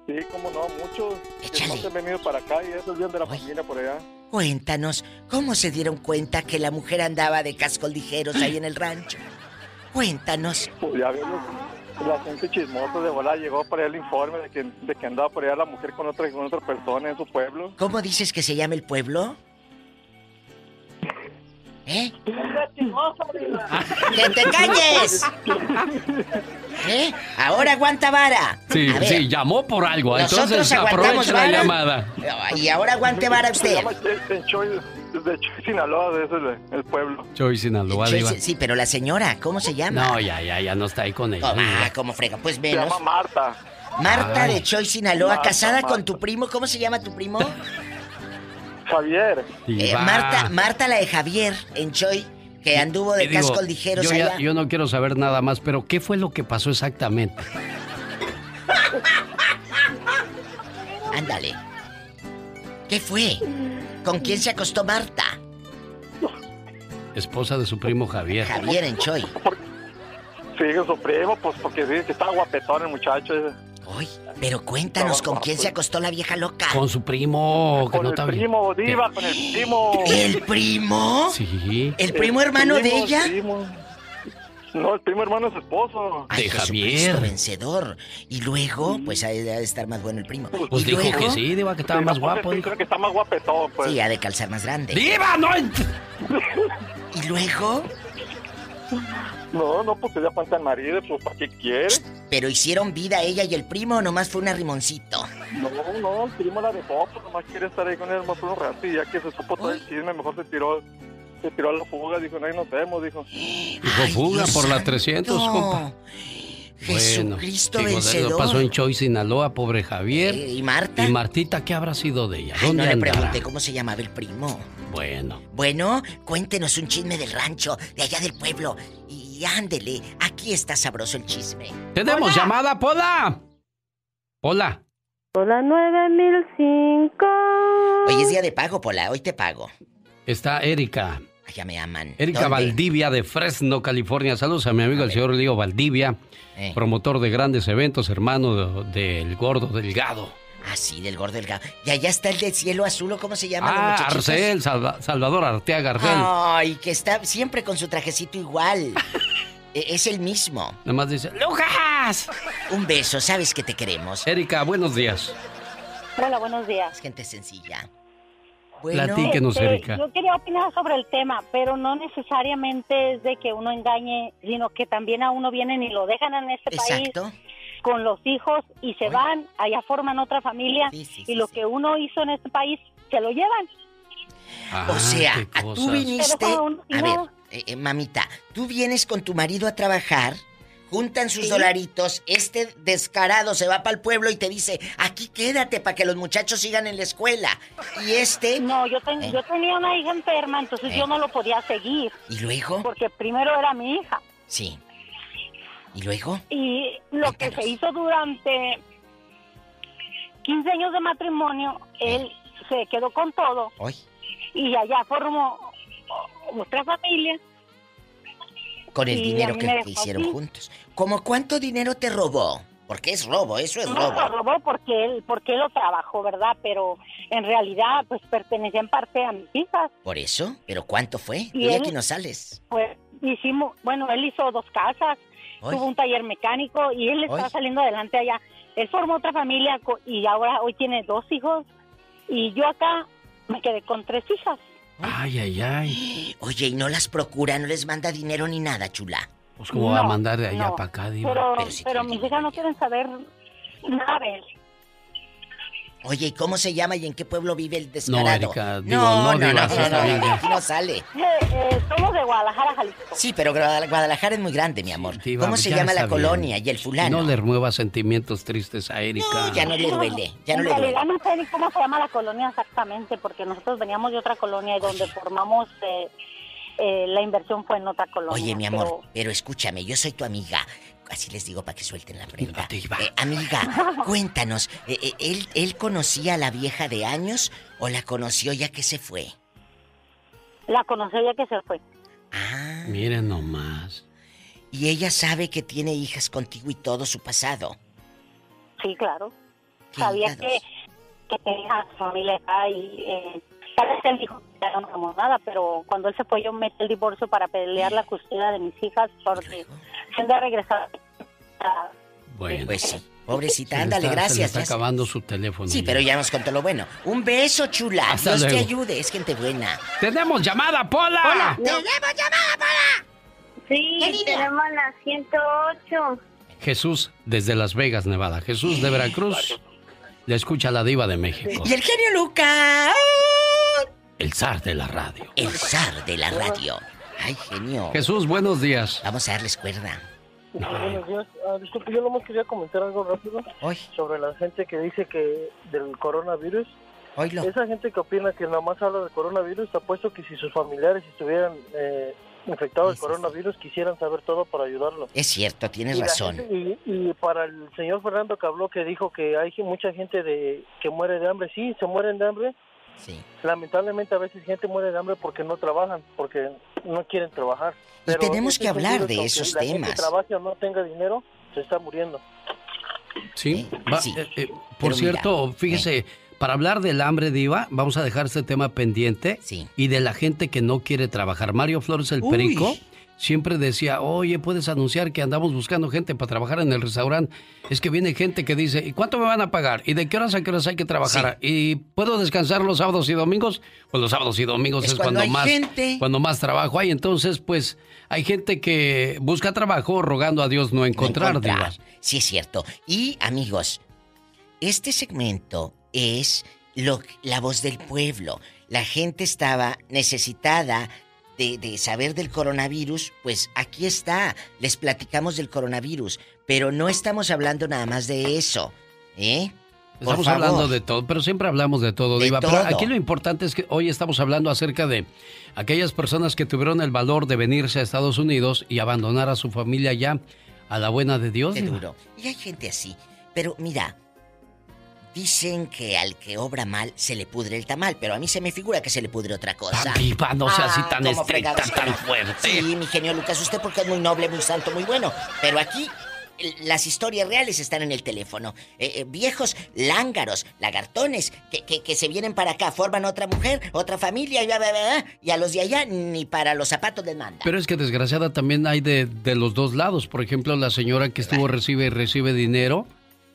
Sí, cómo no, muchos que Échale. no se han venido para acá y eso es bien de la familia por allá. Cuéntanos, ¿cómo se dieron cuenta que la mujer andaba de cascos ligeros ahí en el rancho? Cuéntanos. Pues ya la gente chismosa de volar llegó allá el informe de que, de que andaba por allá la mujer con otra, con otra persona en su pueblo. ¿Cómo dices que se llama el pueblo? ¿Eh? ¡Que te calles! ¿Eh? Ahora aguanta vara. Sí, ver, sí, llamó por algo. Nosotros Entonces aguantamos aprovecha la llamada. Y ahora aguante vara Se usted. de, Choy, de Choy, Sinaloa, de ese es el, el pueblo. Choy Sinaloa, Sí, Diva. sí, sí, pero la señora, ¿cómo se llama? No, ya, ya, ya no está ahí con ella. ¿Cómo, Diva. ah, ¿cómo frega? Pues Se menos. llama Marta. Marta Ay. de Choy, Sinaloa, Marta, casada con Marta. tu primo. ¿Cómo se llama tu primo? Javier. Eh. Marta, Marta la de Javier en Choy, que anduvo de digo, cascos ligeros yo, ya- yo no quiero saber nada más, pero ¿qué fue lo que pasó exactamente? Ándale. ¿Qué fue? ¿Con quién se acostó Marta? Esposa de su primo Javier. Javier en Choy. Sí, su primo, pues porque dice que está guapetón el muchacho. ese. Pero cuéntanos, ¿con quién se acostó la vieja loca? Con su primo, que Con no el está bien. primo, diva, con el primo. ¿El primo? Sí. ¿El primo hermano de primo, ella? primo. No, el primo hermano es esposo. Ay, De Javier. vencedor. Y luego, pues ha de estar más bueno el primo. Pues y dijo luego, que sí, Diva, que estaba Sí, más guapo. sí, dijo. Creo que está más guapetón, pues. Sí, ha de calzar más grande. ¡Diva, no! Y luego, No, no, pues ya falta el marido, pues ¿para qué quiere? pero hicieron vida ella y el primo o nomás fue un arrimoncito. No, no, el primo la dejó, pues nomás quiere estar ahí con él más un rato y ya que se supo todo el chisme, mejor se tiró, se tiró a la fuga, dijo, no, ahí nos vemos, dijo. Dijo fuga por la 300, compa. Jesucristo digo, vencedor. Eso pasó en Choy, Sinaloa, pobre Javier. Eh, ¿Y Marta? ¿Y Martita qué habrá sido de ella? Ay, ¿Dónde no le andará? pregunté cómo se llamaba el primo. Bueno. Bueno, cuéntenos un chisme del rancho, de allá del pueblo. Y ándele, aquí está sabroso el chisme. ¡Tenemos llamada, Pola! Hola. Hola 9005. Hoy es día de pago, Pola, hoy te pago. Está Erika. Allá me aman. Erika ¿Dónde? Valdivia de Fresno, California. Saludos a mi amigo el señor Lío Valdivia, Eh. promotor de grandes eventos, hermano de- del gordo delgado. Ah, sí, del gordo del gato. Y allá está el de cielo azul, ¿o cómo se llama? Ah? Arcel, Salva- Salvador Arteaga Argel. Ay, que está siempre con su trajecito igual. E- es el mismo. Nada más dice, ¡Lucas! Un beso, sabes que te queremos. Erika, buenos días. Hola, buenos días. Gente sencilla. Platíquenos, Este, Erika. Yo quería opinar sobre el tema, pero no necesariamente es de que uno engañe, sino que también a uno vienen y lo dejan en este Exacto. país con los hijos y se van, allá forman otra familia y lo que uno hizo en este país se lo llevan. o sea, tú viniste... A no. ver, eh, eh, mamita, tú vienes con tu marido a trabajar, juntan sus Sí. dolaritos, este descarado se va para el pueblo y te dice, aquí quédate para que los muchachos sigan en la escuela. Y este... No, yo, ten- Eh. yo tenía una hija enferma, entonces Eh. yo no lo podía seguir. ¿Y luego? Porque primero era mi hija. Sí. ¿Y luego? Y lo que se hizo durante 15 años de matrimonio, él se quedó con todo Hoy. y allá formó otra familia. Con el dinero que, que hicieron así. juntos. ¿Cómo cuánto dinero te robó? Porque es robo, eso es No robo. lo robó porque él, porque él lo trabajó, ¿verdad? Pero en realidad, pues pertenecía en parte a mis hijas. ¿Por eso? ¿Pero cuánto fue? Y aquí no sales. Pues hicimos, bueno, él hizo dos casas, Tuvo un taller mecánico y él está saliendo adelante allá. Él formó otra familia y ahora hoy tiene dos hijos y yo acá me quedé con tres hijas. Ay, ay, ay. Oye, ¿y no las procura, no les manda dinero ni nada, chula? Pues cómo va a mandar de allá no, para acá, Diva. Pero, Pero si pero mis hijas no quieren saber nada de él. Oye, ¿y cómo se llama y en qué pueblo vive el No, descarado? Erika, digo, no, sí está bien, ya. aquí no sale. Eh, eh, somos de Guadalajara, Jalisco. Sí, pero Guadal- Guadalajara es muy grande, mi amor. Diva, ¿Cómo se llama la está colonia bien. y el fulano? No le remueva sentimientos tristes a Erika. No, ya no le duele, ya no en le duele. realidad no sé ni cómo se llama la colonia exactamente, porque nosotros veníamos de otra colonia y donde formamos eh, eh, la inversión fue en otra colonia. Oye, mi amor, pero- pero... escúchame, yo soy tu amiga. Así les digo para que suelten la prenda. Eh, amiga, cuéntanos, eh, eh, ¿él, ¿él conocía a la vieja de años o la conoció ya que se fue? La conocí ya que se fue. Miren nomás. Y ella sabe que tiene hijas contigo y todo su pasado. Sí, claro. ¿Qué Sabía que, que tenía su familia acá y eh, tal vez él dijo que ya no hagamos nada, pero cuando él se fue yo metí el divorcio para pelear la custodia de mis hijas porque siendo regresar a- Bueno. Pues sí. Pobrecita, Se le ándale, está- Se le gracias. está ya acabando su teléfono. Sí, pero ya nos contó lo bueno. Un beso, chula. Hasta Dios te luego. ayude, es gente buena. ¡Tenemos llamada, Pola! Hola. ¡Tenemos llamada, Pola! Sí, tenemos la 108. Jesús desde Las Vegas, Nevada. Jesús de Veracruz. Le escucha la diva de México. Y el genio Lucas. El zar de la radio. El zar de la radio. Ay, genio. Jesús, buenos días. Vamos a darles cuerda. Buenos días. Ah, disculpe, yo nomás quería comentar algo rápido sobre la gente que dice que del coronavirus. Esa gente que opina que nada más habla del coronavirus, apuesto que si sus familiares estuvieran eh, infectados del coronavirus, quisieran saber todo para ayudarlo. Es cierto, tienes Y razón. gente- y, y para el señor Fernando que habló, que dijo que hay mucha gente de que muere de hambre, sí, se mueren de hambre. Lamentablemente a veces gente muere de hambre porque no trabajan, porque no quieren trabajar. Y tenemos que hablar de esos la gente temas. trabaje o no tenga dinero, se está muriendo. Sí. va- sí. eh, eh, por Pero cierto, fíjese, para hablar del hambre diva, vamos a dejar este tema pendiente y de la gente que no quiere trabajar. Mario Flores el Uy. Siempre decía, oye, puedes anunciar que andamos buscando gente para trabajar en el restaurante. Es que viene gente que dice, ¿y cuánto me van a pagar? ¿Y de qué horas a qué horas hay que trabajar? ¿Y puedo descansar los sábados y domingos? Pues los sábados y domingos es, cuando, más cuando más trabajo hay. Entonces, pues hay gente que busca trabajo rogando a Dios no encontrar, no Sí, es cierto. Y amigos, este segmento es lo, la voz del pueblo. La gente estaba necesitada de, saber del coronavirus, pues aquí está, les platicamos del coronavirus, pero no estamos hablando nada más de eso, ¿eh? estamos hablando de todo, pero siempre hablamos de todo, Diva. Pero aquí lo importante es que hoy estamos hablando acerca de aquellas personas que tuvieron el valor de venirse a Estados Unidos y abandonar a su familia ya a la buena de Dios. Duro. Y hay gente así. Pero mira, Dicen que al que obra mal se le pudre el tamal, pero a mí se me figura que se le pudre otra cosa. Viva, no sea así ah, tan estricta, tan fuerte. Sí, mi genio Lucas, usted porque es muy noble, muy santo, muy bueno. Pero aquí las historias reales están en el teléfono. Eh, eh, viejos lángaros, lagartones, que, que, se vienen para acá, forman otra mujer, otra familia, y, y a los de allá ni para los zapatos les manda. Pero es que desgraciada también hay de, de los dos lados. Por ejemplo, la señora que estuvo recibe recibe dinero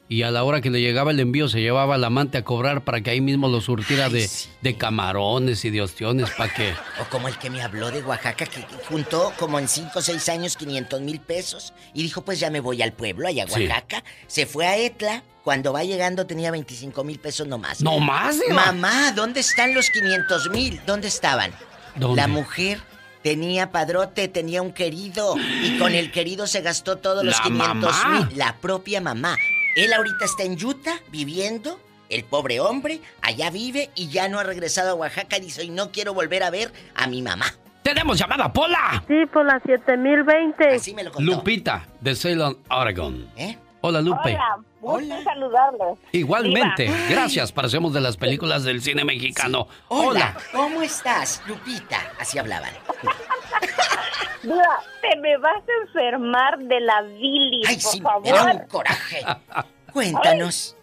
y a la hora que le llegaba el envío se llevaba al amante a cobrar para que ahí mismo lo surtiera de, de, camarones y de ostiones para que... O como el que me habló de Oaxaca, que juntó como en 5 o 6 años 500 mil pesos y dijo pues ya me voy al pueblo, allá a Oaxaca. Se fue a Etla, cuando va llegando tenía 25 mil pesos nomás. ¿No más? Mamá, ¿dónde están los 500 mil? ¿Dónde estaban? La mujer tenía padrote, tenía un querido y con el querido se gastó todos los 500 mil. La propia mamá. Él ahorita está en Utah viviendo, el pobre hombre, allá vive y ya no ha regresado a Oaxaca. Dice, y no quiero volver a ver a mi mamá. ¡Tenemos llamada, Pola! Sí, Pola 7020. Así me lo contó. Lupita, de Ceylon, Oregon. ¿Eh? Hola, Lupe. Hola, Hola. saludarlos. Igualmente. Gracias, parecemos de las películas del cine mexicano. Hola. ¿Cómo estás, Lupita? Así hablaban. Mira, te me vas a enfermar de la bilis, Ay, por sí, favor. Era un coraje. Cuéntanos.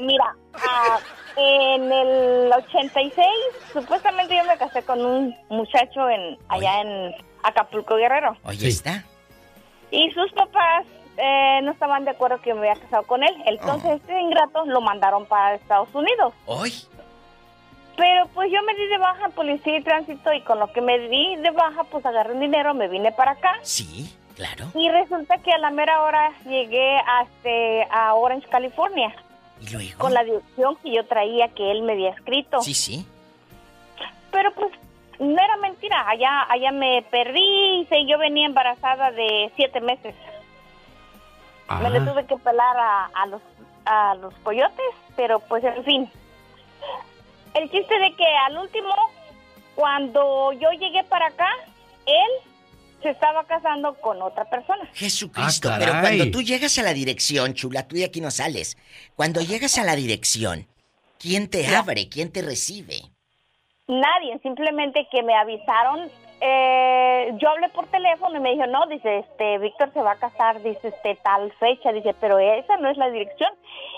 mira, ah, en el 86, supuestamente yo me casé con un muchacho en allá en Acapulco Guerrero. Oye, está. Y sus papás eh, no estaban de acuerdo que me había casado con él. Entonces, oh. este ingrato lo mandaron para Estados Unidos. ¿Hoy? Pero pues yo me di de baja en policía y tránsito y con lo que me di de baja pues agarré el dinero, me vine para acá. Sí, claro. Y resulta que a la mera hora llegué hasta a Orange, California. ¿Y luego? Con la dirección que yo traía que él me había escrito. Sí, sí. Pero pues no era mentira, allá, allá me perdí y yo venía embarazada de siete meses. Me le tuve que pelar a, a, los, a los coyotes, pero pues en fin. El chiste de que al último, cuando yo llegué para acá, él se estaba casando con otra persona. Jesucristo, ah, pero cuando tú llegas a la dirección, chula, tú de aquí no sales. Cuando llegas a la dirección, ¿quién te abre? ¿Quién te recibe? Nadie, simplemente que me avisaron. Eh, yo hablé por teléfono y me dijo, no, dice, este, Víctor se va a casar, dice, este, tal fecha, dice, pero esa no es la dirección.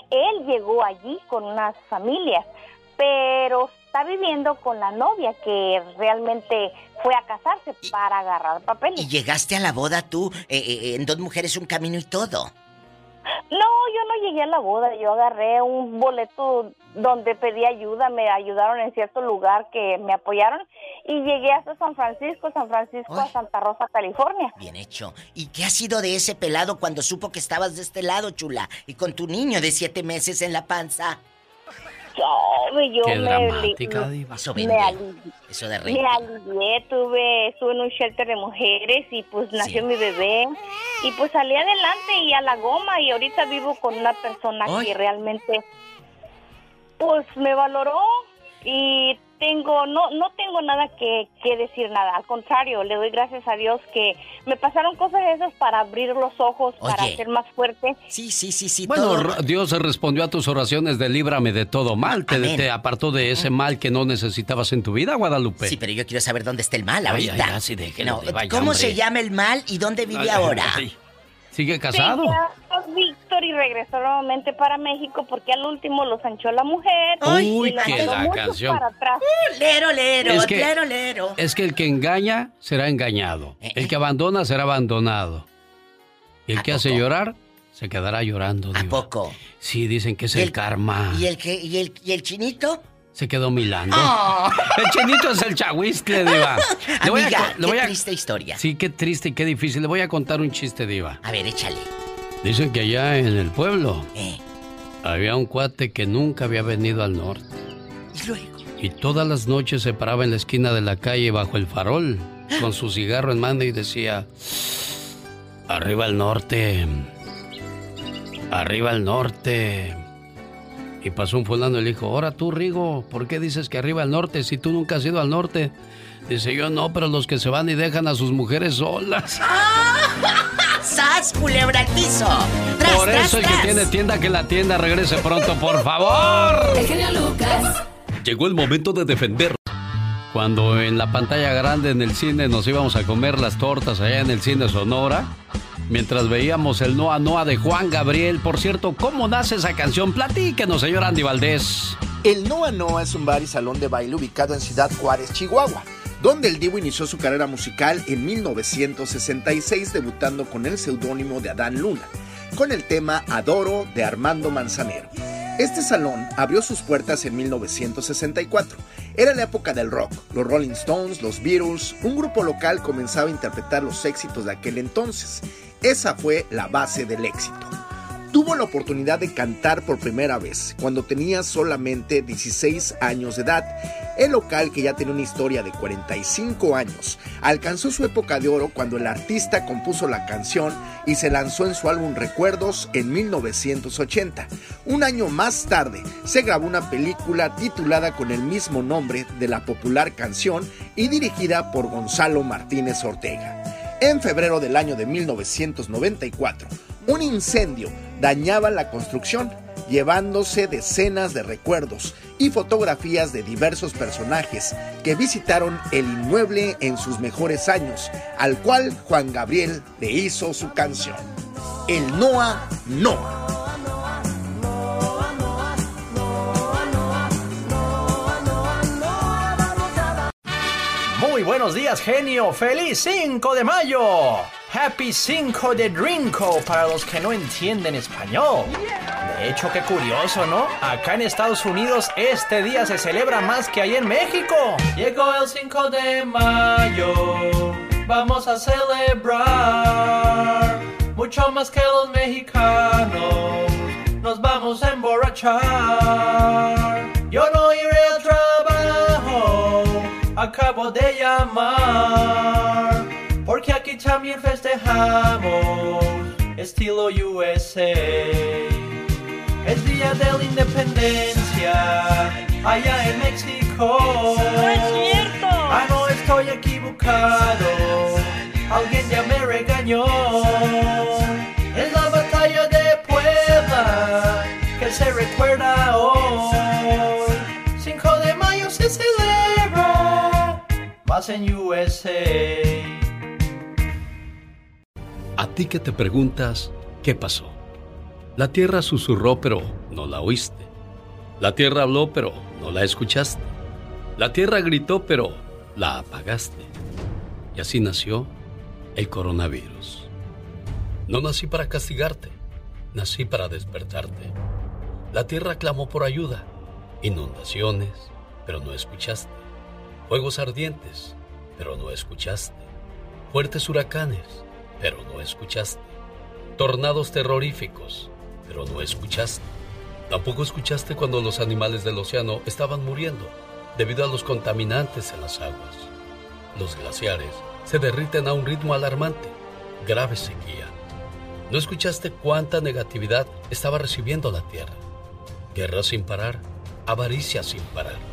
Él llegó allí con unas familias pero está viviendo con la novia que realmente fue a casarse para agarrar papeles. ¿Y llegaste a la boda tú eh, eh, eh, en dos mujeres un camino y todo? No, yo no llegué a la boda, yo agarré un boleto donde pedí ayuda, me ayudaron en cierto lugar que me apoyaron y llegué hasta San Francisco, San Francisco a Santa Rosa, California. Bien hecho. ¿Y qué ha sido de ese pelado cuando supo que estabas de este lado, chula? Y con tu niño de siete meses en la panza. yo Qué me, dramática, me, Eso, me, alivié, Eso de me alivié, tuve, estuve en un shelter de mujeres y pues nació mi bebé y pues salí adelante y a la goma y ahorita vivo con una persona que realmente pues me valoró y tengo, no, no tengo nada que, decir nada, al contrario, le doy gracias a Dios que me pasaron cosas esas para abrir los ojos, para ser más fuerte. Sí, sí, sí, sí. Bueno, Dios respondió a tus oraciones de líbrame de todo mal, te, te, apartó de ese mal que no necesitabas en tu vida, Guadalupe. Sí, pero yo quiero saber dónde está el mal ahorita. ¿Cómo se llama el mal y dónde vive ahora? ¿Sigue casado? Se Víctor y regresó nuevamente para México porque al último los anchó la mujer. Uy, que la canción. Uh, lero, lero, Es que- lero, lero. Es que el que engaña será engañado. El que abandona será abandonado. Y el que hace llorar se quedará llorando. ¿A poco? Sí, dicen que es el, karma. ¿Y el, que, y, el, ¿Y el chinito? Se quedó milando. Oh. El chinito es el chahuiscle, diva. Le voy a Amiga, co- le voy qué a- triste historia. Sí, qué triste y qué difícil. Le voy a contar un chiste, diva. A ver, échale. Dicen que allá en el pueblo Eh. había un cuate que nunca había venido al norte. ¿Y luego? Y todas las noches se paraba en la esquina de la calle bajo el farol, con su cigarro en mano y decía, arriba al norte, arriba al norte. Y pasó un fulano y le dijo, ahora tú, Rigo, ¿por qué dices que arriba al norte si tú nunca has ido al norte? Dice yo, no, pero los que se van y dejan a sus mujeres solas. ¡Sas, culebra piso! ¡Tras, Por tras, eso el que tiene tienda, que la tienda regrese pronto, por favor. Lucas. Llegó el momento de defender. Cuando en la pantalla grande en el cine nos íbamos a comer las tortas allá en el cine Sonora, mientras veíamos el Noa Noa de Juan Gabriel. Por cierto, ¿cómo nace esa canción? Platíquenos, señor Andy Valdés. El Noa Noa es un bar y salón de baile ubicado en Ciudad Juárez, Chihuahua, donde el Divo inició su carrera musical en 1966 debutando con el seudónimo de Adán Luna, con el tema Adoro de Armando Manzanero. Este salón abrió sus puertas en 1964. Era la época del rock. Los Rolling Stones, los Beatles, un grupo local comenzaba a interpretar los éxitos de aquel entonces. Esa fue la base del éxito. Tuvo la oportunidad de cantar por primera vez cuando tenía solamente 16 años de edad. El local, que ya tenía una historia de 45 años, alcanzó su época de oro cuando el artista compuso la canción y se lanzó en su álbum Recuerdos en 1980. Un año más tarde se grabó una película titulada con el mismo nombre de la popular canción y dirigida por Gonzalo Martínez Ortega. En febrero del año de 1994, un incendio dañaba la construcción, llevándose decenas de recuerdos y fotografías de diversos personajes que visitaron el inmueble en sus mejores años, al cual Juan Gabriel le hizo su canción. El Noa Noa. Muy buenos días, genio. ¡Feliz 5 de mayo! Happy 5 de Drinko para los que no entienden español. De hecho, qué curioso, ¿no? Acá en Estados Unidos este día se celebra más que ahí en México. Llegó el 5 de mayo. Vamos a celebrar. Mucho más que los mexicanos. Nos vamos a emborrachar. Acabo de llamar. Porque aquí también festejamos. Estilo USA. Es día de la independencia. Allá en México. ¡No es cierto! Ah, no estoy equivocado. Alguien ya me regañó. Es la batalla de Puebla que se recuerda hoy. En USA. A ti que te preguntas, ¿qué pasó? La tierra susurró, pero no la oíste. La tierra habló, pero no la escuchaste. La tierra gritó, pero la apagaste. Y así nació el coronavirus. No nací para castigarte, nací para despertarte. La tierra clamó por ayuda, inundaciones, pero no escuchaste. Fuegos ardientes, pero no escuchaste. Fuertes huracanes, pero no escuchaste. Tornados terroríficos, pero no escuchaste. Tampoco escuchaste cuando los animales del océano estaban muriendo debido a los contaminantes en las aguas. Los glaciares se derriten a un ritmo alarmante, grave sequía. No escuchaste cuánta negatividad estaba recibiendo la Tierra. Guerra sin parar, avaricia sin parar.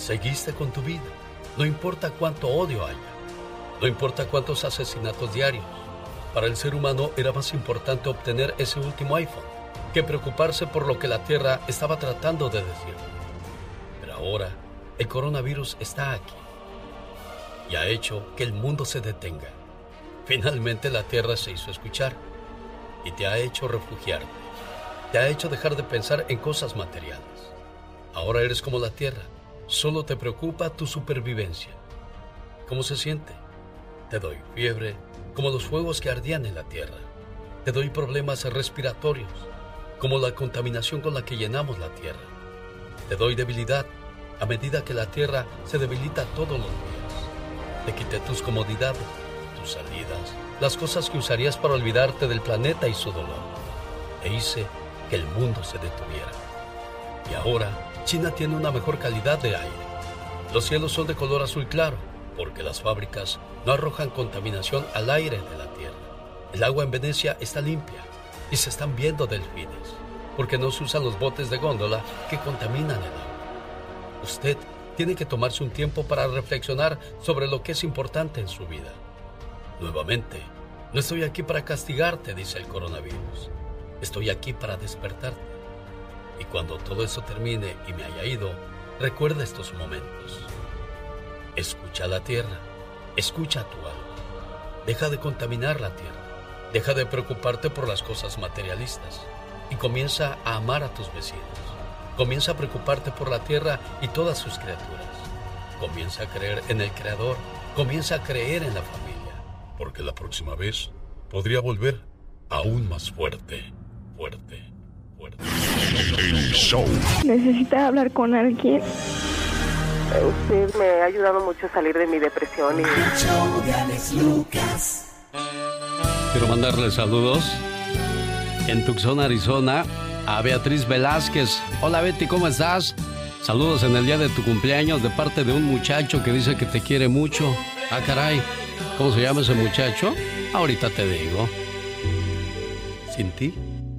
Seguiste con tu vida, no importa cuánto odio haya, no importa cuántos asesinatos diarios. Para el ser humano era más importante obtener ese último iPhone que preocuparse por lo que la Tierra estaba tratando de decir. Pero ahora el coronavirus está aquí y ha hecho que el mundo se detenga. Finalmente la Tierra se hizo escuchar. y te ha hecho refugiarte. Te ha hecho dejar de pensar en cosas materiales. Ahora eres como la tierra, solo te preocupa tu supervivencia. ¿Cómo se siente? Te doy fiebre, como los fuegos que ardían en la tierra. Te doy problemas respiratorios, como la contaminación con la que llenamos la tierra. Te doy debilidad a medida que la tierra se debilita todos los días. Te quité tus comodidades, tus salidas, las cosas que usarías para olvidarte del planeta y su dolor. E hice que el mundo se detuviera. Y ahora China tiene una mejor calidad de aire. Los cielos son de color azul claro, porque las fábricas no arrojan contaminación al aire de la tierra. El agua en Venecia está limpia y se están viendo delfines, porque no se usan los botes de góndola que contaminan el agua. Usted tiene que tomarse un tiempo para reflexionar sobre lo que es importante en su vida. Nuevamente, no estoy aquí para castigarte, dice el coronavirus. Estoy aquí para despertarte. Y cuando todo eso termine y me haya ido, recuerda estos momentos. Escucha la tierra, escucha tu alma. Deja de contaminar la tierra. Deja de preocuparte por las cosas materialistas y comienza a amar a tus vecinos. Comienza a preocuparte por la tierra y todas sus criaturas. Comienza a creer en el Creador. Comienza a creer en la familia. Porque la próxima vez podría volver aún más fuerte, fuerte, El show. ¿Necesita hablar con alguien? Usted me ha ayudado mucho a salir de mi depresión y... Quiero mandarle saludos en Tucson, Arizona, a Beatriz Velázquez. Hola Betty, ¿cómo estás? Saludos en el día de tu cumpleaños de parte de un muchacho que dice que te quiere mucho. Ah, caray, ¿cómo se llama ese muchacho? Ahorita te digo. Sin ti,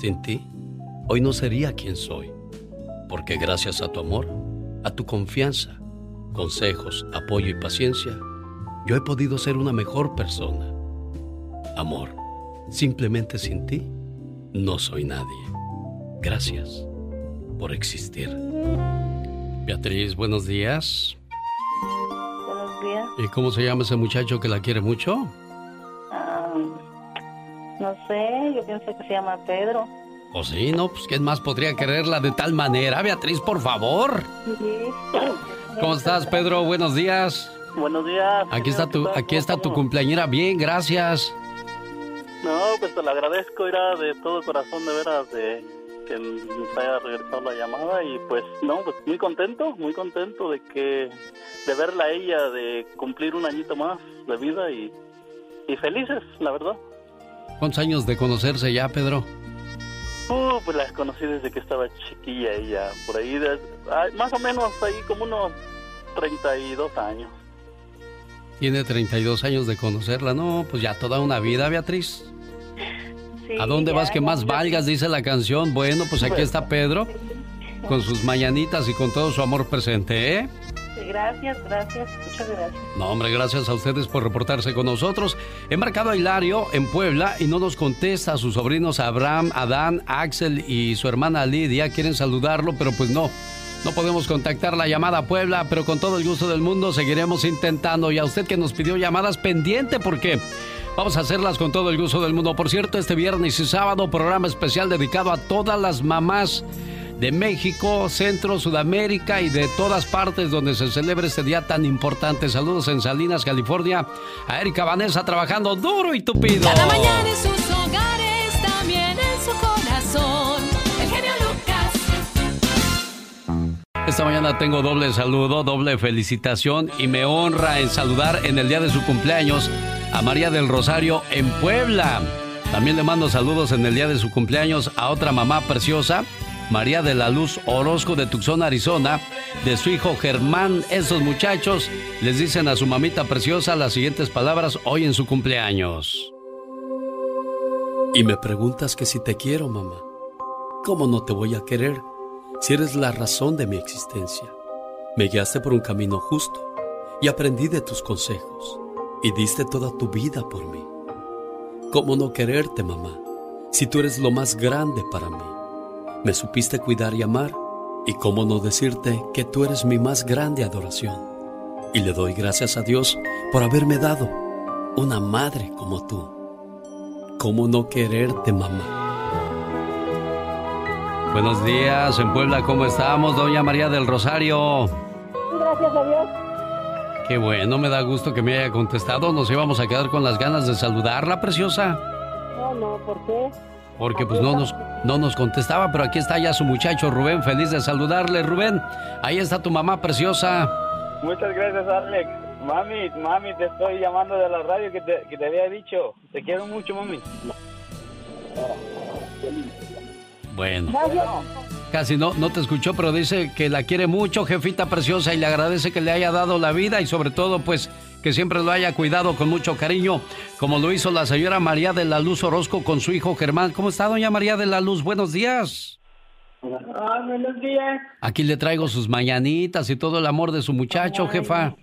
Sin ti, hoy no sería quien soy, porque gracias a tu amor, a tu confianza, consejos, apoyo y paciencia, yo he podido ser una mejor persona. Amor, simplemente sin ti, no soy nadie. Gracias por existir. Beatriz, buenos días. Buenos días. ¿Y cómo se llama ese muchacho que la quiere mucho? No sé, yo pienso que se llama Pedro. ¿O ¿Oh, sí? No, pues ¿quién más podría quererla de tal manera? Beatriz, por favor. Sí. ¿Cómo estás, Pedro? Buenos días. Buenos días. Aquí está tu, aquí está tu cumpleañera. Bien, gracias. No, pues te lo agradezco, era de todo corazón, de veras, de que nos haya regresado la llamada y pues no, pues muy contento, muy contento de que de verla a ella, de cumplir un añito más de vida y, y felices, la verdad. ¿Cuántos años de conocerse ya, Pedro? Uh, pues la conocí desde que estaba chiquilla ella, por ahí, más o menos ahí como unos 32 años. Tiene 32 años de conocerla, no, pues ya toda una vida, Beatriz. ¿A dónde vas que más valgas? Dice la canción. Bueno, pues aquí está Pedro con sus mañanitas y con todo su amor presente, ¿eh? Gracias, gracias, muchas gracias. No, hombre, gracias a ustedes por reportarse con nosotros. He marcado a Hilario en Puebla y no nos contesta a sus sobrinos Abraham, Adán, Axel y su hermana Lidia. Quieren saludarlo, pero pues no. No podemos contactar la llamada Puebla, pero con todo el gusto del mundo seguiremos intentando. Y a usted que nos pidió llamadas pendiente, porque vamos a hacerlas con todo el gusto del mundo. Por cierto, este viernes y sábado, programa especial dedicado a todas las mamás de México, Centro, Sudamérica y de todas partes donde se celebra este día tan importante. Saludos en Salinas, California, a Erika Vanessa trabajando duro y tupido. Cada mañana en sus hogares, también en su corazón. El genio Lucas. Esta mañana tengo doble saludo, doble felicitación y me honra en saludar en el día de su cumpleaños a María del Rosario en Puebla. También le mando saludos en el día de su cumpleaños a otra mamá preciosa María de la Luz Orozco de Tucson, Arizona, de su hijo Germán. Esos muchachos les dicen a su mamita preciosa las siguientes palabras hoy en su cumpleaños. Y me preguntas que si te quiero, mamá. ¿Cómo no te voy a querer si eres la razón de mi existencia? Me guiaste por un camino justo y aprendí de tus consejos y diste toda tu vida por mí. ¿Cómo no quererte, mamá, si tú eres lo más grande para mí? Me supiste cuidar y amar y cómo no decirte que tú eres mi más grande adoración. Y le doy gracias a Dios por haberme dado una madre como tú. ¿Cómo no quererte, mamá? Buenos días, en Puebla, ¿cómo estamos? Doña María del Rosario. Gracias a Dios. Qué bueno, me da gusto que me haya contestado. Nos íbamos a quedar con las ganas de saludarla, preciosa. No, no, ¿por qué? Porque pues no nos, no nos contestaba, pero aquí está ya su muchacho Rubén, feliz de saludarle. Rubén, ahí está tu mamá preciosa. Muchas gracias, Alex. Mami, mami, te estoy llamando de la radio que te, que te había dicho. Te quiero mucho, mami. Bueno. Casi no, no te escuchó, pero dice que la quiere mucho, jefita preciosa, y le agradece que le haya dado la vida y sobre todo, pues, que siempre lo haya cuidado con mucho cariño, como lo hizo la señora María de la Luz Orozco con su hijo Germán. ¿Cómo está, doña María de la Luz? Buenos días. Ah, buenos días. Aquí le traigo sus mañanitas y todo el amor de su muchacho, jefa.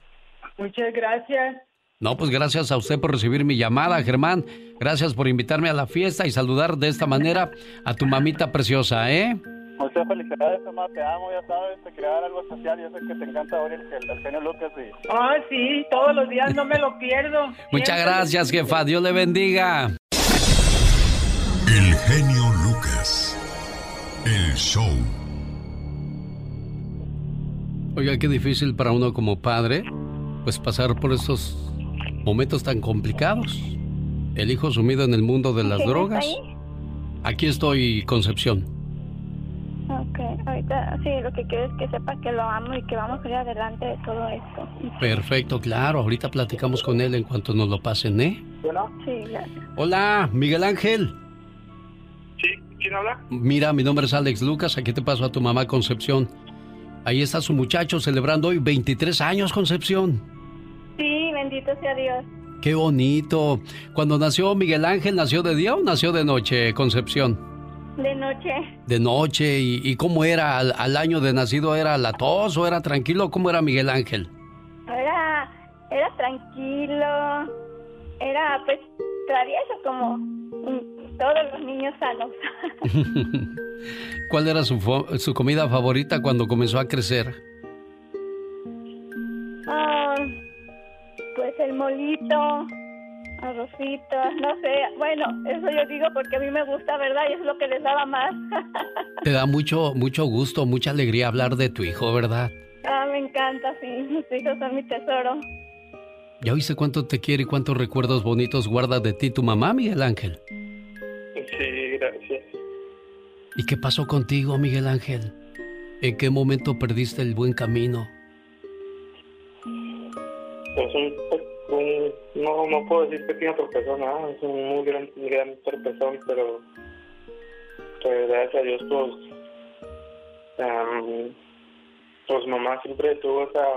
Muchas gracias. No, pues gracias a usted por recibir mi llamada, Germán. Gracias por invitarme a la fiesta y saludar de esta manera a tu mamita preciosa, ¿eh? Muchas felicidades, mamá. Te amo, ya sabes, de crear algo especial. Yo sé que te encanta oír el, el, genio Lucas. Y... Ah, sí, todos los días no me lo pierdo. Muchas gracias, jefa. Dios le bendiga. El genio Lucas. El show. Oiga, qué difícil para uno como padre, pues pasar por estos momentos tan complicados. El hijo sumido en el mundo de las drogas. Aquí estoy, Concepción. Ok, ahorita sí, lo que quiero es que sepa que lo amo y que vamos a ir adelante de todo esto. Perfecto, claro. Ahorita platicamos con él en cuanto nos lo pasen, ¿eh? Sí, gracias. Hola, Miguel Ángel. Sí, ¿quién habla? Mira, mi nombre es Alex Lucas. Aquí te paso a tu mamá Concepción. Ahí está su muchacho celebrando hoy 23 años, Concepción. Sí, bendito sea Dios. Qué bonito. Cuando nació Miguel Ángel, ¿nació de día o nació de noche, Concepción? De noche. De noche. ¿Y, cómo era al, año de nacido? ¿Era la tos o era tranquilo? ¿Cómo era Miguel Ángel? Era, era tranquilo. Era pues travieso como todos los niños sanos. ¿Cuál era su, su comida favorita cuando comenzó a crecer? Ah, pues el molito arrocitos, no sé. Bueno, eso yo digo porque a mí me gusta, ¿verdad? Y es lo que les daba más. Te da mucho, mucho gusto, mucha alegría hablar de tu hijo, ¿verdad? Ah, me encanta, sí. Mis hijos son mi tesoro. ¿Ya oíste cuánto te quiere y cuántos recuerdos bonitos guarda de ti tu mamá, Miguel Ángel? Sí, gracias. ¿Y qué pasó contigo, Miguel Ángel? ¿En qué momento perdiste el buen camino? Pues un no, no puedo decir que tiene tropezón, nada, es un muy gran, gran tropezón, pero pues, gracias a Dios, pues, pues mamá siempre tuvo esa,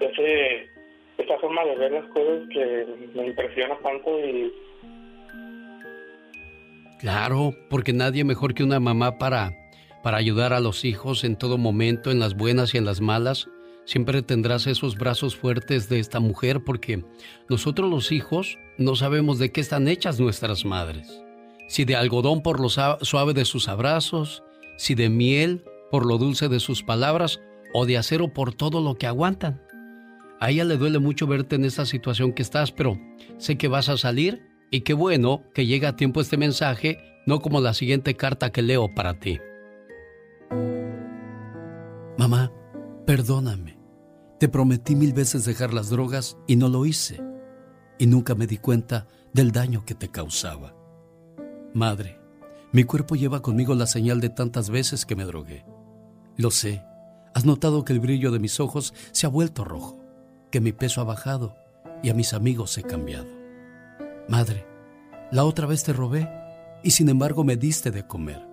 ese, esa forma de ver las cosas que me impresiona tanto y... Claro, porque nadie mejor que una mamá para, para ayudar a los hijos en todo momento, en las buenas y en las malas Siempre tendrás esos brazos fuertes de esta mujer porque nosotros los hijos no sabemos de qué están hechas nuestras madres. Si de algodón por lo suave de sus abrazos, si de miel por lo dulce de sus palabras o de acero por todo lo que aguantan. A ella le duele mucho verte en esta situación que estás, pero sé que vas a salir y qué bueno que llega a tiempo este mensaje, no como la siguiente carta que leo para ti. Mamá, perdóname. Te prometí mil veces dejar las drogas y no lo hice. Y nunca me di cuenta del daño que te causaba. Madre, mi cuerpo lleva conmigo la señal de tantas veces que me drogué. Lo sé. Has notado que el brillo de mis ojos se ha vuelto rojo, que mi peso ha bajado y a mis amigos he cambiado. Madre, la otra vez te robé y sin embargo me diste de comer.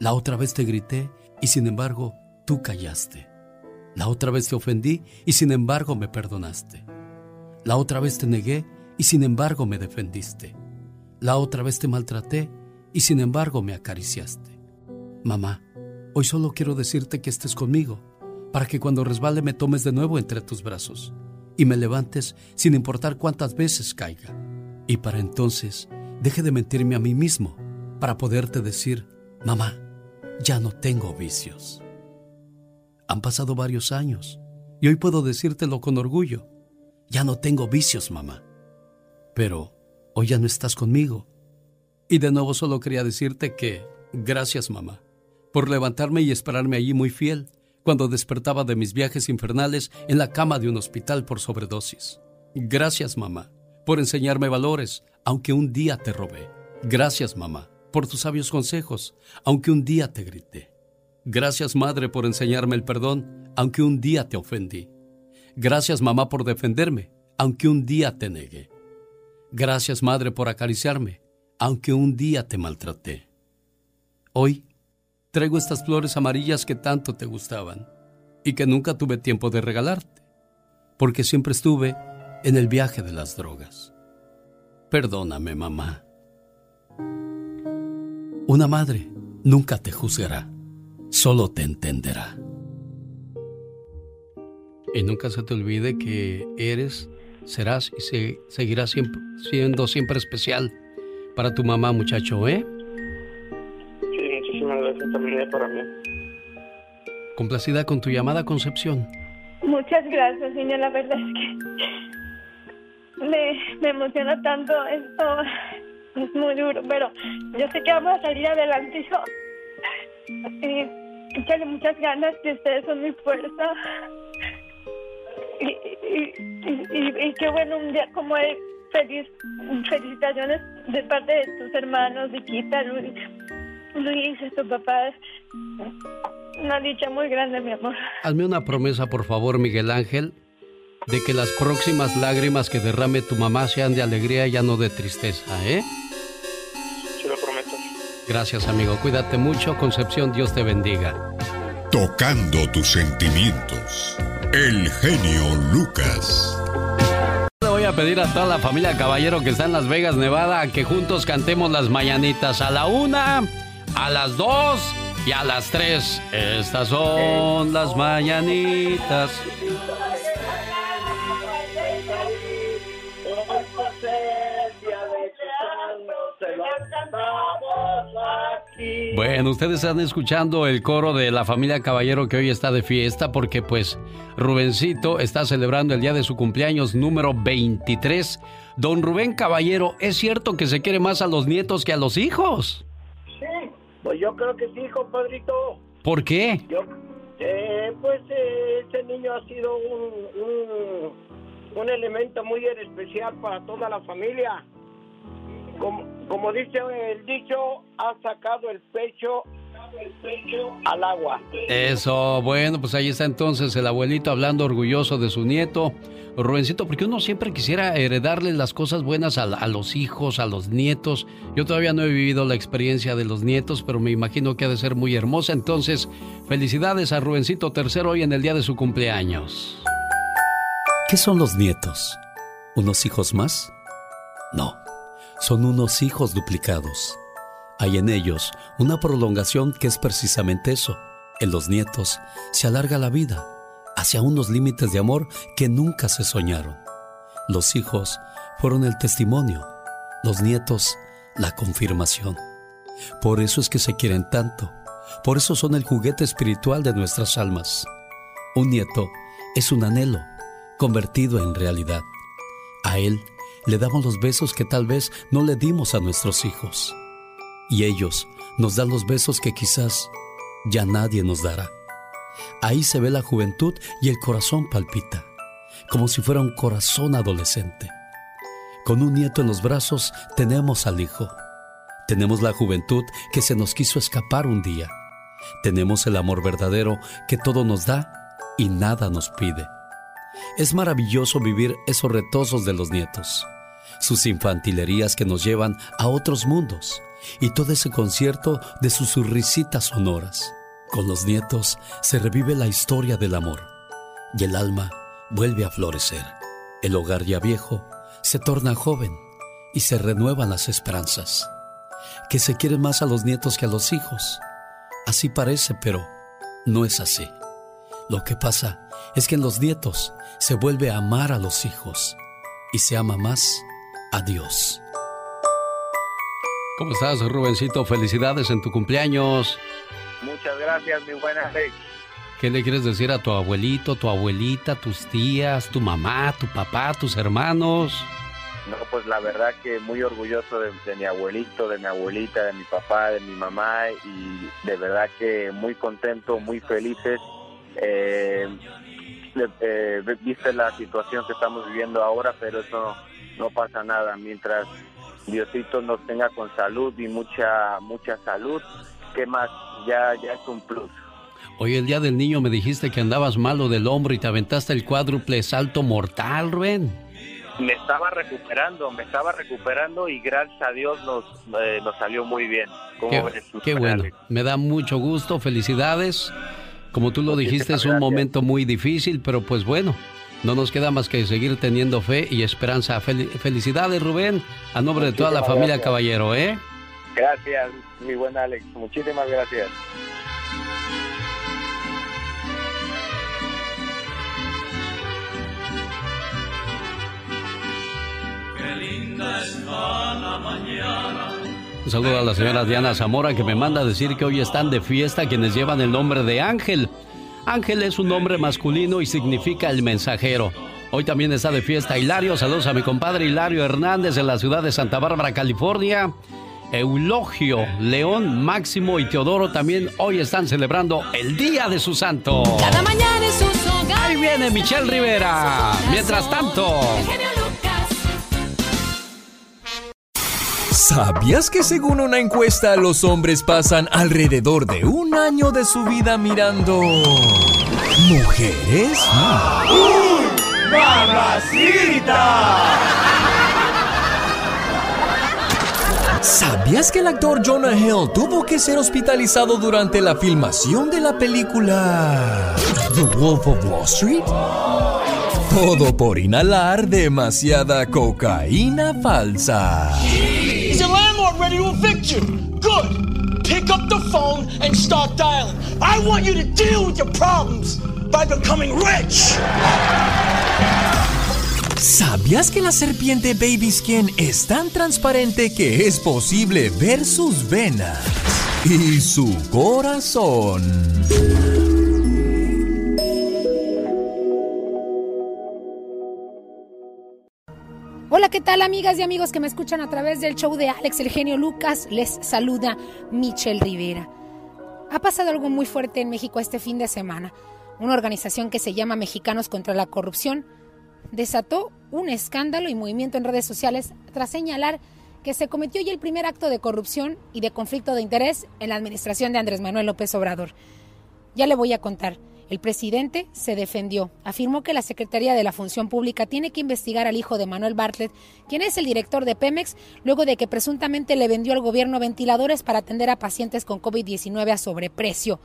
La otra vez te grité y sin embargo tú callaste. La otra vez te ofendí y sin embargo me perdonaste. La otra vez te negué y sin embargo me defendiste. La otra vez te maltraté y sin embargo me acariciaste. Mamá, hoy solo quiero decirte que estés conmigo, para que cuando resbale me tomes de nuevo entre tus brazos y me levantes sin importar cuántas veces caiga. Y para entonces deje de mentirme a mí mismo para poderte decir, mamá, ya no tengo vicios. Han pasado varios años y hoy puedo decírtelo con orgullo. Ya no tengo vicios, mamá. Pero hoy ya no estás conmigo. Y de nuevo solo quería decirte que, gracias, mamá, por levantarme y esperarme allí muy fiel cuando despertaba de mis viajes infernales en la cama de un hospital por sobredosis. Gracias, mamá, por enseñarme valores, aunque un día te robé. Gracias, mamá, por tus sabios consejos, aunque un día te grité. Gracias, madre, por enseñarme el perdón, aunque un día te ofendí. Gracias, mamá, por defenderme, aunque un día te negué. Gracias, madre, por acariciarme, aunque un día te maltraté. Hoy traigo estas flores amarillas que tanto te gustaban y que nunca tuve tiempo de regalarte, porque siempre estuve en el viaje de las drogas. Perdóname, mamá. Una madre nunca te juzgará, solo te entenderá. Y nunca se te olvide que eres, serás y se, seguirás siendo siempre especial para tu mamá, muchacho, ¿eh? también para mí. Complacida con tu llamada, Concepción. Muchas gracias, niña. La verdad es que me, me emociona tanto esto. Es muy duro, pero yo sé que vamos a salir adelante, hijo. Y échale muchas ganas, que ustedes son mi fuerza. Y, y, y, qué bueno un día como hoy. Feliz, felicitaciones de parte de tus hermanos, Viquita, Luis, Luis, tu papá es una dicha muy grande, mi amor. Hazme una promesa, por favor, Miguel Ángel, de que las próximas lágrimas que derrame tu mamá sean de alegría y ya no de tristeza, ¿eh? Gracias, amigo. Cuídate mucho. Concepción, Dios te bendiga. Tocando tus sentimientos. El genio Lucas. Le voy a pedir a toda la familia Caballero que está en Las Vegas, Nevada, que juntos cantemos las mañanitas a la una a las 2 y a las 3. Estas son las mañanitas. Bueno, ustedes están escuchando el coro de la familia Caballero que hoy está de fiesta porque pues Rubencito está celebrando el día de su cumpleaños número 23. Don Rubén Caballero, ¿es cierto que se quiere más a los nietos que a los hijos? Pues yo creo que sí, compadrito. ¿Por qué? Yo, eh, pues eh, ese niño ha sido un, un, elemento muy especial para toda la familia. Como, como dice el dicho, ha sacado el pecho al agua. Eso, bueno, pues ahí está entonces el abuelito hablando orgulloso de su nieto. Rubencito, porque uno siempre quisiera heredarle las cosas buenas a, los hijos, a los nietos. Yo todavía no he vivido la experiencia de los nietos, pero me imagino que ha de ser muy hermosa. Entonces, felicidades a Rubencito tercero hoy en el día de su cumpleaños. ¿Qué son los nietos? ¿Unos hijos más? No, son unos hijos duplicados hay en ellos una prolongación que es precisamente eso. En los nietos se alarga la vida hacia unos límites de amor que nunca se soñaron. Los hijos fueron el testimonio, los nietos la confirmación. Por eso es que se quieren tanto, por eso son el juguete espiritual de nuestras almas. Un nieto es un anhelo convertido en realidad. A él le damos los besos que tal vez no le dimos a nuestros hijos y ellos nos dan los besos que quizás ya nadie nos dará. Ahí se ve la juventud y el corazón palpita, como si fuera un corazón adolescente. Con un nieto en los brazos tenemos al hijo. Tenemos la juventud que se nos quiso escapar un día. Tenemos el amor verdadero que todo nos da y nada nos pide. Es maravilloso vivir esos retosos de los nietos, sus infantilerías que nos llevan a otros mundos y todo ese concierto de sus risitas sonoras. Con los nietos se revive la historia del amor y el alma vuelve a florecer. El hogar ya viejo se torna joven y se renuevan las esperanzas. Que se quieren más a los nietos que a los hijos. Así parece, pero no es así. Lo que pasa es que en los nietos se vuelve a amar a los hijos y se ama más a Dios. ¿Cómo estás, Rubencito? Felicidades en tu cumpleaños. Muchas gracias, mi buena Alex. ¿Qué le quieres decir a tu abuelito, tu abuelita, tus tías, tu mamá, tu papá, tus hermanos? No, pues la verdad que muy orgulloso de, mi abuelito, de mi abuelita, de mi papá, de mi mamá y de verdad que muy contento, muy felices. Eh, eh, viste la situación que estamos viviendo ahora, pero eso no pasa nada mientras Diosito nos tenga con salud y mucha mucha salud, ¿qué más? Ya ya es un plus. Hoy el día del niño me dijiste que andabas malo del hombro y te aventaste el cuádruple salto mortal, Rubén. Me estaba recuperando, me estaba recuperando y gracias a Dios nos, eh, nos salió muy bien. Qué, bueno, me da mucho gusto, felicidades. Como tú lo dijiste, es un momento muy difícil, pero pues bueno, no nos queda más que seguir teniendo fe y esperanza. felicidades, Rubén, a nombre de toda la familia Caballero, ¿eh? Gracias, mi buen Alex. Muchísimas gracias. Qué linda está la mañana. Un saludo a la señora Diana Zamora que me manda a decir que hoy están de fiesta quienes llevan el nombre de Ángel. Ángel es un nombre masculino y significa el mensajero. Hoy también está de fiesta Hilario. Saludos a mi compadre Hilario Hernández en la ciudad de Santa Bárbara, California. Eulogio, León, Máximo y Teodoro también hoy están celebrando el Día de su Santo. Cada mañana en sus Ahí viene Michelle Rivera. Mientras tanto. ¿Sabías que según una encuesta los hombres pasan alrededor de un año de su vida mirando mujeres? ¡Uy! ¡Mamacita! ¿Sabías que el actor Jonah Hill tuvo que ser hospitalizado durante la filmación de la película The Wolf of Wall Street? Todo por inhalar demasiada cocaína falsa. Is your landlord ready to evict you? Good. Pick up the phone and start dialing. I want you to deal with your problems by becoming rich. ¿Sabías que la serpiente Baby Skin es tan transparente que es posible ver sus venas y su corazón? Hola, ¿qué tal amigas y amigos que me escuchan a través del show de Alex el genio Lucas? Les saluda Michelle Rivera. Ha pasado algo muy fuerte en México este fin de semana. Una organización que se llama Mexicanos contra la Corrupción desató un escándalo y movimiento en redes sociales tras señalar que se cometió ya el primer acto de corrupción y de conflicto de interés en la administración de Andrés Manuel López Obrador. Ya le voy a contar. El presidente se defendió. Afirmó que la Secretaría de la Función Pública tiene que investigar al hijo de Manuel Bartlett, quien es el director de Pemex, luego de que presuntamente le vendió al gobierno ventiladores para atender a pacientes con COVID-19 a sobreprecio.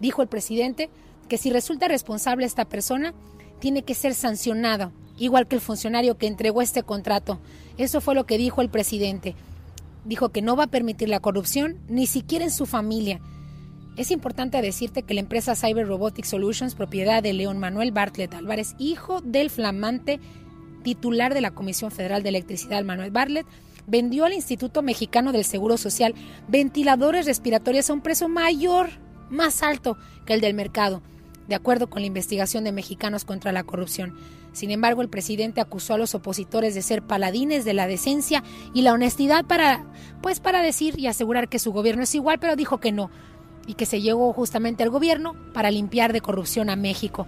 Dijo el presidente que si resulta responsable esta persona, tiene que ser sancionado, igual que el funcionario que entregó este contrato. Eso fue lo que dijo el presidente. Dijo que no va a permitir la corrupción, ni siquiera en su familia es importante decirte que la empresa Cyber Robotics Solutions, propiedad de León Manuel Bartlett Álvarez, hijo del flamante titular de la Comisión Federal de Electricidad, Manuel Bartlett, vendió al Instituto Mexicano del Seguro Social ventiladores respiratorios a un precio mayor, más alto que el del mercado, de acuerdo con la investigación de Mexicanos contra la Corrupción. Sin embargo, el presidente acusó a los opositores de ser paladines de la decencia y la honestidad para, pues, para decir y asegurar que su gobierno es igual, pero dijo que no, y que se llegó justamente al gobierno para limpiar de corrupción a México.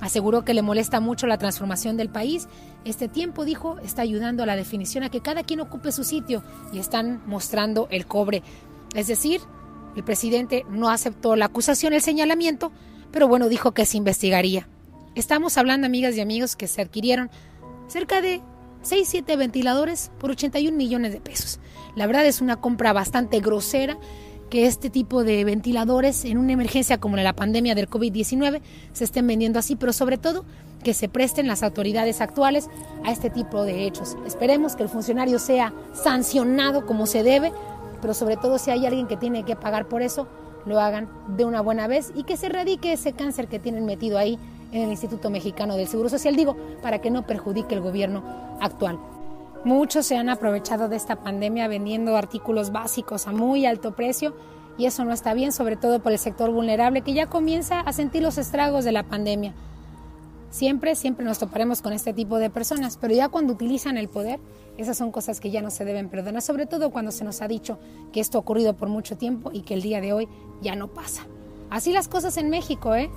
Aseguró que le molesta mucho la transformación del país. Este tiempo, dijo, está ayudando a la definición a que cada quien ocupe su sitio y están mostrando el cobre. Es decir, el presidente no aceptó la acusación, el señalamiento, pero bueno, dijo que se investigaría. Estamos hablando, amigas y amigos, que se adquirieron cerca de 6, 7 ventiladores por 81 millones de pesos. La verdad es una compra bastante grosera que este tipo de ventiladores en una emergencia como la pandemia del COVID-19 se estén vendiendo así, pero sobre todo que se presten las autoridades actuales a este tipo de hechos. Esperemos que el funcionario sea sancionado como se debe, pero sobre todo si hay alguien que tiene que pagar por eso, lo hagan de una buena vez y que se erradique ese cáncer que tienen metido ahí en el Instituto Mexicano del Seguro Social, digo, para que no perjudique el gobierno actual. Muchos se han aprovechado de esta pandemia vendiendo artículos básicos a muy alto precio y eso no está bien, sobre todo por el sector vulnerable que ya comienza a sentir los estragos de la pandemia. Siempre, siempre nos toparemos con este tipo de personas, pero ya cuando utilizan el poder, esas son cosas que ya no se deben perdonar, sobre todo cuando se nos ha dicho que esto ha ocurrido por mucho tiempo y que el día de hoy ya no pasa. Así las cosas en México, ¿eh?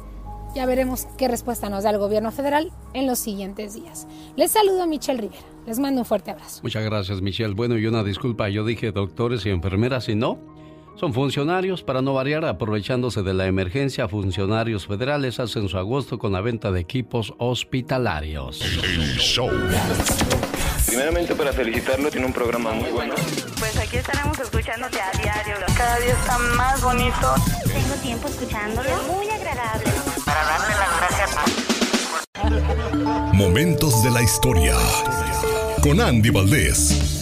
Ya veremos qué respuesta nos da el gobierno federal en los siguientes días. Les saludo a Michelle Rivera. Les mando un fuerte abrazo. Muchas gracias, Michelle. Bueno, y una disculpa, yo dije doctores y enfermeras y no. Son funcionarios, para no variar, aprovechándose de la emergencia, funcionarios federales hacen su agosto con la venta de equipos hospitalarios. El show. Primeramente para felicitarlo, tiene un programa muy bueno. Pues aquí estaremos escuchándote a diario. Cada día está más bonito. Tengo tiempo escuchándolo. Muy agradable. Momentos de la historia. Con Andy Valdés.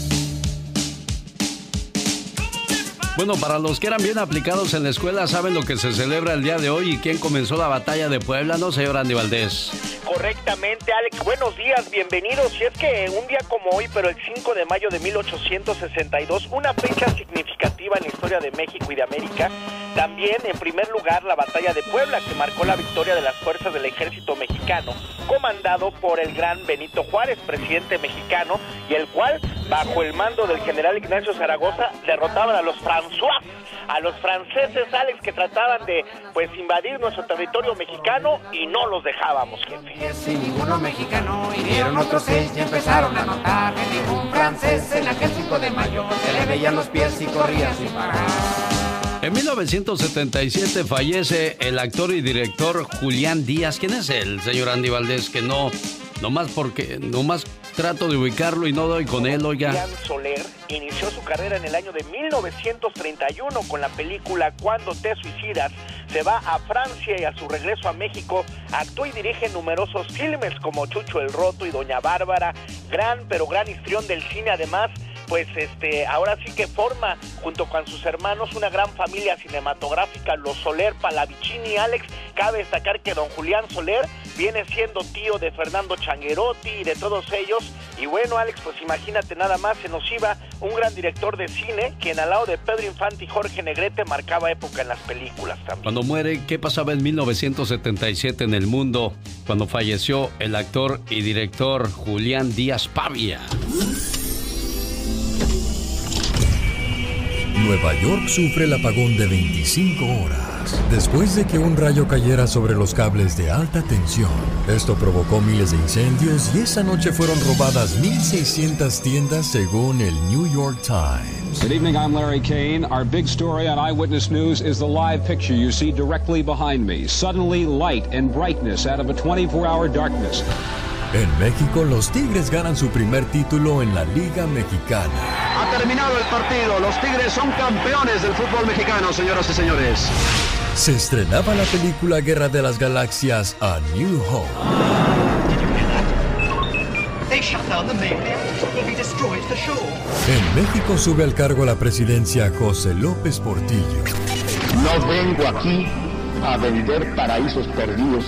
Bueno, para los que eran bien aplicados en la escuela, saben lo que se celebra el día de hoy y quién comenzó la batalla de Puebla, ¿no, señor Andy Valdés? Correctamente, Alex. Buenos días, bienvenidos. Y es que un día como hoy, pero el 5 de mayo de 1862, una fecha significativa en la historia de México y de América, también, en primer lugar, la batalla de Puebla, que marcó la victoria de las fuerzas del ejército mexicano, comandado por el gran Benito Juárez, presidente mexicano, y el cual, bajo el mando del general Ignacio Zaragoza, derrotaban a los François, a los franceses, Alex, que trataban de pues invadir nuestro territorio mexicano y no los dejábamos, jefe. Sin ninguno mexicano hirieron otros seis y empezaron a notar que ningún francés en aquel 5 de mayo se le veían los pies y corría sin parar. En 1977 fallece el actor y director Julián Díaz. ¿Quién es el señor Andy Valdés? Que no, no más porque, no más trato de ubicarlo y no doy con él, oiga. Julián Soler inició su carrera en el año de 1931 con la película Cuando te suicidas. Se va a Francia y a su regreso a México actúa y dirige numerosos filmes como Chucho el Roto y Doña Bárbara. Gran, pero gran histrión del cine además pues este ahora sí que forma junto con sus hermanos una gran familia cinematográfica, los Soler, Palavicini, Alex. Cabe destacar que don Julián Soler viene siendo tío de Fernando Changuerotti y de todos ellos. Y bueno, Alex, pues imagínate nada más, se nos iba un gran director de cine, quien al lado de Pedro Infante y Jorge Negrete marcaba época en las películas también. Cuando muere, ¿qué pasaba en 1977 en el mundo? Cuando falleció el actor y director Julián Díaz Pavia. Nueva York sufre el apagón de 25 horas después de que un rayo cayera sobre los cables de alta tensión. Esto provocó miles de incendios y esa noche fueron robadas 1.600 tiendas según el New York Times. Good evening, I'm Larry Kane. Our big story on Eyewitness News is the live picture you see directly behind me. Suddenly, light and brightness out of a 24 hour darkness. En México, los Tigres ganan su primer título en la Liga Mexicana. Ha terminado el partido. Los Tigres son campeones del fútbol mexicano, señoras y señores. Se estrenaba la película Guerra de las Galaxias a New Hope. En México sube al cargo la presidencia José López Portillo. No vengo aquí a vender paraísos perdidos.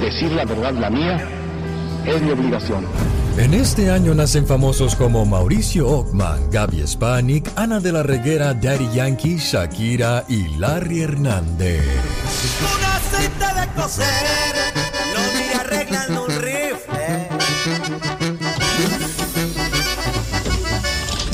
Decir la verdad, la mía, es mi obligación. En este año nacen famosos como Mauricio Ockman, Gaby Spanik, Ana de la Reguera, Daddy Yankee, Shakira y Larry Hernández. Un aceite de coser, lo vi arreglando un rifle.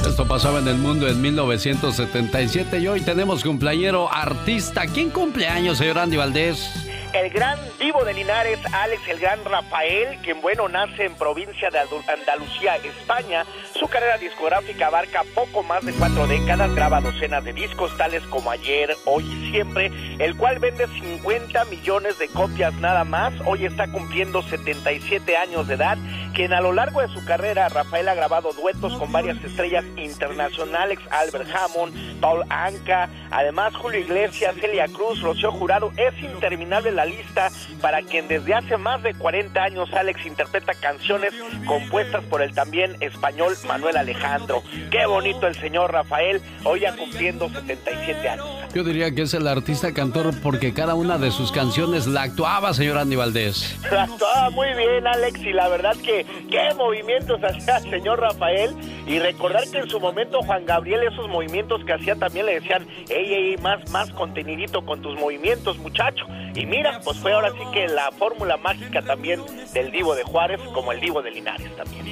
Esto pasaba en el mundo en 1977 y hoy tenemos cumpleañero artista. ¿Quién cumpleaños, señor Andy Valdés? El gran vivo de Linares, Alex el Gran Rafael, quien bueno nace en provincia de Andalucía, España. Su carrera discográfica abarca poco más de cuatro décadas, graba docenas de discos tales como Ayer, Hoy y Siempre, el cual vende 50 millones de copias nada más. Hoy está cumpliendo 77 años de edad quien a lo largo de su carrera, Rafael ha grabado duetos con varias estrellas internacionales, Albert Hammond, Paul Anka, además Julio Iglesias, Celia Cruz, Rocío Jurado. Es interminable la lista para quien desde hace más de 40 años Alex interpreta canciones compuestas por el también español Manuel Alejandro. Qué bonito el señor Rafael, hoy ya cumpliendo 77 años. Yo diría que es el artista cantor porque cada una de sus canciones la actuaba, señor Andy Valdés. La actuaba muy bien, Alex, y la verdad que qué movimientos hacía el señor Rafael. Y recordar que en su momento Juan Gabriel, esos movimientos que hacía también le decían, ey, ey, más, más contenidito con tus movimientos, muchacho. Y mira, pues fue ahora sí que la fórmula mágica también del Divo de Juárez, como el Divo de Linares también.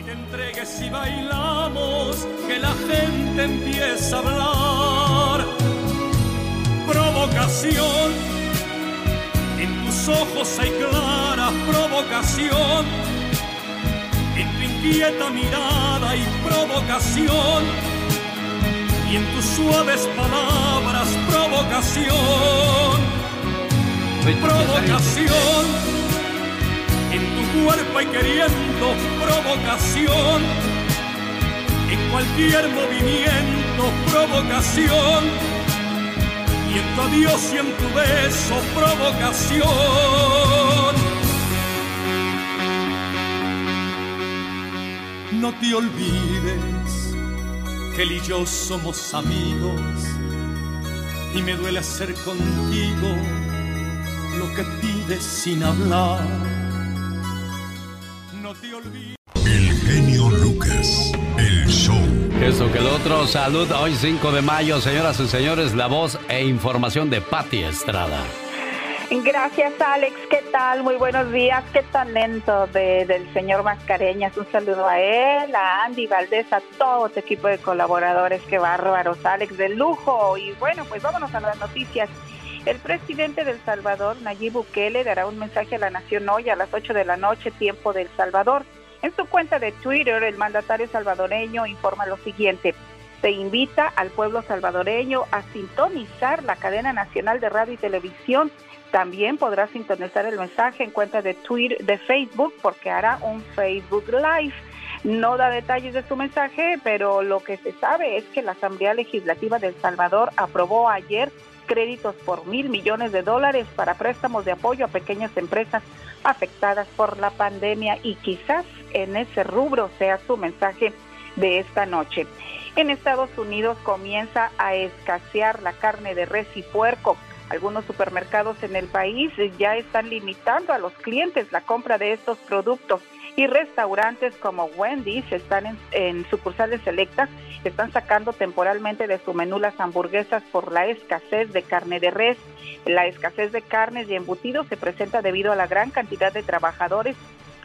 Y y que la gente empieza a hablar. Provocación, en tus ojos hay clara provocación. En tu inquieta mirada hay provocación. Y en tus suaves palabras provocación. Provocación. En tu cuerpo hay queriendo provocación. En cualquier movimiento provocación. Y en tu adiós y en tu beso provocación. No te olvides que él y yo somos amigos y me duele hacer contigo lo que pides sin hablar. No te olvides. El genio Lucas, salud hoy 5 de mayo, señoras y señores, la voz e información de Patti Estrada. Gracias, Alex. ¿Qué tal? Muy buenos días. Qué talento de, del señor Mascareñas. Un saludo a él, a Andy Valdés, a todo tu equipo de colaboradores. Qué bárbaros, Alex, de lujo. Y bueno, pues vámonos a las noticias. El presidente del Salvador, Nayib Bukele, dará un mensaje a la nación hoy a las 8 de la noche, tiempo del Salvador. En su cuenta de Twitter, el mandatario salvadoreño informa lo siguiente. Se invita al pueblo salvadoreño a sintonizar la cadena nacional de radio y televisión también podrá sintonizar el mensaje en cuenta de Twitter, de Facebook, porque hará un Facebook Live. No da detalles de su mensaje, pero lo que se sabe es que la Asamblea Legislativa de El Salvador aprobó ayer créditos por mil millones de dólares para préstamos de apoyo a pequeñas empresas afectadas por la pandemia y quizás en ese rubro sea su mensaje de esta noche. En Estados Unidos comienza a escasear la carne de res y puerco. Algunos supermercados en el país ya están limitando a los clientes la compra de estos productos y restaurantes como Wendy's están en, sucursales selectas, están sacando temporalmente de su menú las hamburguesas por la escasez de carne de res. La escasez de carnes y embutidos se presenta debido a la gran cantidad de trabajadores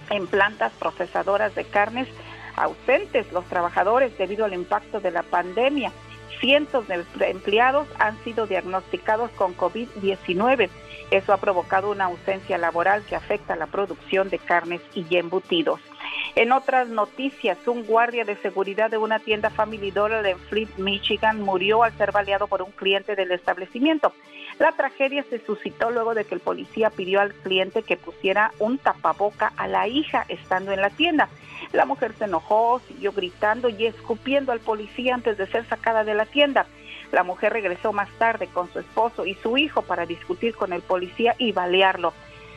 en plantas procesadoras de carnes ausentes los trabajadores debido al impacto de la pandemia cientos de empleados han sido diagnosticados con COVID-19. Eso ha provocado una ausencia laboral que afecta la producción de carnes y embutidos. En otras noticias, un guardia de seguridad de una tienda Family Dollar en Flint, Michigan, murió al ser baleado por un cliente del establecimiento. La tragedia se suscitó luego de que el policía pidió al cliente que pusiera un tapaboca a la hija estando en la tienda. La mujer se enojó, siguió gritando y escupiendo al policía antes de ser sacada de la tienda. La mujer regresó más tarde con su esposo y su hijo para discutir con el policía y balearlo.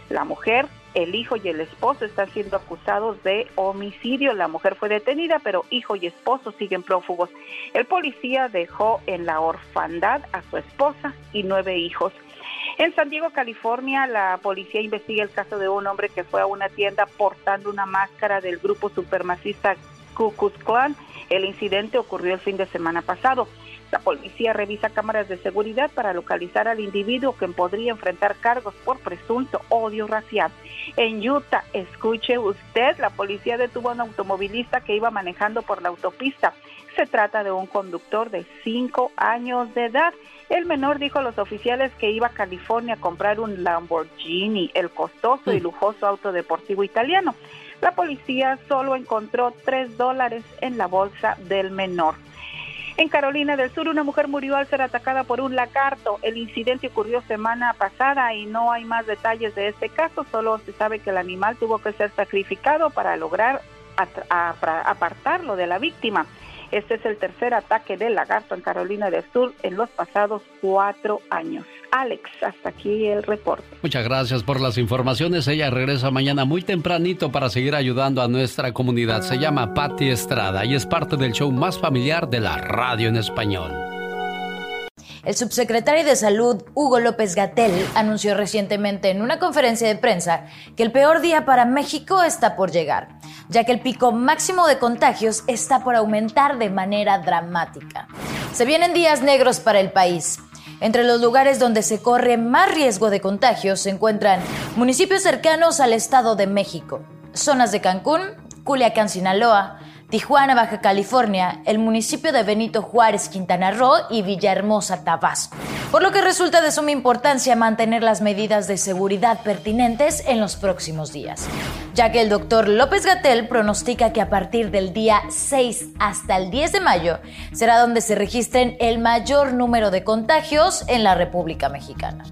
La mujer, el hijo y el esposo están siendo acusados de homicidio. La mujer fue detenida, pero hijo y esposo siguen prófugos. El policía dejó en la orfandad a su esposa y nueve hijos. En San Diego, California, la policía investiga el caso de un hombre que fue a una tienda portando una máscara del grupo supremacista Ku Klux Klan. El incidente ocurrió el fin de semana pasado. La policía revisa cámaras de seguridad para localizar al individuo que podría enfrentar cargos por presunto odio racial. En Utah, escuche usted, la policía detuvo a un automovilista que iba manejando por la autopista. Se trata de un conductor de cinco años de edad. El menor dijo a los oficiales que iba a California a comprar un Lamborghini, el costoso y lujoso auto deportivo italiano. La policía solo encontró tres dólares en la bolsa del menor. En Carolina del Sur, una mujer murió al ser atacada por un lagarto. El incidente ocurrió semana pasada y no hay más detalles de este caso. Solo se sabe que el animal tuvo que ser sacrificado para lograr apartarlo de la víctima. Este es el tercer ataque del lagarto en Carolina del Sur en los pasados cuatro años. Alex, hasta aquí el reporte. Muchas gracias por las informaciones. Ella regresa mañana muy tempranito para seguir ayudando a nuestra comunidad. Se llama Patti Estrada y es parte del show más familiar de la radio en español. El subsecretario de Salud, Hugo López Gatel, anunció recientemente en una conferencia de prensa que el peor día para México está por llegar, ya que el pico máximo de contagios está por aumentar de manera dramática. Se vienen días negros para el país. Entre los lugares donde se corre más riesgo de contagios se encuentran municipios cercanos al Estado de México, zonas de Cancún, Culiacán, Sinaloa, Tijuana, Baja California, el municipio de Benito Juárez, Quintana Roo y Villahermosa, Tabasco. Por lo que resulta de suma importancia mantener las medidas de seguridad pertinentes en los próximos días, ya que el doctor López Gatel pronostica que a partir del día 6 hasta el 10 de mayo será donde se registren el mayor número de contagios en la República Mexicana.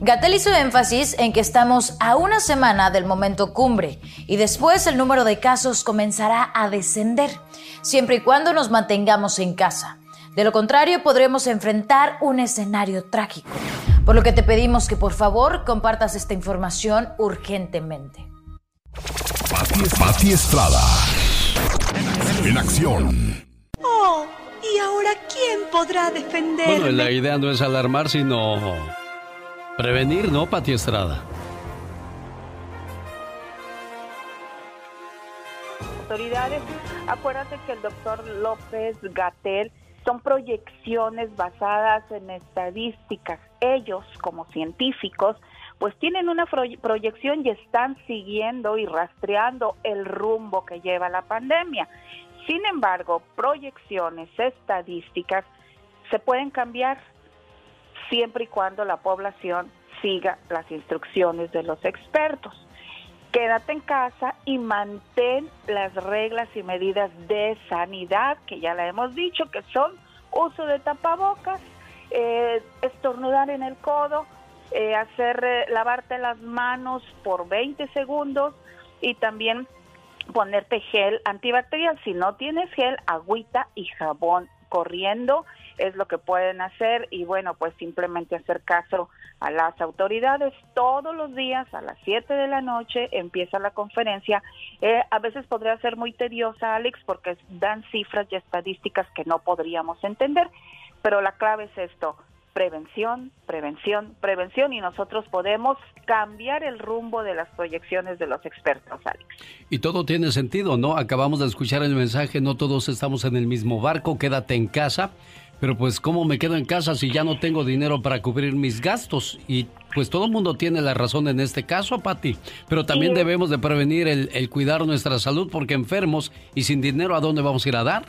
Gatel hizo énfasis en que estamos a una semana del momento cumbre y después el número de casos comenzará a descender, siempre y cuando nos mantengamos en casa. De lo contrario, podremos enfrentar un escenario trágico, por lo que te pedimos que por favor compartas esta información urgentemente. Pati Estrada. En acción. Oh, ¿y ahora quién podrá defenderme? Bueno, la idea no es alarmar, sino Prevenir, ¿no, Pati Estrada? Autoridades, acuérdate que el doctor López Gatel son proyecciones basadas en estadísticas. Ellos, como científicos, pues tienen una proyección y están siguiendo y rastreando el rumbo que lleva la pandemia. Sin embargo, proyecciones, estadísticas, se pueden cambiar siempre y cuando la población siga las instrucciones de los expertos. Quédate en casa y mantén las reglas y medidas de sanidad, que ya la hemos dicho, que son uso de tapabocas, eh, estornudar en el codo, eh, hacer eh, lavarte las manos por 20 segundos y también ponerte gel antibacterial. Si no tienes gel, agüita y jabón corriendo es lo que pueden hacer y bueno, pues simplemente hacer caso a las autoridades. Todos los días a las 7 de la noche empieza la conferencia. Eh, a veces podría ser muy tediosa, Alex, porque dan cifras y estadísticas que no podríamos entender, pero la clave es esto. Prevención, prevención, prevención y nosotros podemos cambiar el rumbo de las proyecciones de los expertos, Alex. Y todo tiene sentido, ¿no? Acabamos de escuchar el mensaje, no todos estamos en el mismo barco, quédate en casa pero pues cómo me quedo en casa si ya no tengo dinero para cubrir mis gastos y pues todo el mundo tiene la razón en este caso, Patti. Pero también debemos de prevenir el, el, cuidar nuestra salud porque enfermos y sin dinero a dónde vamos a ir a dar.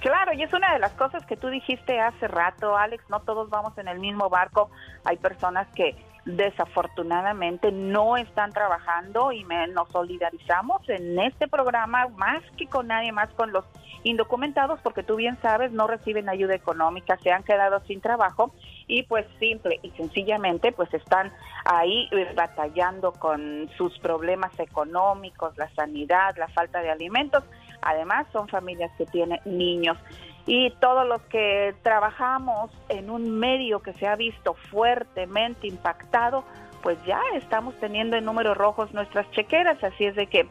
Claro, y es una de las cosas que tú dijiste hace rato, Alex, no todos vamos en el mismo barco. Hay personas que desafortunadamente no están trabajando y nos solidarizamos en este programa más que con nadie más con los indocumentados porque tú bien sabes no reciben ayuda económica, se han quedado sin trabajo y pues simple y sencillamente pues están ahí batallando con sus problemas económicos, la sanidad, la falta de alimentos. Además son familias que tienen niños y todos los que trabajamos en un medio que se ha visto fuertemente impactado, pues ya estamos teniendo en números rojos nuestras chequeras, así es de que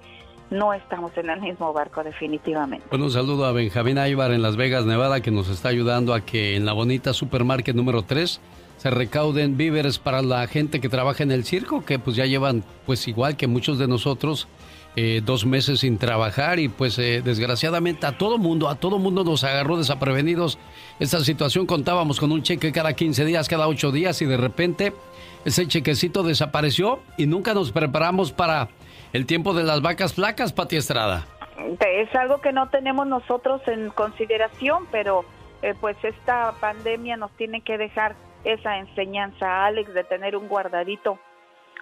no estamos en el mismo barco definitivamente. Bueno, un saludo a Benjamín Aybar en Las Vegas, Nevada, que nos está ayudando a que en la bonita supermarket número 3 se recauden víveres para la gente que trabaja en el circo, que pues ya llevan, pues igual que muchos de nosotros, eh, dos meses sin trabajar y pues eh, desgraciadamente a todo mundo, a todo mundo nos agarró desaprevenidos. Esta situación contábamos con un cheque cada 15 días, cada 8 días y de repente ese chequecito desapareció y nunca nos preparamos para el tiempo de las vacas flacas, Pati Estrada. Es algo que no tenemos nosotros en consideración, pero eh, pues esta pandemia nos tiene que dejar esa enseñanza, Alex, de tener un guardadito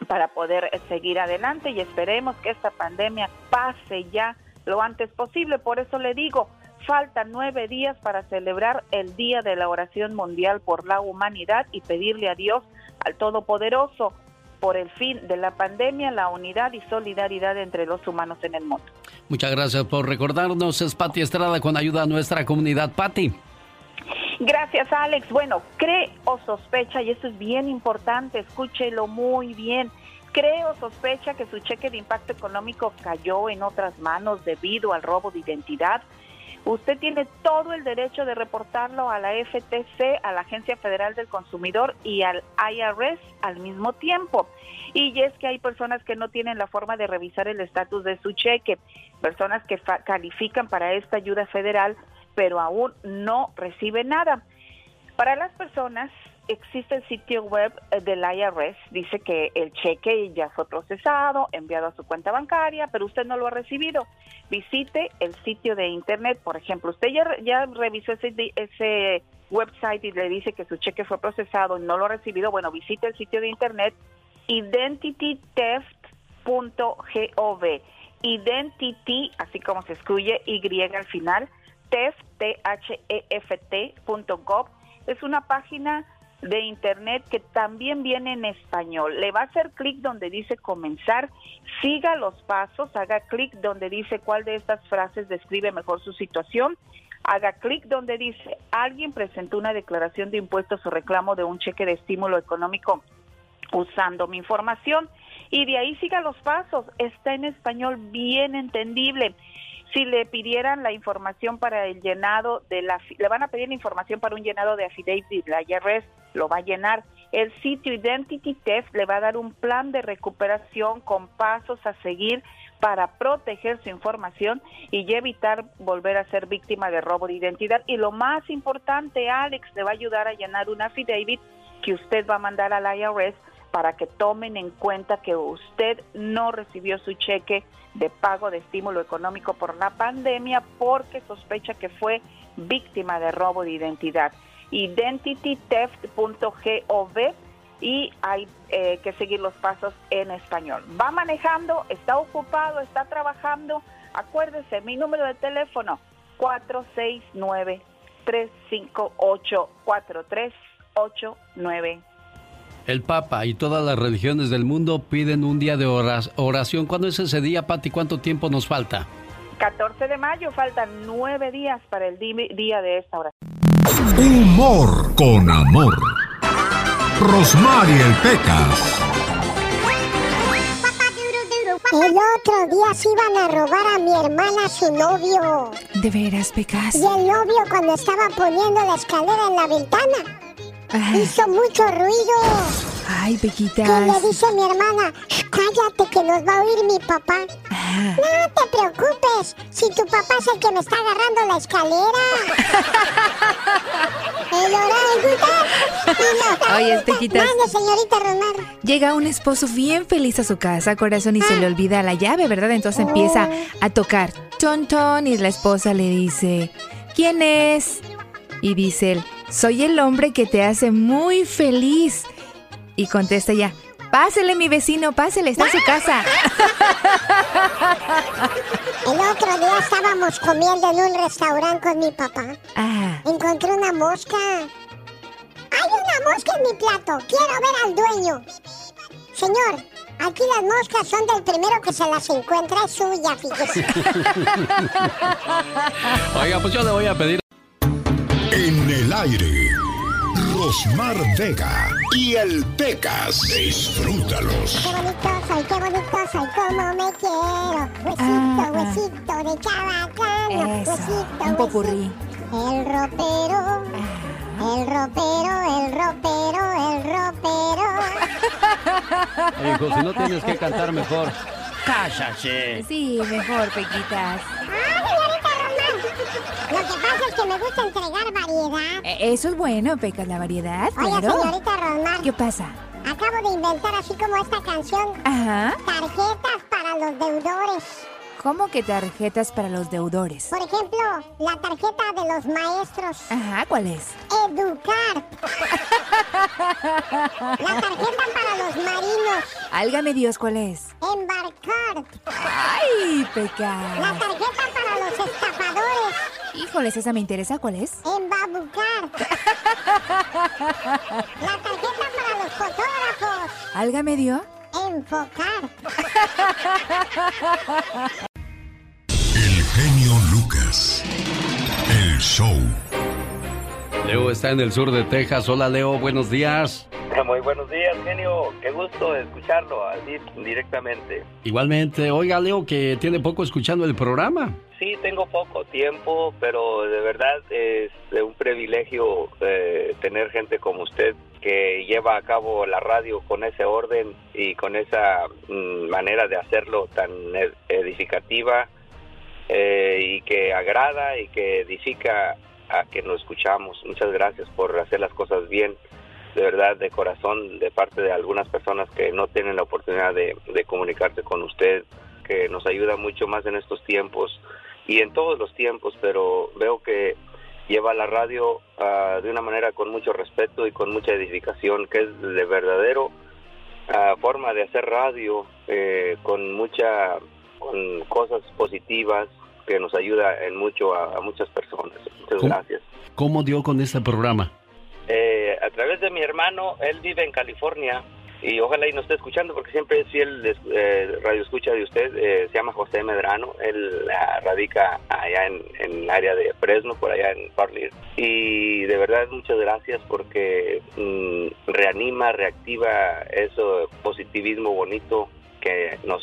para poder eh, seguir adelante y esperemos que esta pandemia pase ya lo antes posible. Por eso le digo, faltan nueve días para celebrar el Día de la Oración Mundial por la Humanidad y pedirle a Dios, al Todopoderoso, por el fin de la pandemia, la unidad y solidaridad entre los humanos en el mundo. Muchas gracias por recordarnos. Es Pati Estrada con ayuda a nuestra comunidad. Pati. Gracias, Alex. Bueno, cree o sospecha, y esto es bien importante, escúchelo muy bien. Cree o sospecha que su cheque de impacto económico cayó en otras manos debido al robo de identidad. Usted tiene todo el derecho de reportarlo a la FTC, a la Agencia Federal del Consumidor y al IRS al mismo tiempo. Y es que hay personas que no tienen la forma de revisar el estatus de su cheque, personas que califican para esta ayuda federal, pero aún no reciben nada. Para las personas existe el sitio web eh, del IRS, dice que el cheque ya fue procesado, enviado a su cuenta bancaria, pero usted no lo ha recibido. Visite el sitio de internet, por ejemplo, usted ya, ya revisó ese, ese website y le dice que su cheque fue procesado y no lo ha recibido, bueno, visite el sitio de internet identitytheft.gov. Identity, así como se escribe Y al final, T-H-E-F-T.gov. Es una página de internet que también viene en español. Le va a hacer clic donde dice comenzar, siga los pasos, haga clic donde dice cuál de estas frases describe mejor su situación, haga clic donde dice alguien presentó una declaración de impuestos o reclamo de un cheque de estímulo económico usando mi información y de ahí siga los pasos. Está en español bien entendible si le pidieran la información para el llenado de la le van a pedir la información para un llenado de affidavit la IRS lo va a llenar. El sitio Identity Theft le va a dar un plan de recuperación con pasos a seguir para proteger su información y evitar volver a ser víctima de robo de identidad. Y lo más importante Alex le va a ayudar a llenar un affidavit que usted va a mandar al IRS para que tomen en cuenta que usted no recibió su cheque de pago de estímulo económico por la pandemia porque sospecha que fue víctima de robo de identidad. identitytheft.gov y hay eh, que seguir los pasos en español. Va manejando, está ocupado, está trabajando. Acuérdese, mi número de teléfono 469 358 4389 el Papa y todas las religiones del mundo piden un día de oración. ¿Cuándo es ese día, Pati? ¿Cuánto tiempo nos falta? 14 de mayo, faltan nueve días para el día de esta oración. Humor con amor. Rosmarie el Pecas. El otro día se iban a robar a mi hermana su novio. ¿De veras, Pecas? Y el novio cuando estaba poniendo la escalera en la ventana Hizo mucho ruido. Ay, Pequitas. Y le dice a mi hermana, cállate que nos va a oír mi papá. No te preocupes, si tu papá es el que me está agarrando la escalera. el Oye, Pequitas. Mande, señorita Romar. Llega un esposo bien feliz a su casa, corazón, y se le ah. olvida la llave, ¿verdad? Entonces empieza oh. a tocar. Ton, ton, y la esposa le dice, ¿quién es? Y dice él, soy el hombre que te hace muy feliz. Y contesta ya, pásele mi vecino, pásele, está en su casa. El otro día estábamos comiendo en un restaurante con mi papá. Ah. Encontré una mosca. Hay una mosca en mi plato, quiero ver al dueño. Señor, aquí las moscas son del primero que se las encuentra, es suya, fíjese. Oiga, pues yo le voy a pedir en el aire, Rosmar Vega y el Pecas. Disfrútalos. Qué bonito soy, qué bonito soy, como me quiero. Huesito, huesito de chabacano. Huesito, un popurrí. El ropero. El ropero, el ropero, el ropero. Hijo, si no tienes que cantar mejor, cállate. Sí, mejor, Pequitas. Lo que pasa es que me gusta entregar variedad. E, eso es bueno, Pecas, la variedad. Oye, señorita Rosmar. ¿Qué pasa? Acabo de inventar así como esta canción. Ajá. Tarjetas para los deudores. ¿Cómo que tarjetas para los deudores? Por ejemplo, la tarjeta de los maestros. Ajá, ¿cuál es? Educar. la tarjeta para los marinos. Álgame Dios, ¿cuál es? Embarcar. ¡Ay, peca! La tarjeta para los estafadores. Híjoles, esa me interesa, ¿cuál es? Embabucar. la tarjeta para los fotógrafos. ¿Álgame Dios? enfocar. El show. Leo está en el sur de Texas. Hola Leo, buenos días. Muy buenos días, genio. Qué gusto escucharlo así directamente. Igualmente, oiga Leo que tiene poco escuchando el programa. Sí, tengo poco tiempo, pero de verdad es un privilegio eh, tener gente como usted que lleva a cabo la radio con ese orden y con esa mm, manera de hacerlo tan edificativa eh, y que agrada y que edifica a que nos escuchamos. Muchas gracias por hacer las cosas bien de verdad, de corazón, de parte de algunas personas que no tienen la oportunidad de, comunicarse con usted, que nos ayuda mucho más en estos tiempos y en todos los tiempos, pero veo que lleva la radio ah, de una manera con mucho respeto y con mucha edificación, que es de verdadero ah, forma de hacer radio, eh, con mucha, con cosas positivas que nos ayuda en mucho a, muchas personas. Muchas gracias. ¿Cómo dio con este programa? Eh, a través de mi hermano, él vive en California y ojalá y nos esté escuchando porque siempre es fiel eh, radio escucha de usted, eh, se llama José Medrano, él radica allá en, el área de Fresno, por allá en Parlier. Y de verdad muchas gracias porque mm, reanima, reactiva eso positivismo bonito que nos,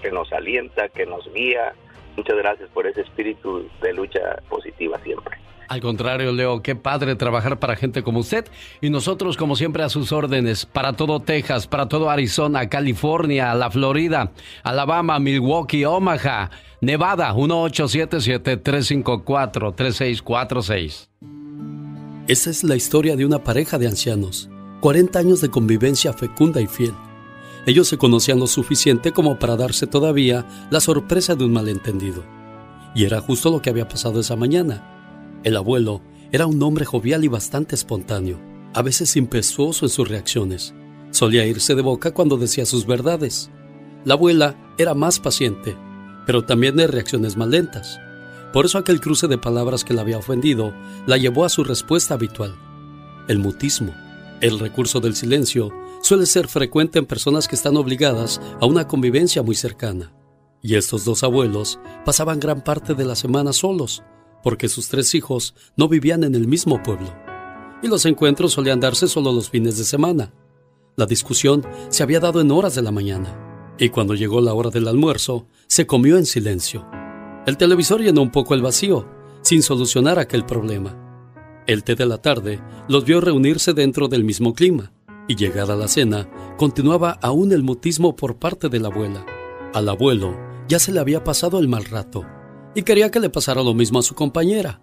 que nos alienta, que nos guía. Muchas gracias por ese espíritu de lucha positiva siempre. Al contrario, Leo, qué padre trabajar para gente como usted y nosotros como siempre a sus órdenes, para todo Texas, para todo Arizona, California, la Florida, Alabama, Milwaukee, Omaha, Nevada, 1877-354-3646. Esa es la historia de una pareja de ancianos, 40 años de convivencia fecunda y fiel. Ellos se conocían lo suficiente como para darse todavía la sorpresa de un malentendido. Y era justo lo que había pasado esa mañana el abuelo era un hombre jovial y bastante espontáneo, a veces impetuoso en sus reacciones. Solía irse de boca cuando decía sus verdades. La abuela era más paciente, pero también de reacciones más lentas. Por eso aquel cruce de palabras que la había ofendido la llevó a su respuesta habitual. El mutismo, el recurso del silencio, suele ser frecuente en personas que están obligadas a una convivencia muy cercana. Y estos dos abuelos pasaban gran parte de la semana solos, porque sus tres hijos no vivían en el mismo pueblo, y los encuentros solían darse solo los fines de semana. La discusión se había dado en horas de la mañana, y cuando llegó la hora del almuerzo, se comió en silencio. El televisor llenó un poco el vacío, sin solucionar aquel problema. El té de la tarde los vio reunirse dentro del mismo clima, y llegada la cena, continuaba aún el mutismo por parte de la abuela. Al abuelo ya se le había pasado el mal rato y quería que le pasara lo mismo a su compañera.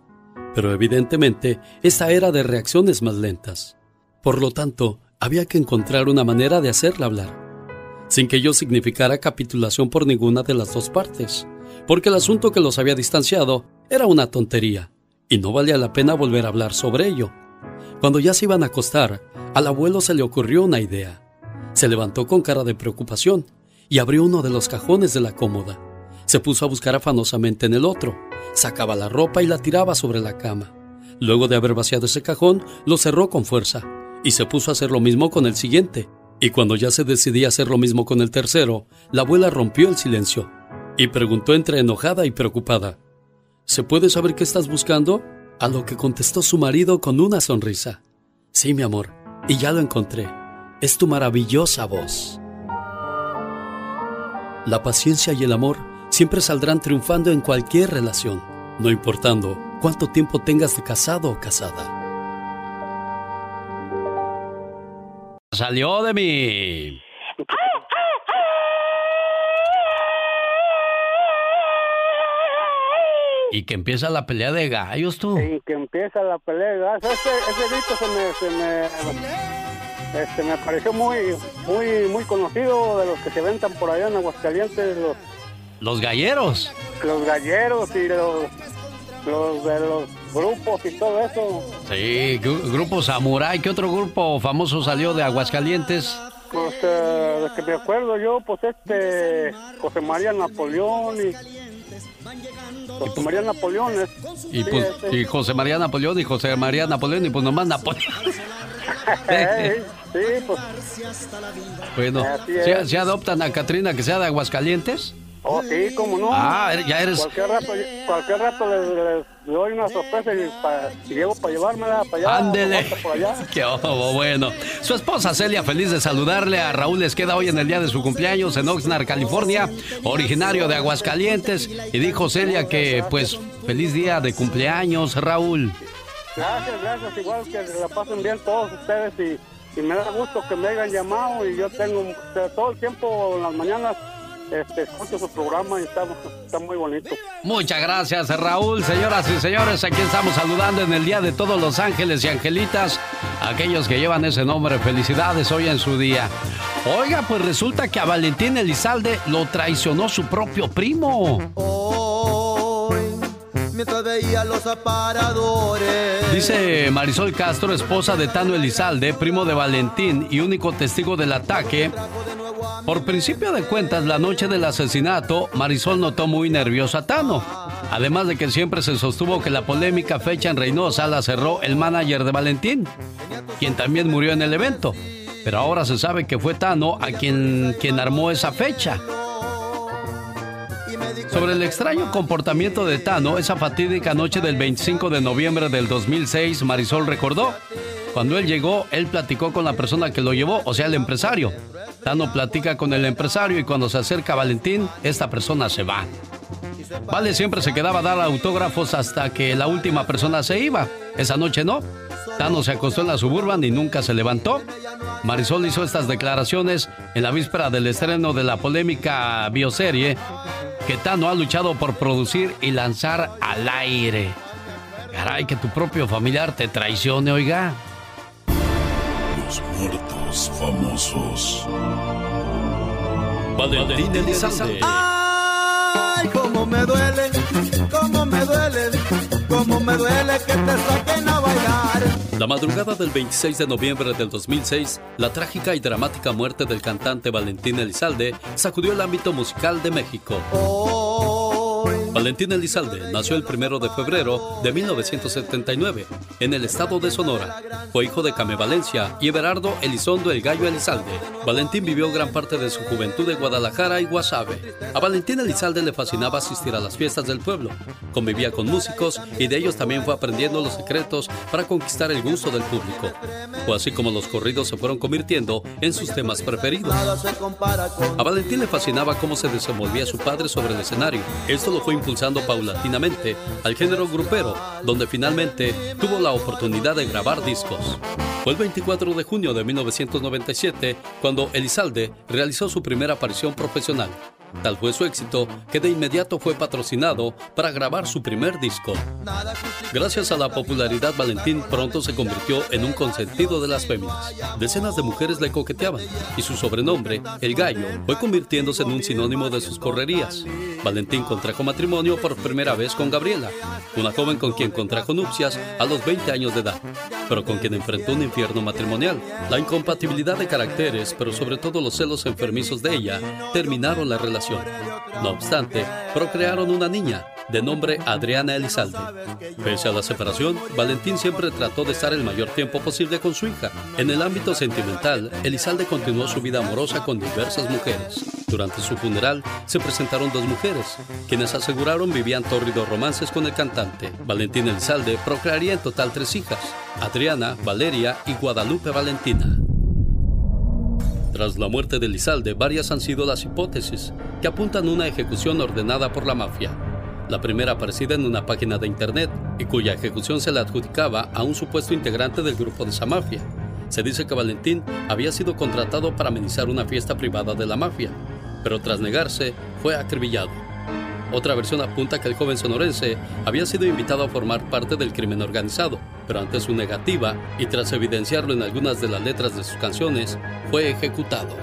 Pero evidentemente esta era de reacciones más lentas. Por lo tanto, había que encontrar una manera de hacerla hablar, sin que ello significara capitulación por ninguna de las dos partes, porque el asunto que los había distanciado era una tontería, y no valía la pena volver a hablar sobre ello. Cuando ya se iban a acostar, al abuelo se le ocurrió una idea. Se levantó con cara de preocupación y abrió uno de los cajones de la cómoda. Se puso a buscar afanosamente en el otro. Sacaba la ropa y la tiraba sobre la cama. Luego de haber vaciado ese cajón, lo cerró con fuerza y se puso a hacer lo mismo con el siguiente. Y cuando ya se decidía hacer lo mismo con el tercero, la abuela rompió el silencio y preguntó entre enojada y preocupada, ¿Se puede saber qué estás buscando? A lo que contestó su marido con una sonrisa. Sí, mi amor, y ya lo encontré. Es tu maravillosa voz. La paciencia y el amor siempre saldrán triunfando en cualquier relación, no importando cuánto tiempo tengas de casado o casada. Salió de mí. Y que empieza la pelea de gallos, tú. Y que empieza la pelea de gallos. Ese, ese grito se me, se me, este, me pareció muy, muy, muy conocido de los que se ventan por allá en Aguascalientes, los los galleros. Los galleros y los, los de los grupos y todo eso. Sí, grupo Samurai. ¿Qué otro grupo famoso salió de Aguascalientes? Pues, eh, de que me acuerdo yo, pues este, José María Napoleón y... José María Napoleón es... Y, pues, y José María Napoleón y José María Napoleón y pues nomás Napoleón. sí, pues. Bueno, ¿se, adoptan a Katrina que sea de Aguascalientes? Oh, sí, cómo no. Ah, ya eres. Cualquier rato, cualquier rato le, doy una sorpresa y, llego para llevármela para allá. Ándele. Qué ojo, bueno. Su esposa Celia, feliz de saludarle. A Raúl les queda hoy en el día de su cumpleaños en Oxnard, California, originario de Aguascalientes. Y dijo Celia que, pues, feliz día de cumpleaños, Raúl. Gracias, gracias. Igual que la pasen bien todos ustedes y, y me da gusto que me hayan llamado y yo tengo todo el tiempo en las mañanas este, escucho su programa y está, muy bonito. Muchas gracias, Raúl. Señoras y señores, aquí estamos saludando en el Día de todos los ángeles y angelitas, aquellos que llevan ese nombre. Felicidades hoy en su día. Oiga, pues resulta que a Valentín Elizalde lo traicionó su propio primo. Hoy, mientras veía los aparadores. Dice Marisol Castro, esposa de Tano Elizalde, primo de Valentín y único testigo del ataque por principio de cuentas, la noche del asesinato, Marisol notó muy nervioso a Tano. Además de que siempre se sostuvo que la polémica fecha en Reynosa la cerró el manager de Valentín, quien también murió en el evento. Pero ahora se sabe que fue Tano a quien, quien armó esa fecha. Sobre el extraño comportamiento de Tano, esa fatídica noche del 25 de noviembre del 2006, Marisol recordó. Cuando él llegó, él platicó con la persona que lo llevó, o sea, el empresario. Tano platica con el empresario y cuando se acerca Valentín, esta persona se va. Vale siempre se quedaba a dar autógrafos hasta que la última persona se iba. Esa noche no. Tano se acostó en la suburban y nunca se levantó. Marisol hizo estas declaraciones en la víspera del estreno de la polémica bioserie que Tano ha luchado por producir y lanzar al aire. Caray, que tu propio familiar te traicione, oiga. Los muertos famosos. Valentín Elizalde. Ay, cómo me duele, cómo me duele, cómo me duele que te saquen a. La madrugada del 26 de noviembre del 2006, la trágica y dramática muerte del cantante Valentín Elizalde sacudió el ámbito musical de México. Valentín Elizalde nació el primero de febrero de 1979 en el estado de Sonora. Fue hijo de Came Valencia y Everardo Elizondo el Gallo Elizalde. Valentín vivió gran parte de su juventud en Guadalajara y Guasave. A Valentín Elizalde le fascinaba asistir a las fiestas del pueblo. Convivía con músicos y de ellos también fue aprendiendo los secretos para conquistar el gusto del público. Fue así como los corridos se fueron convirtiendo en sus temas preferidos. A Valentín le fascinaba cómo se desenvolvía su padre sobre el escenario. Esto lo fue impulsando paulatinamente al género grupero, donde finalmente tuvo la oportunidad de grabar discos. Fue el 24 de junio de 1997 cuando Elizalde realizó su primera aparición profesional. Tal fue su éxito que de inmediato fue patrocinado para grabar su primer disco. Gracias a la popularidad, Valentín pronto se convirtió en un consentido de las féminas. Decenas de mujeres le coqueteaban y su sobrenombre, El Gallo, fue convirtiéndose en un sinónimo de sus correrías. Valentín contrajo matrimonio por primera vez con Gabriela, una joven con quien contrajo nupcias a los 20 años de edad, pero con quien enfrentó un infierno matrimonial. La incompatibilidad de caracteres, pero sobre todo los celos enfermizos de ella, terminaron la relación no obstante, procrearon una niña, de nombre Adriana Elizalde. Pese a la separación, Valentín siempre trató de estar el mayor tiempo posible con su hija. En el ámbito sentimental, Elizalde continuó su vida amorosa con diversas mujeres. Durante su funeral, se presentaron dos mujeres, quienes aseguraron vivían tórridos romances con el cantante. Valentín Elizalde procrearía en total tres hijas, Adriana, Valeria y Guadalupe Valentina. Tras la muerte de Lizalde, varias han sido las hipótesis que apuntan a una ejecución ordenada por la mafia. La primera aparecida en una página de internet y cuya ejecución se le adjudicaba a un supuesto integrante del grupo de esa mafia. Se dice que Valentín había sido contratado para amenizar una fiesta privada de la mafia, pero tras negarse fue acribillado. Otra versión apunta que el joven sonorense había sido invitado a formar parte del crimen organizado, pero ante su negativa y tras evidenciarlo en algunas de las letras de sus canciones, fue ejecutado.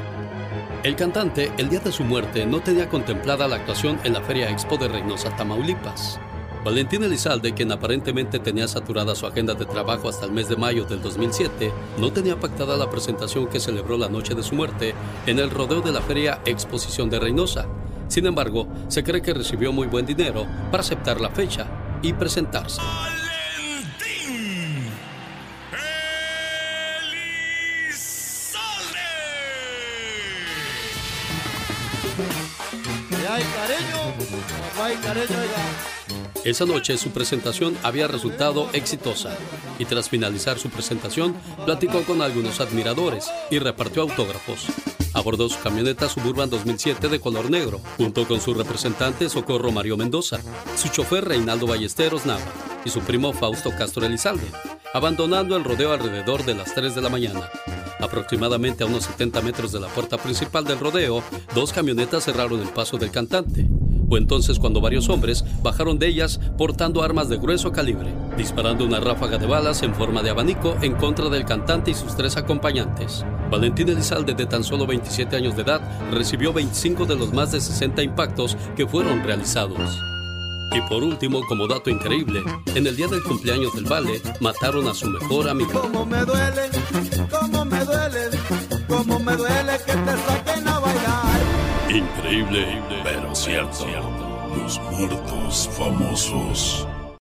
El cantante, el día de su muerte, no tenía contemplada la actuación en la Feria Expo de Reynosa, Tamaulipas. Valentín Elizalde, quien aparentemente tenía saturada su agenda de trabajo hasta el mes de mayo del 2007, no tenía pactada la presentación que celebró la noche de su muerte en el rodeo de la Feria Exposición de Reynosa, sin embargo, se cree que recibió muy buen dinero para aceptar la fecha y presentarse. ¡Ay, cariño! Esa noche su presentación había resultado exitosa y tras finalizar su presentación platicó con algunos admiradores y repartió autógrafos. Abordó su camioneta Suburban 2007 de color negro, junto con su representante Socorro Mario Mendoza, su chofer Reinaldo Ballesteros Nava y su primo Fausto Castro Elizalde, abandonando el rodeo alrededor de las 3 de la mañana. Aproximadamente a unos 70 metros de la puerta principal del rodeo, dos camionetas cerraron el paso del cantante. Fue entonces cuando varios hombres bajaron de ellas portando armas de grueso calibre, disparando una ráfaga de balas en forma de abanico en contra del cantante y sus tres acompañantes. Valentín Elizalde, de tan solo 27 años de edad, recibió 25 de los más de 60 impactos que fueron realizados. Y por último, como dato increíble, en el día del cumpleaños del Vale, mataron a su mejor amigo. Me duele, me duele, me duele te. Increíble, pero cierto. Los muertos famosos.